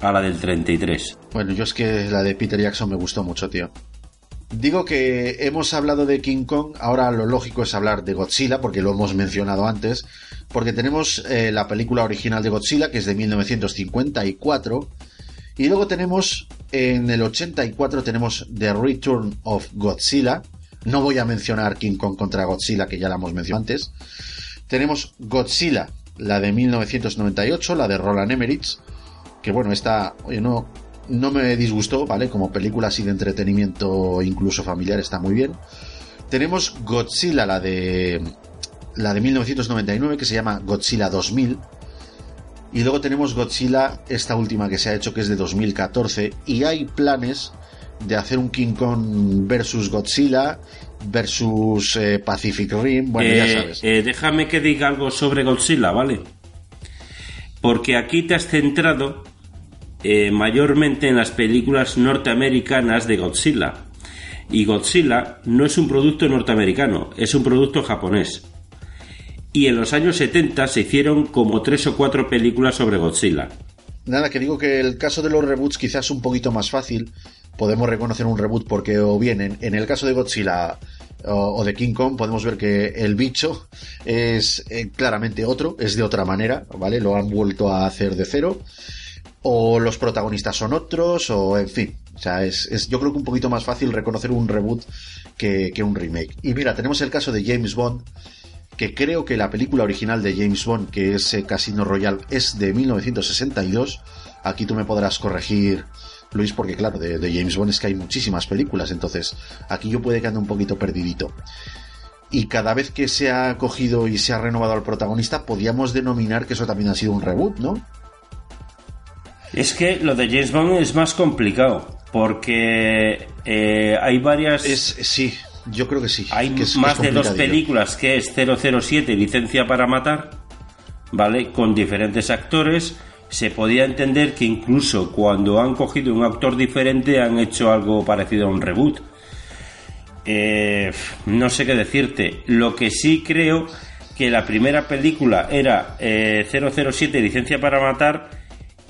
a la del 33. Bueno, yo es que la de Peter Jackson me gustó mucho, tío. Digo que hemos hablado de King Kong, ahora lo lógico es hablar de Godzilla, porque lo hemos mencionado antes, porque tenemos eh, la película original de Godzilla, que es de 1954, y luego tenemos, en el 84 tenemos The Return of Godzilla, no voy a mencionar King Kong contra Godzilla, que ya la hemos mencionado antes. Tenemos Godzilla, la de 1998, la de Roland Emmerich, que bueno, esta no, no me disgustó, ¿vale? Como película así de entretenimiento, incluso familiar, está muy bien. Tenemos Godzilla, la de la de 1999, que se llama Godzilla 2000. Y luego tenemos Godzilla, esta última que se ha hecho, que es de 2014. Y hay planes de hacer un King Kong versus Godzilla versus eh, Pacific Rim. Bueno, ya eh, sabes. Eh, déjame que diga algo sobre Godzilla, ¿vale? Porque aquí te has centrado mayormente en las películas norteamericanas de Godzilla. Y Godzilla no es un producto norteamericano, es un producto japonés. Y en los años 70 se hicieron como tres o cuatro películas sobre Godzilla. Nada, que digo que el caso de los reboots quizás es un poquito más fácil, podemos reconocer un reboot porque o bien en, el caso de Godzilla o, de King Kong podemos ver que el bicho es eh, claramente otro, es de otra manera, ¿vale? Lo han vuelto a hacer de cero. O los protagonistas son otros, o en fin. O sea, es, yo creo que un poquito más fácil reconocer un reboot que, un remake. Y mira, tenemos el caso de James Bond, que creo que la película original de James Bond, que es eh, Casino Royale, es de 1962. Aquí tú me podrás corregir Luis, porque claro, de, James Bond es que hay muchísimas películas, entonces aquí yo puede que ande un poquito perdidito. y cada vez que se ha cogido y se ha renovado al protagonista, podríamos denominar que eso también ha sido un reboot, ¿no? Es que lo de James Bond es más complicado, porque eh, hay varias... Es, sí, yo creo que sí. Hay que es- más de dos películas que es 007 Licencia para Matar, ¿vale? Con diferentes actores. Se podía entender que incluso cuando han cogido un actor diferente han hecho algo parecido a un reboot. Eh, no sé qué decirte. Lo que sí creo que la primera película era eh, 007 Licencia para Matar,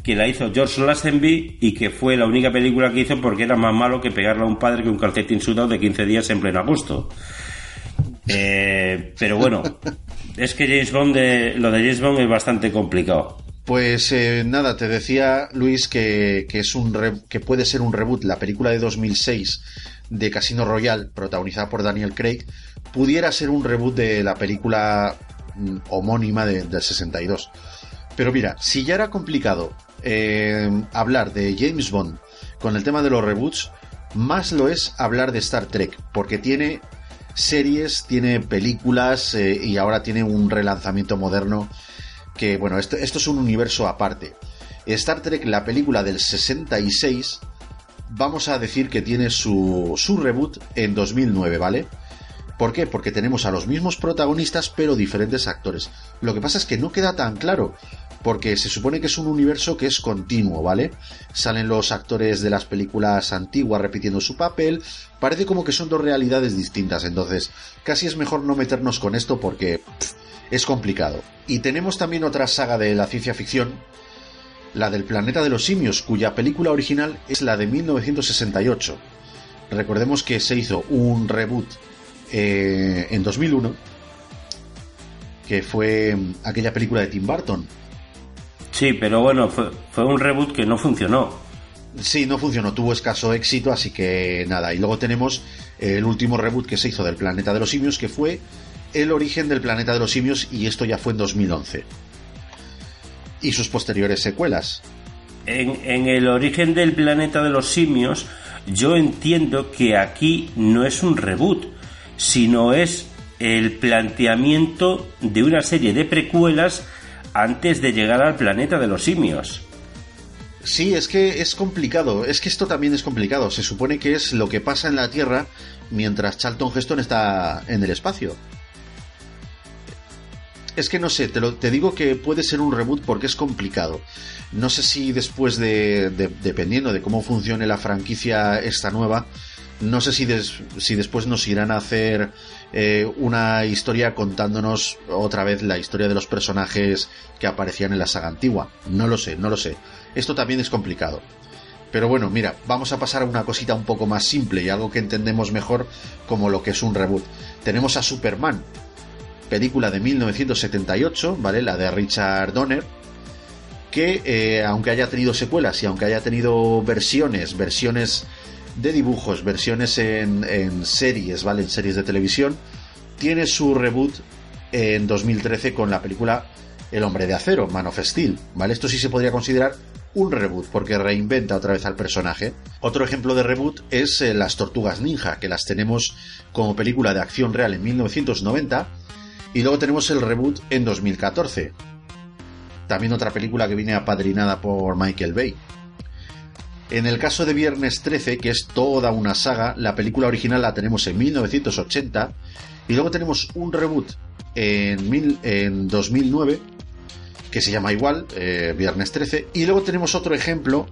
que la hizo George Lazenby y que fue la única película que hizo porque era más malo que pegarle a un padre que un calcetín sudado de 15 días en pleno agosto. Eh, pero bueno, es que James Bond de- lo de James Bond es bastante complicado. Pues eh, nada, te decía Luis que, que es un re- que puede ser un reboot. La película de 2006 de Casino Royale, protagonizada por Daniel Craig, pudiera ser un reboot de la película mm, homónima de- del 62. Pero mira, si ya era complicado eh, hablar de James Bond con el tema de los reboots, más lo es hablar de Star Trek, porque tiene series, tiene películas eh, y ahora tiene un relanzamiento moderno que, bueno, esto, esto es un universo aparte. Star Trek, la película del 66, vamos a decir que tiene su, su reboot en 2009, ¿vale? ¿Por qué? Porque tenemos a los mismos protagonistas pero diferentes actores. Lo que pasa es que no queda tan claro, porque se supone que es un universo que es continuo, ¿vale? Salen los actores de las películas antiguas repitiendo su papel, parece como que son dos realidades distintas, entonces casi es mejor no meternos con esto porque es complicado. Y tenemos también otra saga de la ciencia ficción, la del planeta de los simios, cuya película original es la de 1968. Recordemos que se hizo un reboot eh, en 2001, que fue mm, aquella película de Tim Burton. Sí, pero bueno, fue, fue un reboot que no funcionó. Sí, no funcionó, tuvo escaso éxito, así que nada. Y luego tenemos el último reboot que se hizo del planeta de los simios, que fue el origen del planeta de los simios, y esto ya fue en 2011. Y sus posteriores secuelas. En, en el origen del planeta de los simios, yo entiendo que aquí no es un reboot, sino es el planteamiento de una serie de precuelas antes de llegar al planeta de los simios. Sí, es que es complicado. Es que esto también es complicado. Se supone que es lo que pasa en la Tierra mientras Charlton Heston está en el espacio. Es que no sé, te, digo que puede ser un reboot porque es complicado. No sé si después de, de- dependiendo de cómo funcione la franquicia esta nueva, no sé si, si después nos irán a hacer eh, una historia contándonos otra vez la historia de los personajes que aparecían en la saga antigua. No lo sé, no lo sé. Esto también es complicado. Pero bueno, mira, vamos a pasar a una cosita un poco más simple y algo que entendemos mejor como lo que es un reboot. Tenemos a Superman, película de 1978, ¿vale? La de Richard Donner, que eh, aunque haya tenido secuelas y aunque haya tenido versiones, versiones de dibujos, versiones en, series, ¿vale? En series de televisión, tiene su reboot en 2013 con la película El hombre de acero, Man of Steel, ¿vale? Esto sí se podría considerar un reboot porque reinventa otra vez al personaje. Otro ejemplo de reboot es eh, Las Tortugas Ninja, que las tenemos como película de acción real en 1990 y luego tenemos el reboot en 2014. También otra película que viene apadrinada por Michael Bay. En el caso de Viernes 13, que es toda una saga, la película original la tenemos en 1980 y luego tenemos un reboot en, mil- en 2009 que se llama igual, eh, Viernes 13, y luego tenemos otro ejemplo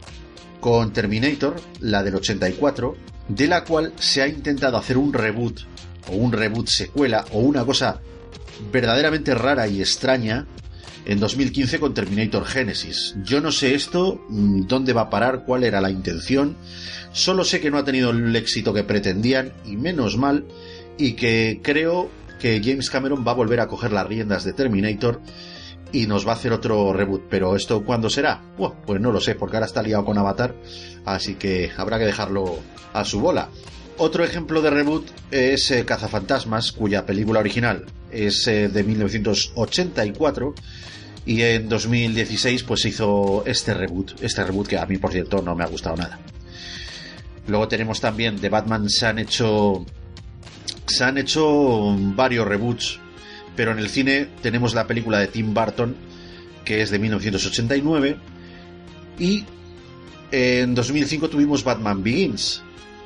con Terminator, la del 84, de la cual se ha intentado hacer un reboot o un reboot secuela o una cosa verdaderamente rara y extraña en 2015 con Terminator Genesis. Yo no sé esto, mm, dónde va a parar, cuál era la intención, solo sé que no ha tenido el éxito que pretendían y menos mal, y que creo que James Cameron va a volver a coger las riendas de Terminator y nos va a hacer otro reboot. Pero ¿esto cuándo será? Pues no lo sé, porque ahora está liado con Avatar, así que habrá que dejarlo a su bola. Otro ejemplo de reboot es eh, Cazafantasmas, cuya película original es eh, de 1984 y en 2016 pues se hizo este reboot, este reboot que a mí por cierto no me ha gustado nada. Luego tenemos también de Batman se han hecho se han hecho varios reboots, pero en el cine tenemos la película de Tim Burton, que es de 1989, y en 2005 tuvimos Batman Begins,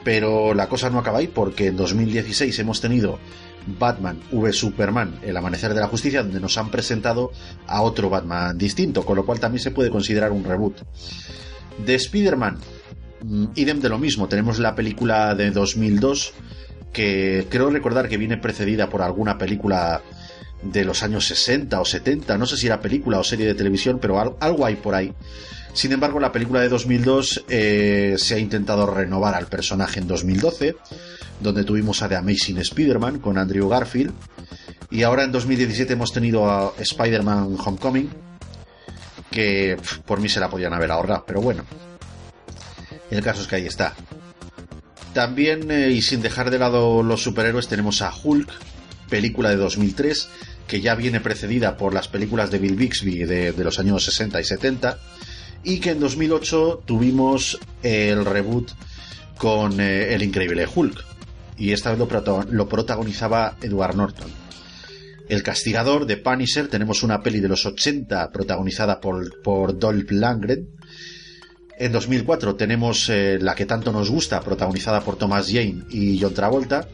pero la cosa no acaba ahí porque en 2016 hemos tenido Batman v Superman, El Amanecer de la Justicia, donde nos han presentado a otro Batman distinto, con lo cual también se puede considerar un reboot. De Spider-Man, mm, idem de lo mismo, tenemos la película de 2002, que creo recordar que viene precedida por alguna película de los años 60 o 70, no sé si era película o serie de televisión, pero algo hay por ahí. Sin embargo, la película de 2002 eh, se ha intentado renovar al personaje en 2012, donde tuvimos a The Amazing Spider-Man con Andrew Garfield, y ahora en 2017 hemos tenido a Spider-Man Homecoming, que por mí se la podían haber ahorrado, pero bueno. El caso es que ahí está. También, eh, y sin dejar de lado los superhéroes, tenemos a Hulk, película de 2003, que ya viene precedida por las películas de Bill Bixby de, de los años 60 y 70, y que en 2008 tuvimos el reboot con eh, El Increíble Hulk, y esta vez lo, protagonizaba Edward Norton. El Castigador de Punisher, tenemos una peli de los 80 protagonizada por, por Dolph Lundgren. En 2004 tenemos eh, la que tanto nos gusta, protagonizada por Thomas Jane y John Travolta.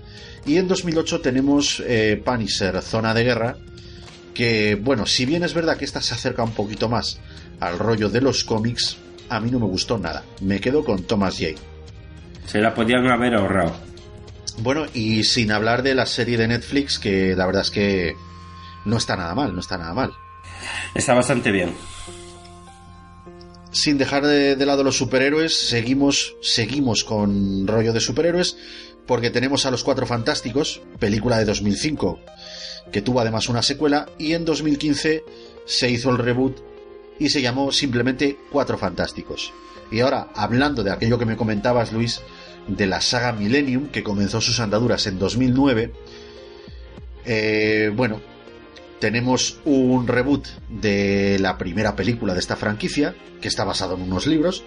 Y en 2008 tenemos eh, Zona de Guerra, que, bueno, si bien es verdad que esta se acerca un poquito más al rollo de los cómics, a mí no me gustó nada. Me quedo con Thomas Jane. Se la podían haber ahorrado. Bueno, y sin hablar de la serie de Netflix, que la verdad es que no está nada mal, no está nada mal. Está bastante bien. Sin dejar de, de lado los superhéroes, seguimos, seguimos con rollo de superhéroes, porque tenemos a Los Cuatro Fantásticos, película de 2005, que tuvo además una secuela, y en 2015 se hizo el reboot y se llamó simplemente Cuatro Fantásticos. Y ahora, hablando de aquello que me comentabas, Luis, de la saga Millennium, que comenzó sus andaduras en 2009, eh, bueno, tenemos un reboot de la primera película de esta franquicia, que está basado en unos libros.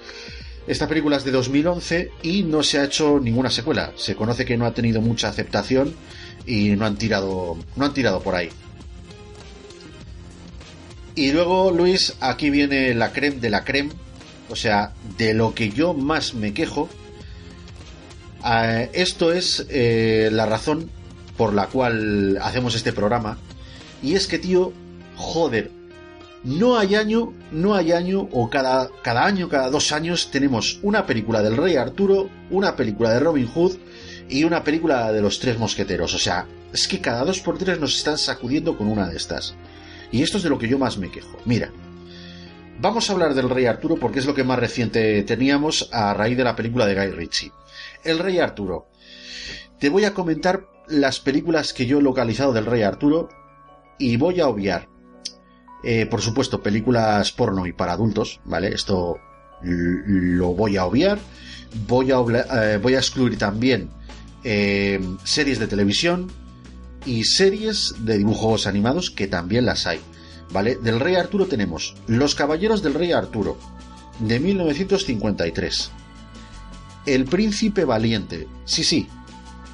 Esta película es de 2011 y no se ha hecho ninguna secuela. Se conoce que no ha tenido mucha aceptación y no han tirado, no han tirado por ahí. Y luego, Luis, aquí viene la creme de la creme. O sea, de lo que yo más me quejo. Eh, esto es eh, la razón por la cual hacemos este programa. Y es que, tío, joder, no hay año, no hay año, o cada, cada año, cada dos años, tenemos una película del Rey Arturo, una película de Robin Hood y una película de los Tres Mosqueteros. O sea, es que cada dos por tres nos están sacudiendo con una de estas. Y esto es de lo que yo más me quejo. Mira, vamos a hablar del Rey Arturo porque es lo que más reciente teníamos a raíz de la película de Guy Ritchie. El Rey Arturo. Te voy a comentar las películas que yo he localizado del Rey Arturo y voy a obviar, eh, por supuesto, películas porno y para adultos, ¿vale? Esto lo voy a obviar. Voy a, eh, voy a excluir también eh, series de televisión, y series de dibujos animados que también las hay. ¿Vale? Del Rey Arturo tenemos Los Caballeros del Rey Arturo, de 1953. El Príncipe Valiente. Sí, sí.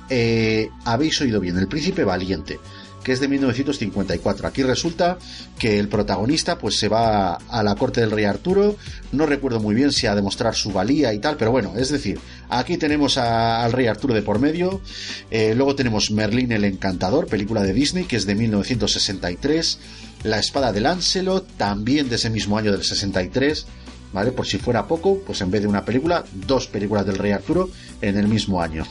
Eh, habéis oído bien, El Príncipe Valiente que es de 1954. Aquí resulta que el protagonista pues se va a la corte del rey Arturo, no recuerdo muy bien si a demostrar su valía y tal, pero bueno, es decir, aquí tenemos al rey Arturo de por medio, eh, luego tenemos Merlín el Encantador, película de Disney, que es de 1963, La Espada de Lancelot, también de ese mismo año del 63, ¿vale? Por si fuera poco, pues en vez de una película, dos películas del rey Arturo en el mismo año.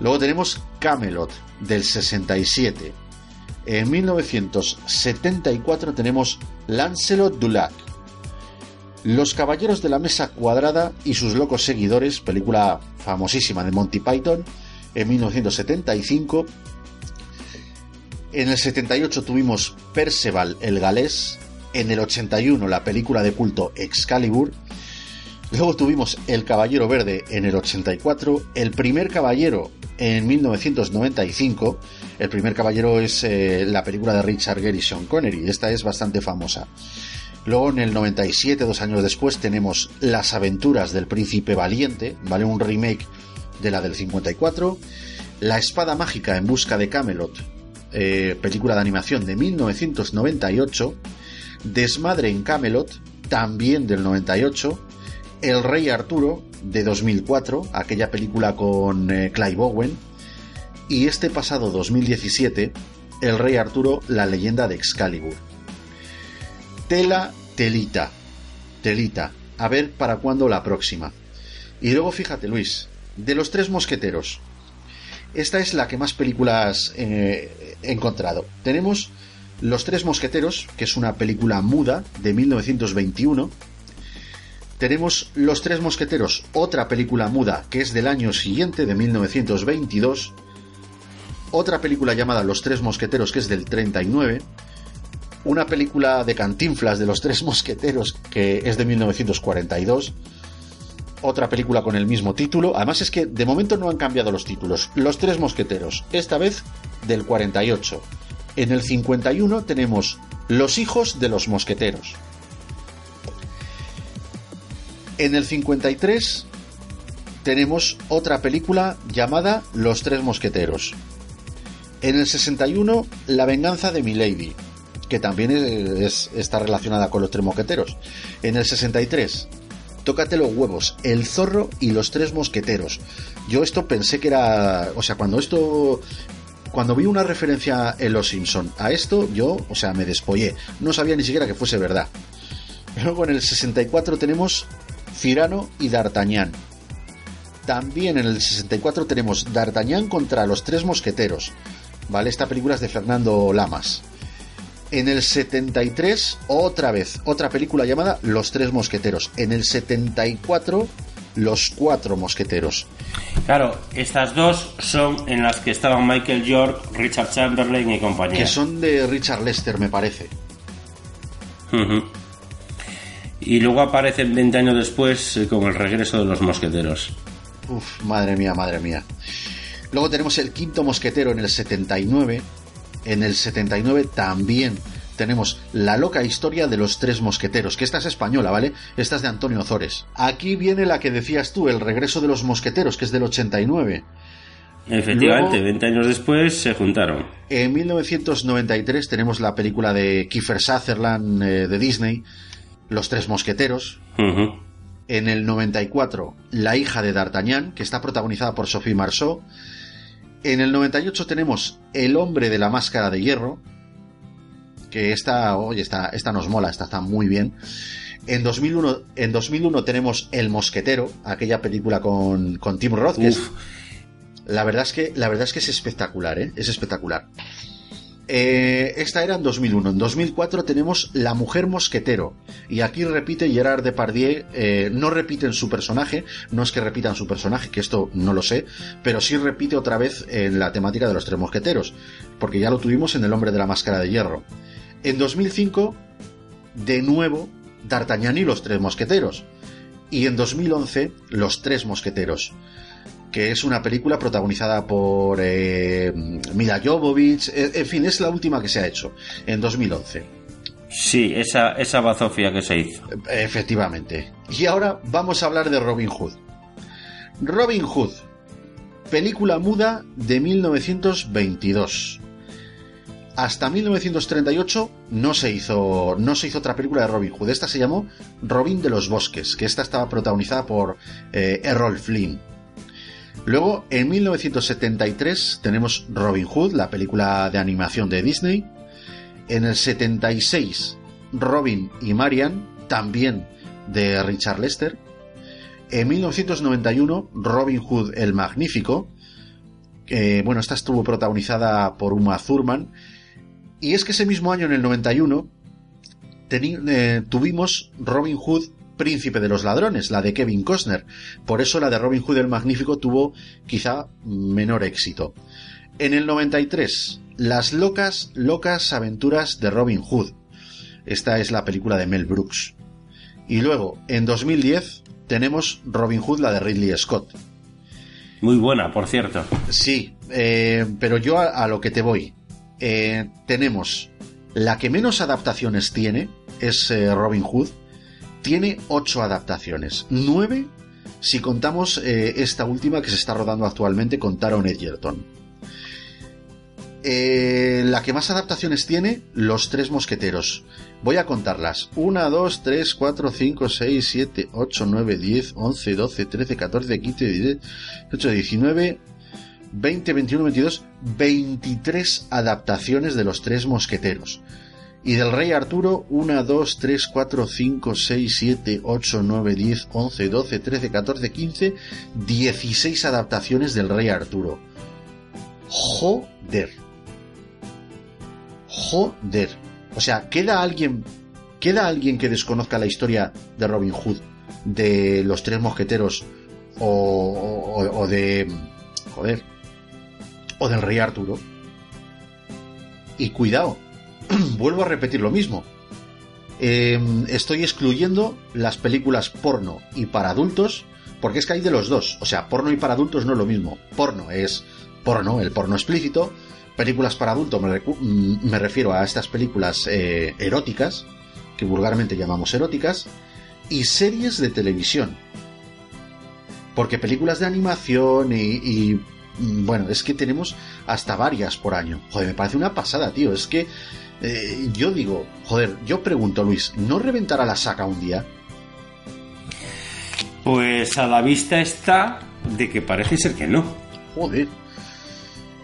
Luego tenemos Camelot del 67. En 1974 tenemos Lancelot du Lac. Los Caballeros de la Mesa Cuadrada y sus locos seguidores, película famosísima de Monty Python, en 1975. En el 78 tuvimos Perceval el Galés. En el 81 la película de culto Excalibur. Luego tuvimos El Caballero Verde en el 84, El Primer Caballero en 1995. El Primer Caballero es eh, la película de Richard Gere y Sean Connery. Esta es bastante famosa. Luego en el 97, dos años después, tenemos Las aventuras del príncipe valiente, ¿vale? Un remake de la del 54. La espada mágica en busca de Camelot, eh, película de animación de 1998, Desmadre en Camelot, también del 98, El Rey Arturo, de 2004, aquella película con eh, Clive Owen, y este pasado 2017, El Rey Arturo, la leyenda de Excalibur. Tela, telita, telita, a ver para cuándo la próxima. Y luego fíjate Luis, de los tres mosqueteros, esta es la que más películas eh, he encontrado. Tenemos Los Tres Mosqueteros, que es una película muda de 1921. Tenemos Los Tres Mosqueteros, otra película muda que es del año siguiente, de 1922. Otra película llamada Los Tres Mosqueteros, que es del 39. Una película de cantinflas de Los Tres Mosqueteros, que es de 1942 otra película con el mismo título. Además es que de momento no han cambiado los títulos. Los tres mosqueteros, esta vez del 48. En el 51 tenemos Los hijos de los mosqueteros. En el 53 tenemos otra película llamada Los tres mosqueteros. En el 61 La venganza de Milady, que también está relacionada con los tres mosqueteros. En el 63 tócate los huevos, el zorro y los tres mosqueteros. Yo esto pensé que era, o sea, cuando esto cuando vi una referencia en Los Simpson a esto, yo, o sea, me despollé. No sabía ni siquiera que fuese verdad. Luego en el 64 tenemos Cirano y D'Artagnan. También en el 64 tenemos D'Artagnan contra los tres mosqueteros. ¿Vale? Esta película es de Fernando Lamas. En el 73, otra vez, otra película llamada Los Tres Mosqueteros. En el 74, Los Cuatro Mosqueteros. Claro, estas dos son en las que estaban Michael York, Richard Chamberlain y compañía. Que son de Richard Lester, me parece. Y luego aparecen 20 años después eh, con el regreso de los mosqueteros. Uf, madre mía, madre mía. Luego tenemos el quinto mosquetero en el 79, en el 79 también tenemos La loca historia de los tres mosqueteros, que esta es española, ¿vale? Esta es de Antonio Ozores. Aquí viene la que decías tú, El regreso de los mosqueteros, que es del 89. Efectivamente, 20 años después se juntaron. En 1993 tenemos la película de Kiefer Sutherland eh, de Disney, Los Tres Mosqueteros. En el 94, La hija de D'Artagnan, que está protagonizada por Sophie Marceau. En el 98 tenemos El hombre de la máscara de hierro, que esta, oye, esta, esta nos mola, esta está muy bien. En 2001, en 2001 tenemos El mosquetero, aquella película con, con Tim Roth, que es, la verdad es que la verdad es que es espectacular, ¿eh? Es espectacular. Eh, esta era en 2001. En 2004 tenemos La Mujer Mosquetero. Y aquí repite Gerard Depardieu. Eh, no repiten su personaje. No es que repitan su personaje, que esto no lo sé. Pero sí repite otra vez en la temática de los tres mosqueteros. Porque ya lo tuvimos en El Hombre de la Máscara de Hierro. En 2005, de nuevo, D'Artagnan y los tres mosqueteros. Y en 2011, Los tres mosqueteros que es una película protagonizada por eh, Mila Jovovich, eh, en fin, es la última que se ha hecho, en 2011. Sí, esa, esa bazofia que se hizo. Efectivamente. Y ahora vamos a hablar de Robin Hood. Robin Hood, película muda de 1922. Hasta 1938 no se hizo no se hizo otra película de Robin Hood. Esta se llamó Robin de los Bosques, que esta estaba protagonizada por eh, Errol Flynn. Luego, en 1973 tenemos Robin Hood, la película de animación de Disney. En el 76, Robin y Marian, también de Richard Lester. En 1991, Robin Hood el Magnífico. bueno, esta estuvo protagonizada por Uma Thurman. Y es que ese mismo año, en el 91, eh, tuvimos Robin Hood Príncipe de los Ladrones, la de Kevin Costner. Por eso la de Robin Hood el Magnífico tuvo quizá menor éxito. En el 93, Las locas, locas aventuras de Robin Hood. Esta es la película de Mel Brooks. Y luego, en 2010, tenemos Robin Hood, la de Ridley Scott. Muy buena, por cierto. Sí, eh, pero yo a, lo que te voy. Eh, tenemos la que menos adaptaciones tiene, es eh, Robin Hood, tiene ocho adaptaciones. Nueve si contamos eh, esta última que se está rodando actualmente con Taron Egerton. Eh, la que más adaptaciones tiene, Los Tres Mosqueteros. Voy a contarlas. 1, 2, 3, 4, 5, 6, 7, 8, 9, 10, 11, 12, 13, 14, 15, 18, 19, 20, 21, 22, 23 adaptaciones de Los Tres Mosqueteros. Y del Rey Arturo, 1, 2, 3, 4, 5, 6, 7, 8, 9, 10, 11, 12, 13, 14, 15, 16 adaptaciones del Rey Arturo. Joder. Joder. O sea, ¿queda alguien, queda alguien que desconozca la historia de Robin Hood, de los tres mosqueteros o, o, o de... Joder. O del Rey Arturo? Y cuidado, [CLEARS THROAT] vuelvo a repetir lo mismo. Eh, estoy excluyendo las películas porno y para adultos, porque es que hay de los dos. O sea, porno y para adultos no es lo mismo. Porno es porno, el porno explícito. Películas para adultos me, me refiero a estas películas eh, eróticas, que vulgarmente llamamos eróticas, y series de televisión. Porque películas de animación y, y bueno, es que tenemos hasta varias por año. Joder, me parece una pasada, tío. Es que eh, yo digo, joder, yo pregunto, Luis, ¿no reventará la saca un día? Pues a la vista está de que parece ser que no. Joder.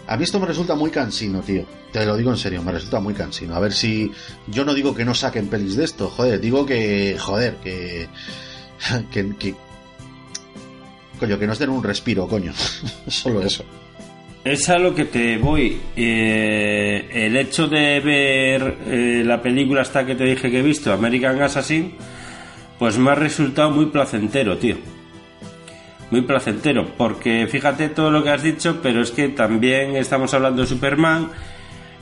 A mí esto me resulta muy cansino, tío. Te lo digo en serio, me resulta muy cansino. A ver si. Yo no digo que no saquen pelis de esto, joder. Digo que. Joder, que. [LAUGHS] Que. que coño, que nos den un respiro, coño. [LAUGHS] Solo eso. Es a lo que te voy. Eh, el hecho de ver eh, la película hasta que te dije que he visto, American Assassin, pues me ha resultado muy placentero, tío. Muy placentero, porque fíjate todo lo que has dicho, pero es que también estamos hablando de Superman,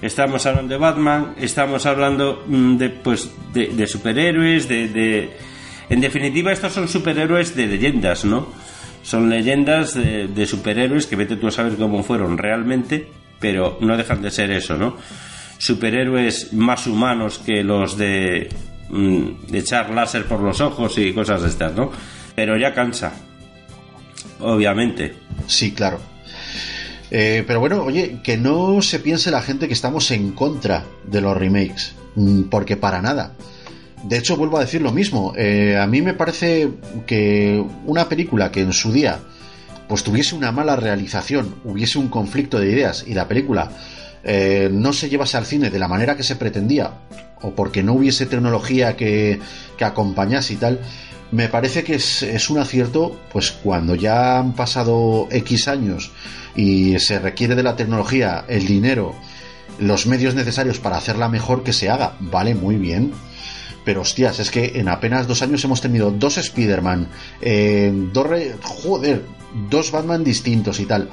estamos hablando de Batman, estamos hablando mm, de, pues, de, de superhéroes, de, de... En definitiva, estos son superhéroes de leyendas, ¿no? Son leyendas de, de, superhéroes que vete tú a saber cómo fueron realmente, pero no dejan de ser eso, ¿no? Superhéroes más humanos que los de, mm, de echar láser por los ojos y cosas de estas, ¿no? Pero ya cansa, obviamente. Sí, claro. Eh, pero bueno, oye, que no se piense la gente que estamos en contra de los remakes, mm, porque para nada. De hecho, vuelvo a decir lo mismo. Eh, a mí me parece que una película que en su día pues tuviese una mala realización, hubiese un conflicto de ideas y la película eh, no se llevase al cine de la manera que se pretendía, o porque no hubiese tecnología que, que acompañase y tal, me parece que es, es, un acierto, pues cuando ya han pasado X años y se requiere de la tecnología, el dinero, los medios necesarios para hacerla mejor que se haga. Vale, muy bien. Pero hostias, es que en apenas dos años hemos tenido dos Spider-Man, eh, dos... Re... Joder, dos Batman distintos y tal.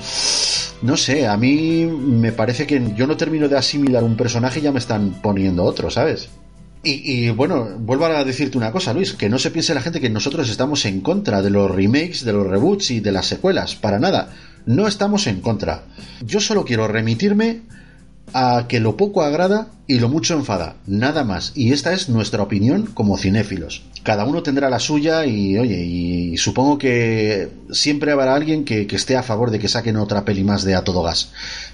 No sé, a mí me parece que yo no termino de asimilar un personaje y ya me están poniendo otro, ¿sabes? Y, y, bueno, vuelvo a decirte una cosa, Luis, que no se piense la gente que nosotros estamos en contra de los remakes, de los reboots y de las secuelas, para nada. No estamos en contra. Yo solo quiero remitirme a que lo poco agrada y lo mucho enfada, nada más. Y esta es nuestra opinión como cinéfilos. Cada uno tendrá la suya y, oye, y supongo que siempre habrá alguien que, esté a favor de que saquen otra peli más de A Todo Gas.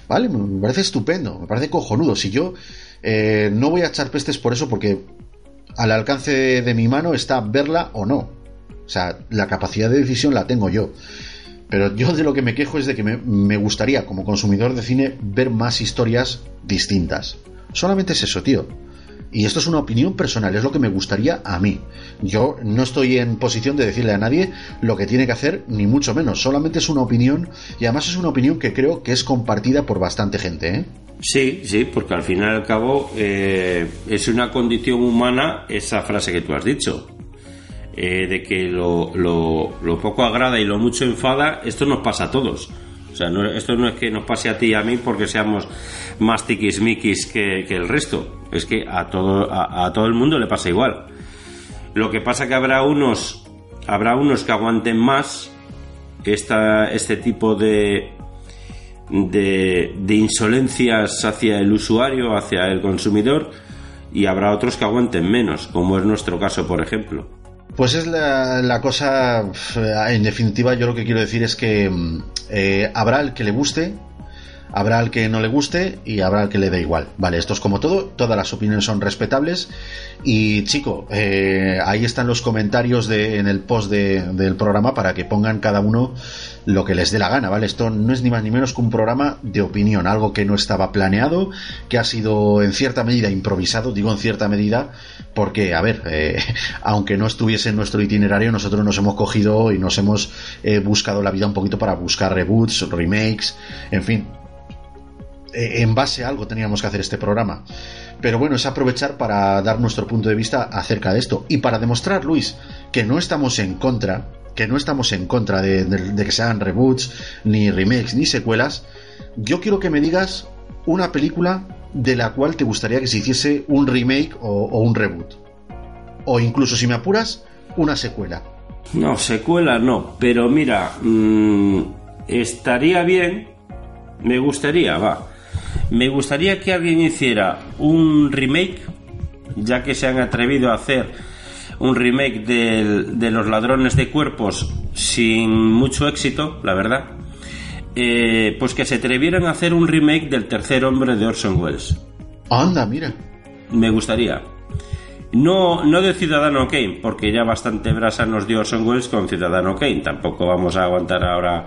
¿Vale? Me parece estupendo, me parece cojonudo. Si yo eh, no voy a echar pestes por eso porque al alcance de, de mi mano está verla o no. O sea, la capacidad de decisión la tengo yo. Pero yo de lo que me quejo es de que me, gustaría, como consumidor de cine, ver más historias distintas. Solamente es eso, tío. Y esto es una opinión personal, es lo que me gustaría a mí. Yo no estoy en posición de decirle a nadie lo que tiene que hacer, ni mucho menos. Solamente es una opinión, y además es una opinión que creo que es compartida por bastante gente, ¿eh? Sí, sí, porque al fin y al cabo eh, es una condición humana esa frase que tú has dicho eh, de que lo, lo, poco agrada y lo mucho enfada, esto nos pasa a todos. O sea, no, esto no es que nos pase a ti y a mí porque seamos más tiquismiquis que, que el resto. Es que a todo, a, todo el mundo le pasa igual. Lo que pasa que habrá unos, habrá unos que aguanten más esta, este tipo de, de insolencias hacia el usuario, hacia el consumidor, y habrá otros que aguanten menos, como es nuestro caso, por ejemplo. Pues es la, la cosa, en definitiva, yo lo que quiero decir es que mm, eh, habrá el que le guste, habrá al que no le guste y habrá al que le dé igual. Vale, esto es como todo, todas las opiniones son respetables. Y chico, eh, ahí están los comentarios en el post del programa para que pongan cada uno lo que les dé la gana, ¿vale? Esto no es ni más ni menos que un programa de opinión, algo que no estaba planeado, que ha sido en cierta medida improvisado, digo en cierta medida, porque, a ver, eh, [LAUGHS] aunque no estuviese en nuestro itinerario, nosotros nos hemos cogido y nos hemos eh, buscado la vida un poquito para buscar reboots, remakes, en fin, en base a algo teníamos que hacer este programa. Pero bueno, es aprovechar para dar nuestro punto de vista acerca de esto y para demostrar, Luis, que no estamos en contra, que no estamos en contra de, que se hagan reboots, ni remakes, ni secuelas. Yo quiero que me digas una película de la cual te gustaría que se hiciese un remake o, un reboot. O incluso, si me apuras, una secuela. No, secuela no, pero mira, mm, estaría bien, me gustaría, va, me gustaría que alguien hiciera un remake, ya que se han atrevido a hacer un remake de Los Ladrones de Cuerpos sin mucho éxito, la verdad. Eh, pues que se atrevieran a hacer un remake del tercer hombre de Orson Welles. Anda, mira. Me gustaría. No, no de Ciudadano Kane, porque ya bastante brasa nos dio Orson Welles con Ciudadano Kane. Tampoco vamos a aguantar ahora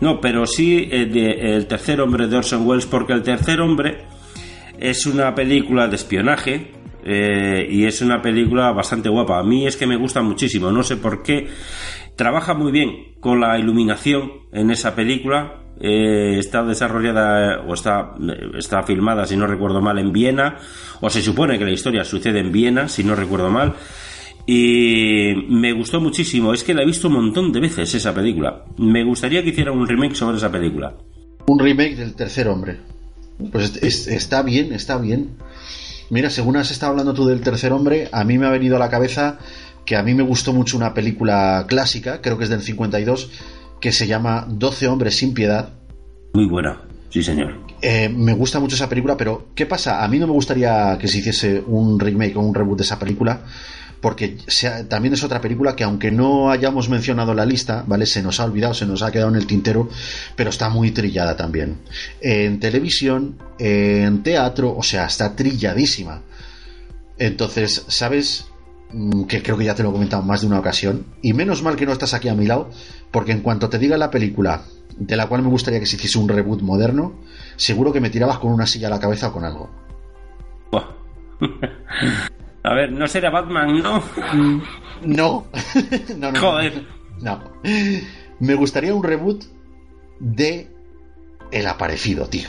no, pero sí eh, de, El tercer hombre de Orson Welles, porque El tercer hombre es una película de espionaje eh, y es una película bastante guapa. A mí es que me gusta muchísimo, no sé por qué. Trabaja muy bien con la iluminación en esa película. Eh, está desarrollada o está, está filmada, si no recuerdo mal, en Viena, o se supone que la historia sucede en Viena, si no recuerdo mal. Y me gustó muchísimo. Es que la he visto un montón de veces esa película. Me gustaría que hiciera un remake sobre esa película. Un remake del tercer hombre. Pues está bien, está bien. Mira, según has estado hablando tú del tercer hombre, a mí me ha venido a la cabeza que a mí me gustó mucho una película clásica, creo que es del 52, que se llama 12 hombres sin piedad. Muy buena, sí señor. Eh, me gusta mucho esa película, pero ¿qué pasa? A mí no me gustaría que se hiciese un remake o un reboot de esa película, porque también es otra película que aunque no hayamos mencionado la lista, ¿vale? Se nos ha olvidado, se nos ha quedado en el tintero, pero está muy trillada también. En televisión, en teatro, o sea, está trilladísima. Entonces, ¿sabes? Mm, que creo que ya te lo he comentado más de una ocasión. Y menos mal que no estás aquí a mi lado, porque en cuanto te diga la película de la cual me gustaría que se hiciese un reboot moderno, seguro que me tirabas con una silla a la cabeza o con algo. [LAUGHS] A ver, no será Batman, ¿no? [LAUGHS] No. no, no Joder. No. Me gustaría un reboot de El Aparecido, tío.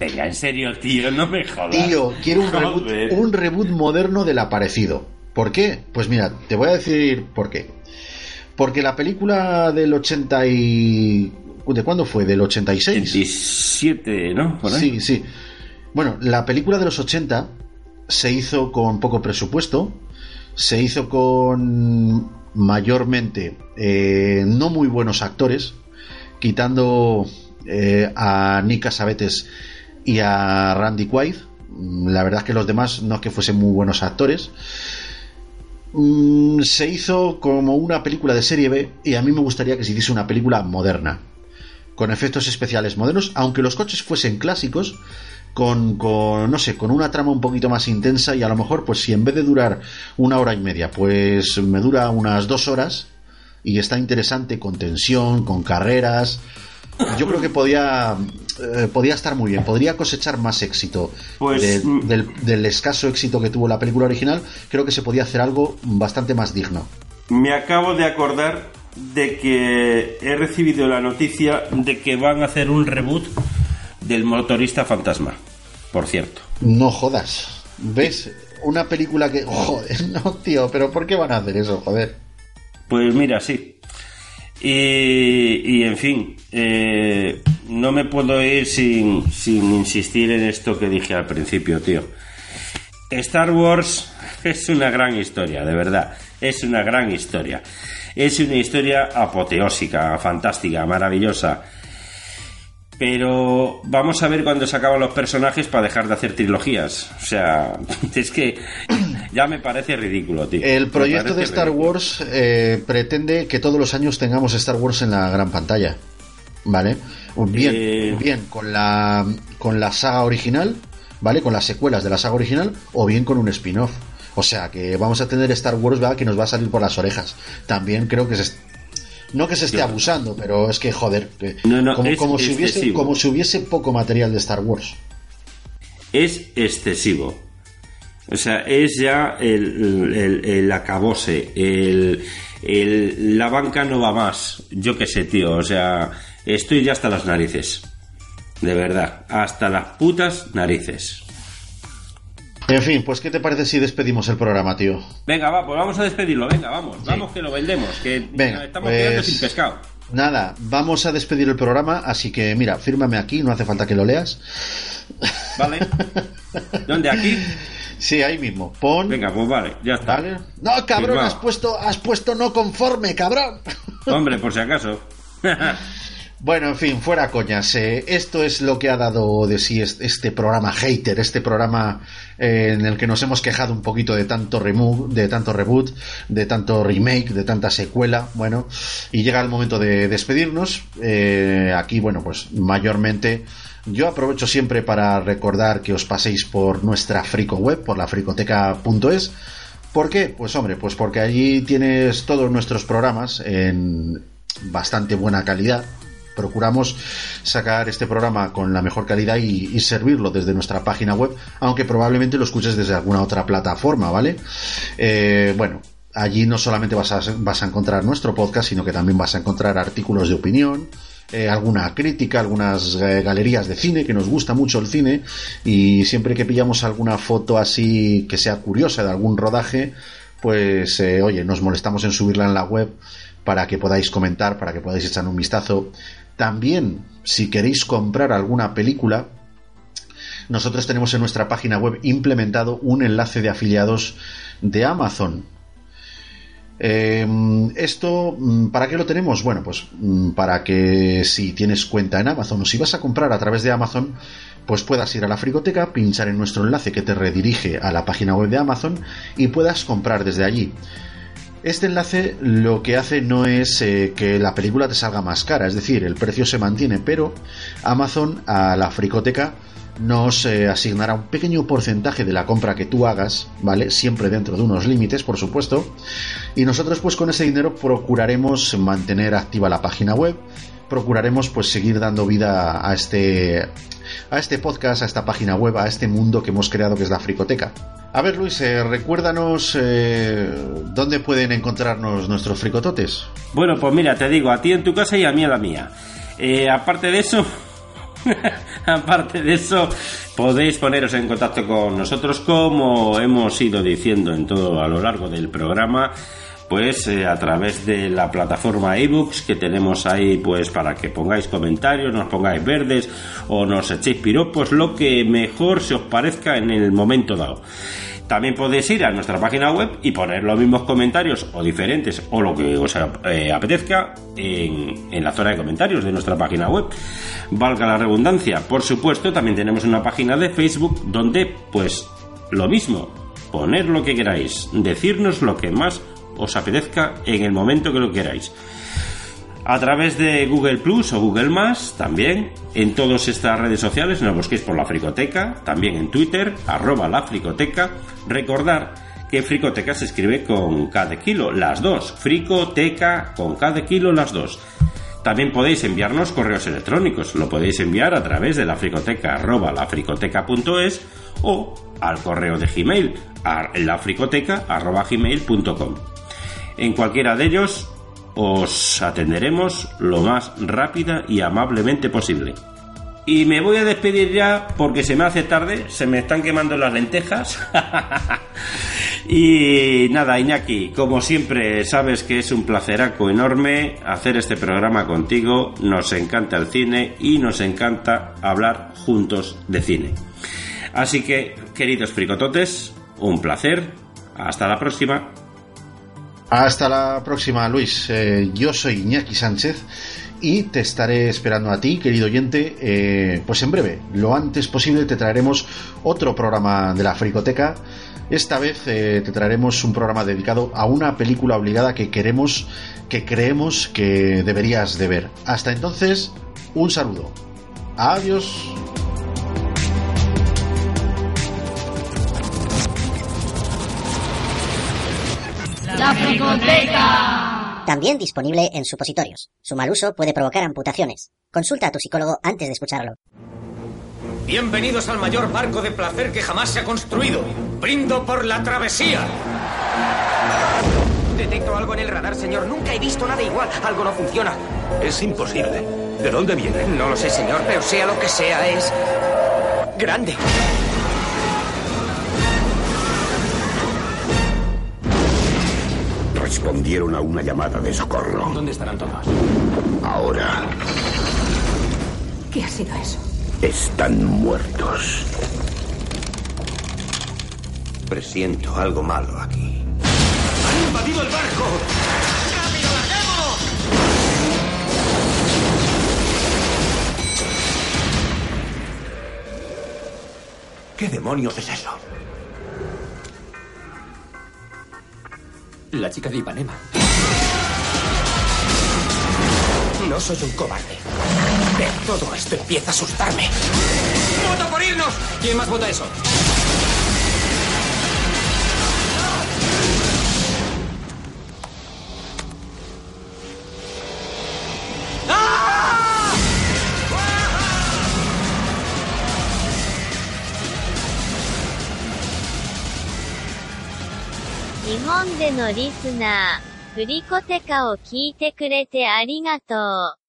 Venga, en serio, tío, no me jodas. Tío, quiero un reboot, un reboot moderno del Aparecido. ¿Por qué? Pues mira, te voy a decir por qué. Porque la película del 80 y... ¿De cuándo fue? ¿Del 86? 87, ¿no? Sí, sí. Bueno, la película de los 80 se hizo con poco presupuesto, se hizo con mayormente eh, no muy buenos actores, quitando eh, a Nick Casabetes y a Randy Quaid. La verdad es que los demás no es que fuesen muy buenos actores. Mm, se hizo como una película de serie B y a mí me gustaría que se hiciese una película moderna, con efectos especiales modernos, aunque los coches fuesen clásicos, con, con, no sé, con una trama un poquito más intensa y a lo mejor, pues si en vez de durar una hora y media, pues me dura unas dos horas y está interesante con tensión, con carreras. Yo creo que podía, eh, podía estar muy bien, podría cosechar más éxito pues, mm. del, del escaso éxito que tuvo la película original. Creo que se podía hacer algo bastante más digno. Me acabo de acordar de que he recibido la noticia de que van a hacer un reboot del motorista fantasma, por cierto. No jodas. ¿Ves? Una película que... Joder, no, tío, pero ¿por qué van a hacer eso? Joder. Pues mira, sí. Y, en fin, eh, no me puedo ir sin, sin insistir en esto que dije al principio, tío. Star Wars [LAUGHS] es una gran historia, de verdad. Es una gran historia. Es una historia apoteósica, fantástica, maravillosa pero vamos a ver cuándo se acaban los personajes para dejar de hacer trilogías. O sea, [LAUGHS] es que ya me parece ridículo, tío. El proyecto de Star ridículo. Wars eh, pretende que todos los años tengamos Star Wars en la gran pantalla. ¿Vale? Bien, Eh. bien con la, con la saga original, ¿vale? Con las secuelas de la saga original, o bien con un spin-off. O sea que vamos a tener Star Wars ¿verdad? que nos va a salir por las orejas. También creo que se, no que se esté abusando, pero es que joder, que- No, no, como, si hubiese, excesivo. como si hubiese poco material de Star Wars. es excesivo. O sea, es ya el, el, el acabose, el, el- la banca no va más. Yo qué sé, tío. O sea, estoy ya hasta las narices. De verdad, hasta las putas narices. En fin, pues ¿qué te parece si despedimos el programa, tío? Venga, va, pues vamos a despedirlo. Venga, vamos, vamos que lo vendemos. Que Venga, estamos pues- quedando sin pescado. Nada, vamos a despedir el programa, así que mira, fírmame aquí, no hace falta que lo leas. ¿Vale? [LAUGHS] ¿Dónde? ¿Aquí? Sí, ahí mismo. Pon. Venga, pues vale, ya está. ¿Vale? No, cabrón, Firmado. has puesto, has puesto no conforme, cabrón. Hombre, por si acaso. [LAUGHS] Bueno, en fin, fuera coñas. eh, esto es lo que ha dado de sí es- este programa hater, este programa eh, en el que nos hemos quejado un poquito de tanto remo- de tanto reboot, de tanto remake, de tanta secuela. Bueno, y llega el momento de despedirnos. Eh, aquí, bueno, pues mayormente yo aprovecho siempre para recordar que os paséis por nuestra frico web, por la fricoteca.es. ¿Por qué? Pues hombre, pues porque allí tienes todos nuestros programas en bastante buena calidad. Procuramos sacar este programa con la mejor calidad y, servirlo desde nuestra página web, aunque probablemente lo escuches desde alguna otra plataforma, ¿vale? Eh, bueno, allí no solamente vas a, encontrar nuestro podcast, sino que también vas a encontrar artículos de opinión, eh, alguna crítica, algunas eh, galerías de cine, que nos gusta mucho el cine, y siempre que pillamos alguna foto así que sea curiosa de algún rodaje, pues oye, nos molestamos en subirla en la web para que podáis comentar, para que podáis echar un vistazo. También, si queréis comprar alguna película, nosotros tenemos en nuestra página web implementado un enlace de afiliados de Amazon. Eh, esto, mm, ¿para qué lo tenemos? Bueno, pues mm, para que si tienes cuenta en Amazon o si vas a comprar a través de Amazon, pues puedas ir a la frigoteca, pinchar en nuestro enlace que te redirige a la página web de Amazon y puedas comprar desde allí. Este enlace lo que hace no es eh, que la película te salga más cara, es decir, el precio se mantiene, pero Amazon a la fricoteca nos eh, asignará un pequeño porcentaje de la compra que tú hagas, ¿vale? Siempre dentro de unos límites, por supuesto. Y nosotros pues con ese dinero procuraremos mantener activa la página web, procuraremos pues seguir dando vida a este a este podcast, a esta página web, a este mundo que hemos creado que es la fricoteca. A ver, Luis, eh, recuérdanos eh, dónde pueden encontrarnos nuestros fricototes. Bueno, pues mira, te digo, a ti en tu casa y a mí en la mía. Eh, aparte de eso, [LAUGHS] aparte de eso, podéis poneros en contacto con nosotros como hemos ido diciendo en todo a lo largo del programa. Pues eh, a través de la plataforma ebooks que tenemos ahí, pues para que pongáis comentarios, nos pongáis verdes o nos echéis piropos, lo que mejor se os parezca en el momento dado. También podéis ir a nuestra página web y poner los mismos comentarios o diferentes o lo que os eh, apetezca en, en la zona de comentarios de nuestra página web. Valga la redundancia. Por supuesto, también tenemos una página de Facebook donde, pues, lo mismo. Poner lo que queráis. Decirnos lo que más os apetezca en el momento que lo queráis. A través de Google Plus o Google Más, también en todas estas redes sociales nos busquéis por la Fricoteca, también en Twitter, arroba la Fricoteca. Recordar que Fricoteca se escribe con de kilo, las dos. Fricoteca con de kilo, las dos. También podéis enviarnos correos electrónicos. Lo podéis enviar a través de la fricoteca arroba o al correo de Gmail lafricoteca arroba gmail.com. En cualquiera de ellos os atenderemos lo más rápida y amablemente posible. Y me voy a despedir ya porque se me hace tarde, se me están quemando las lentejas. [LAUGHS] y nada, Iñaki, como siempre sabes que es un placeraco enorme hacer este programa contigo, nos encanta el cine y nos encanta hablar juntos de cine. Así que, queridos fricototes, un placer, hasta la próxima. Hasta la próxima, Luis. Eh, yo soy Iñaki Sánchez y te estaré esperando a ti, querido oyente. eh, pues en breve, lo antes posible, te traeremos otro programa de la Fricoteca Esta vez eh, te traeremos un programa dedicado a una película obligada que queremos, que creemos que deberías de ver. Hasta entonces, un saludo. Adiós. La fricoteca. También disponible en supositorios. Su mal uso puede provocar amputaciones. Consulta a tu psicólogo antes de escucharlo. Bienvenidos al mayor barco de placer que jamás se ha construido. Brindo por la travesía. Detecto algo en el radar, señor. Nunca he visto nada igual. Algo no funciona. Es imposible. ¿De dónde viene? No lo sé, señor, pero sea lo que sea, es... grande. Respondieron a una llamada de socorro. ¿Dónde estarán todos? Ahora ¿Qué ha sido eso? están muertos. Presiento algo malo aquí. ¡Han invadido el barco! ¿Qué demonios es eso? La chica de Ipanema. No soy un cobarde. Pero todo esto empieza a asustarme. ¡Vota por irnos! ¿Quién más vota eso? 本でのリスナー、フリコテカを聞いてくれてありがとう。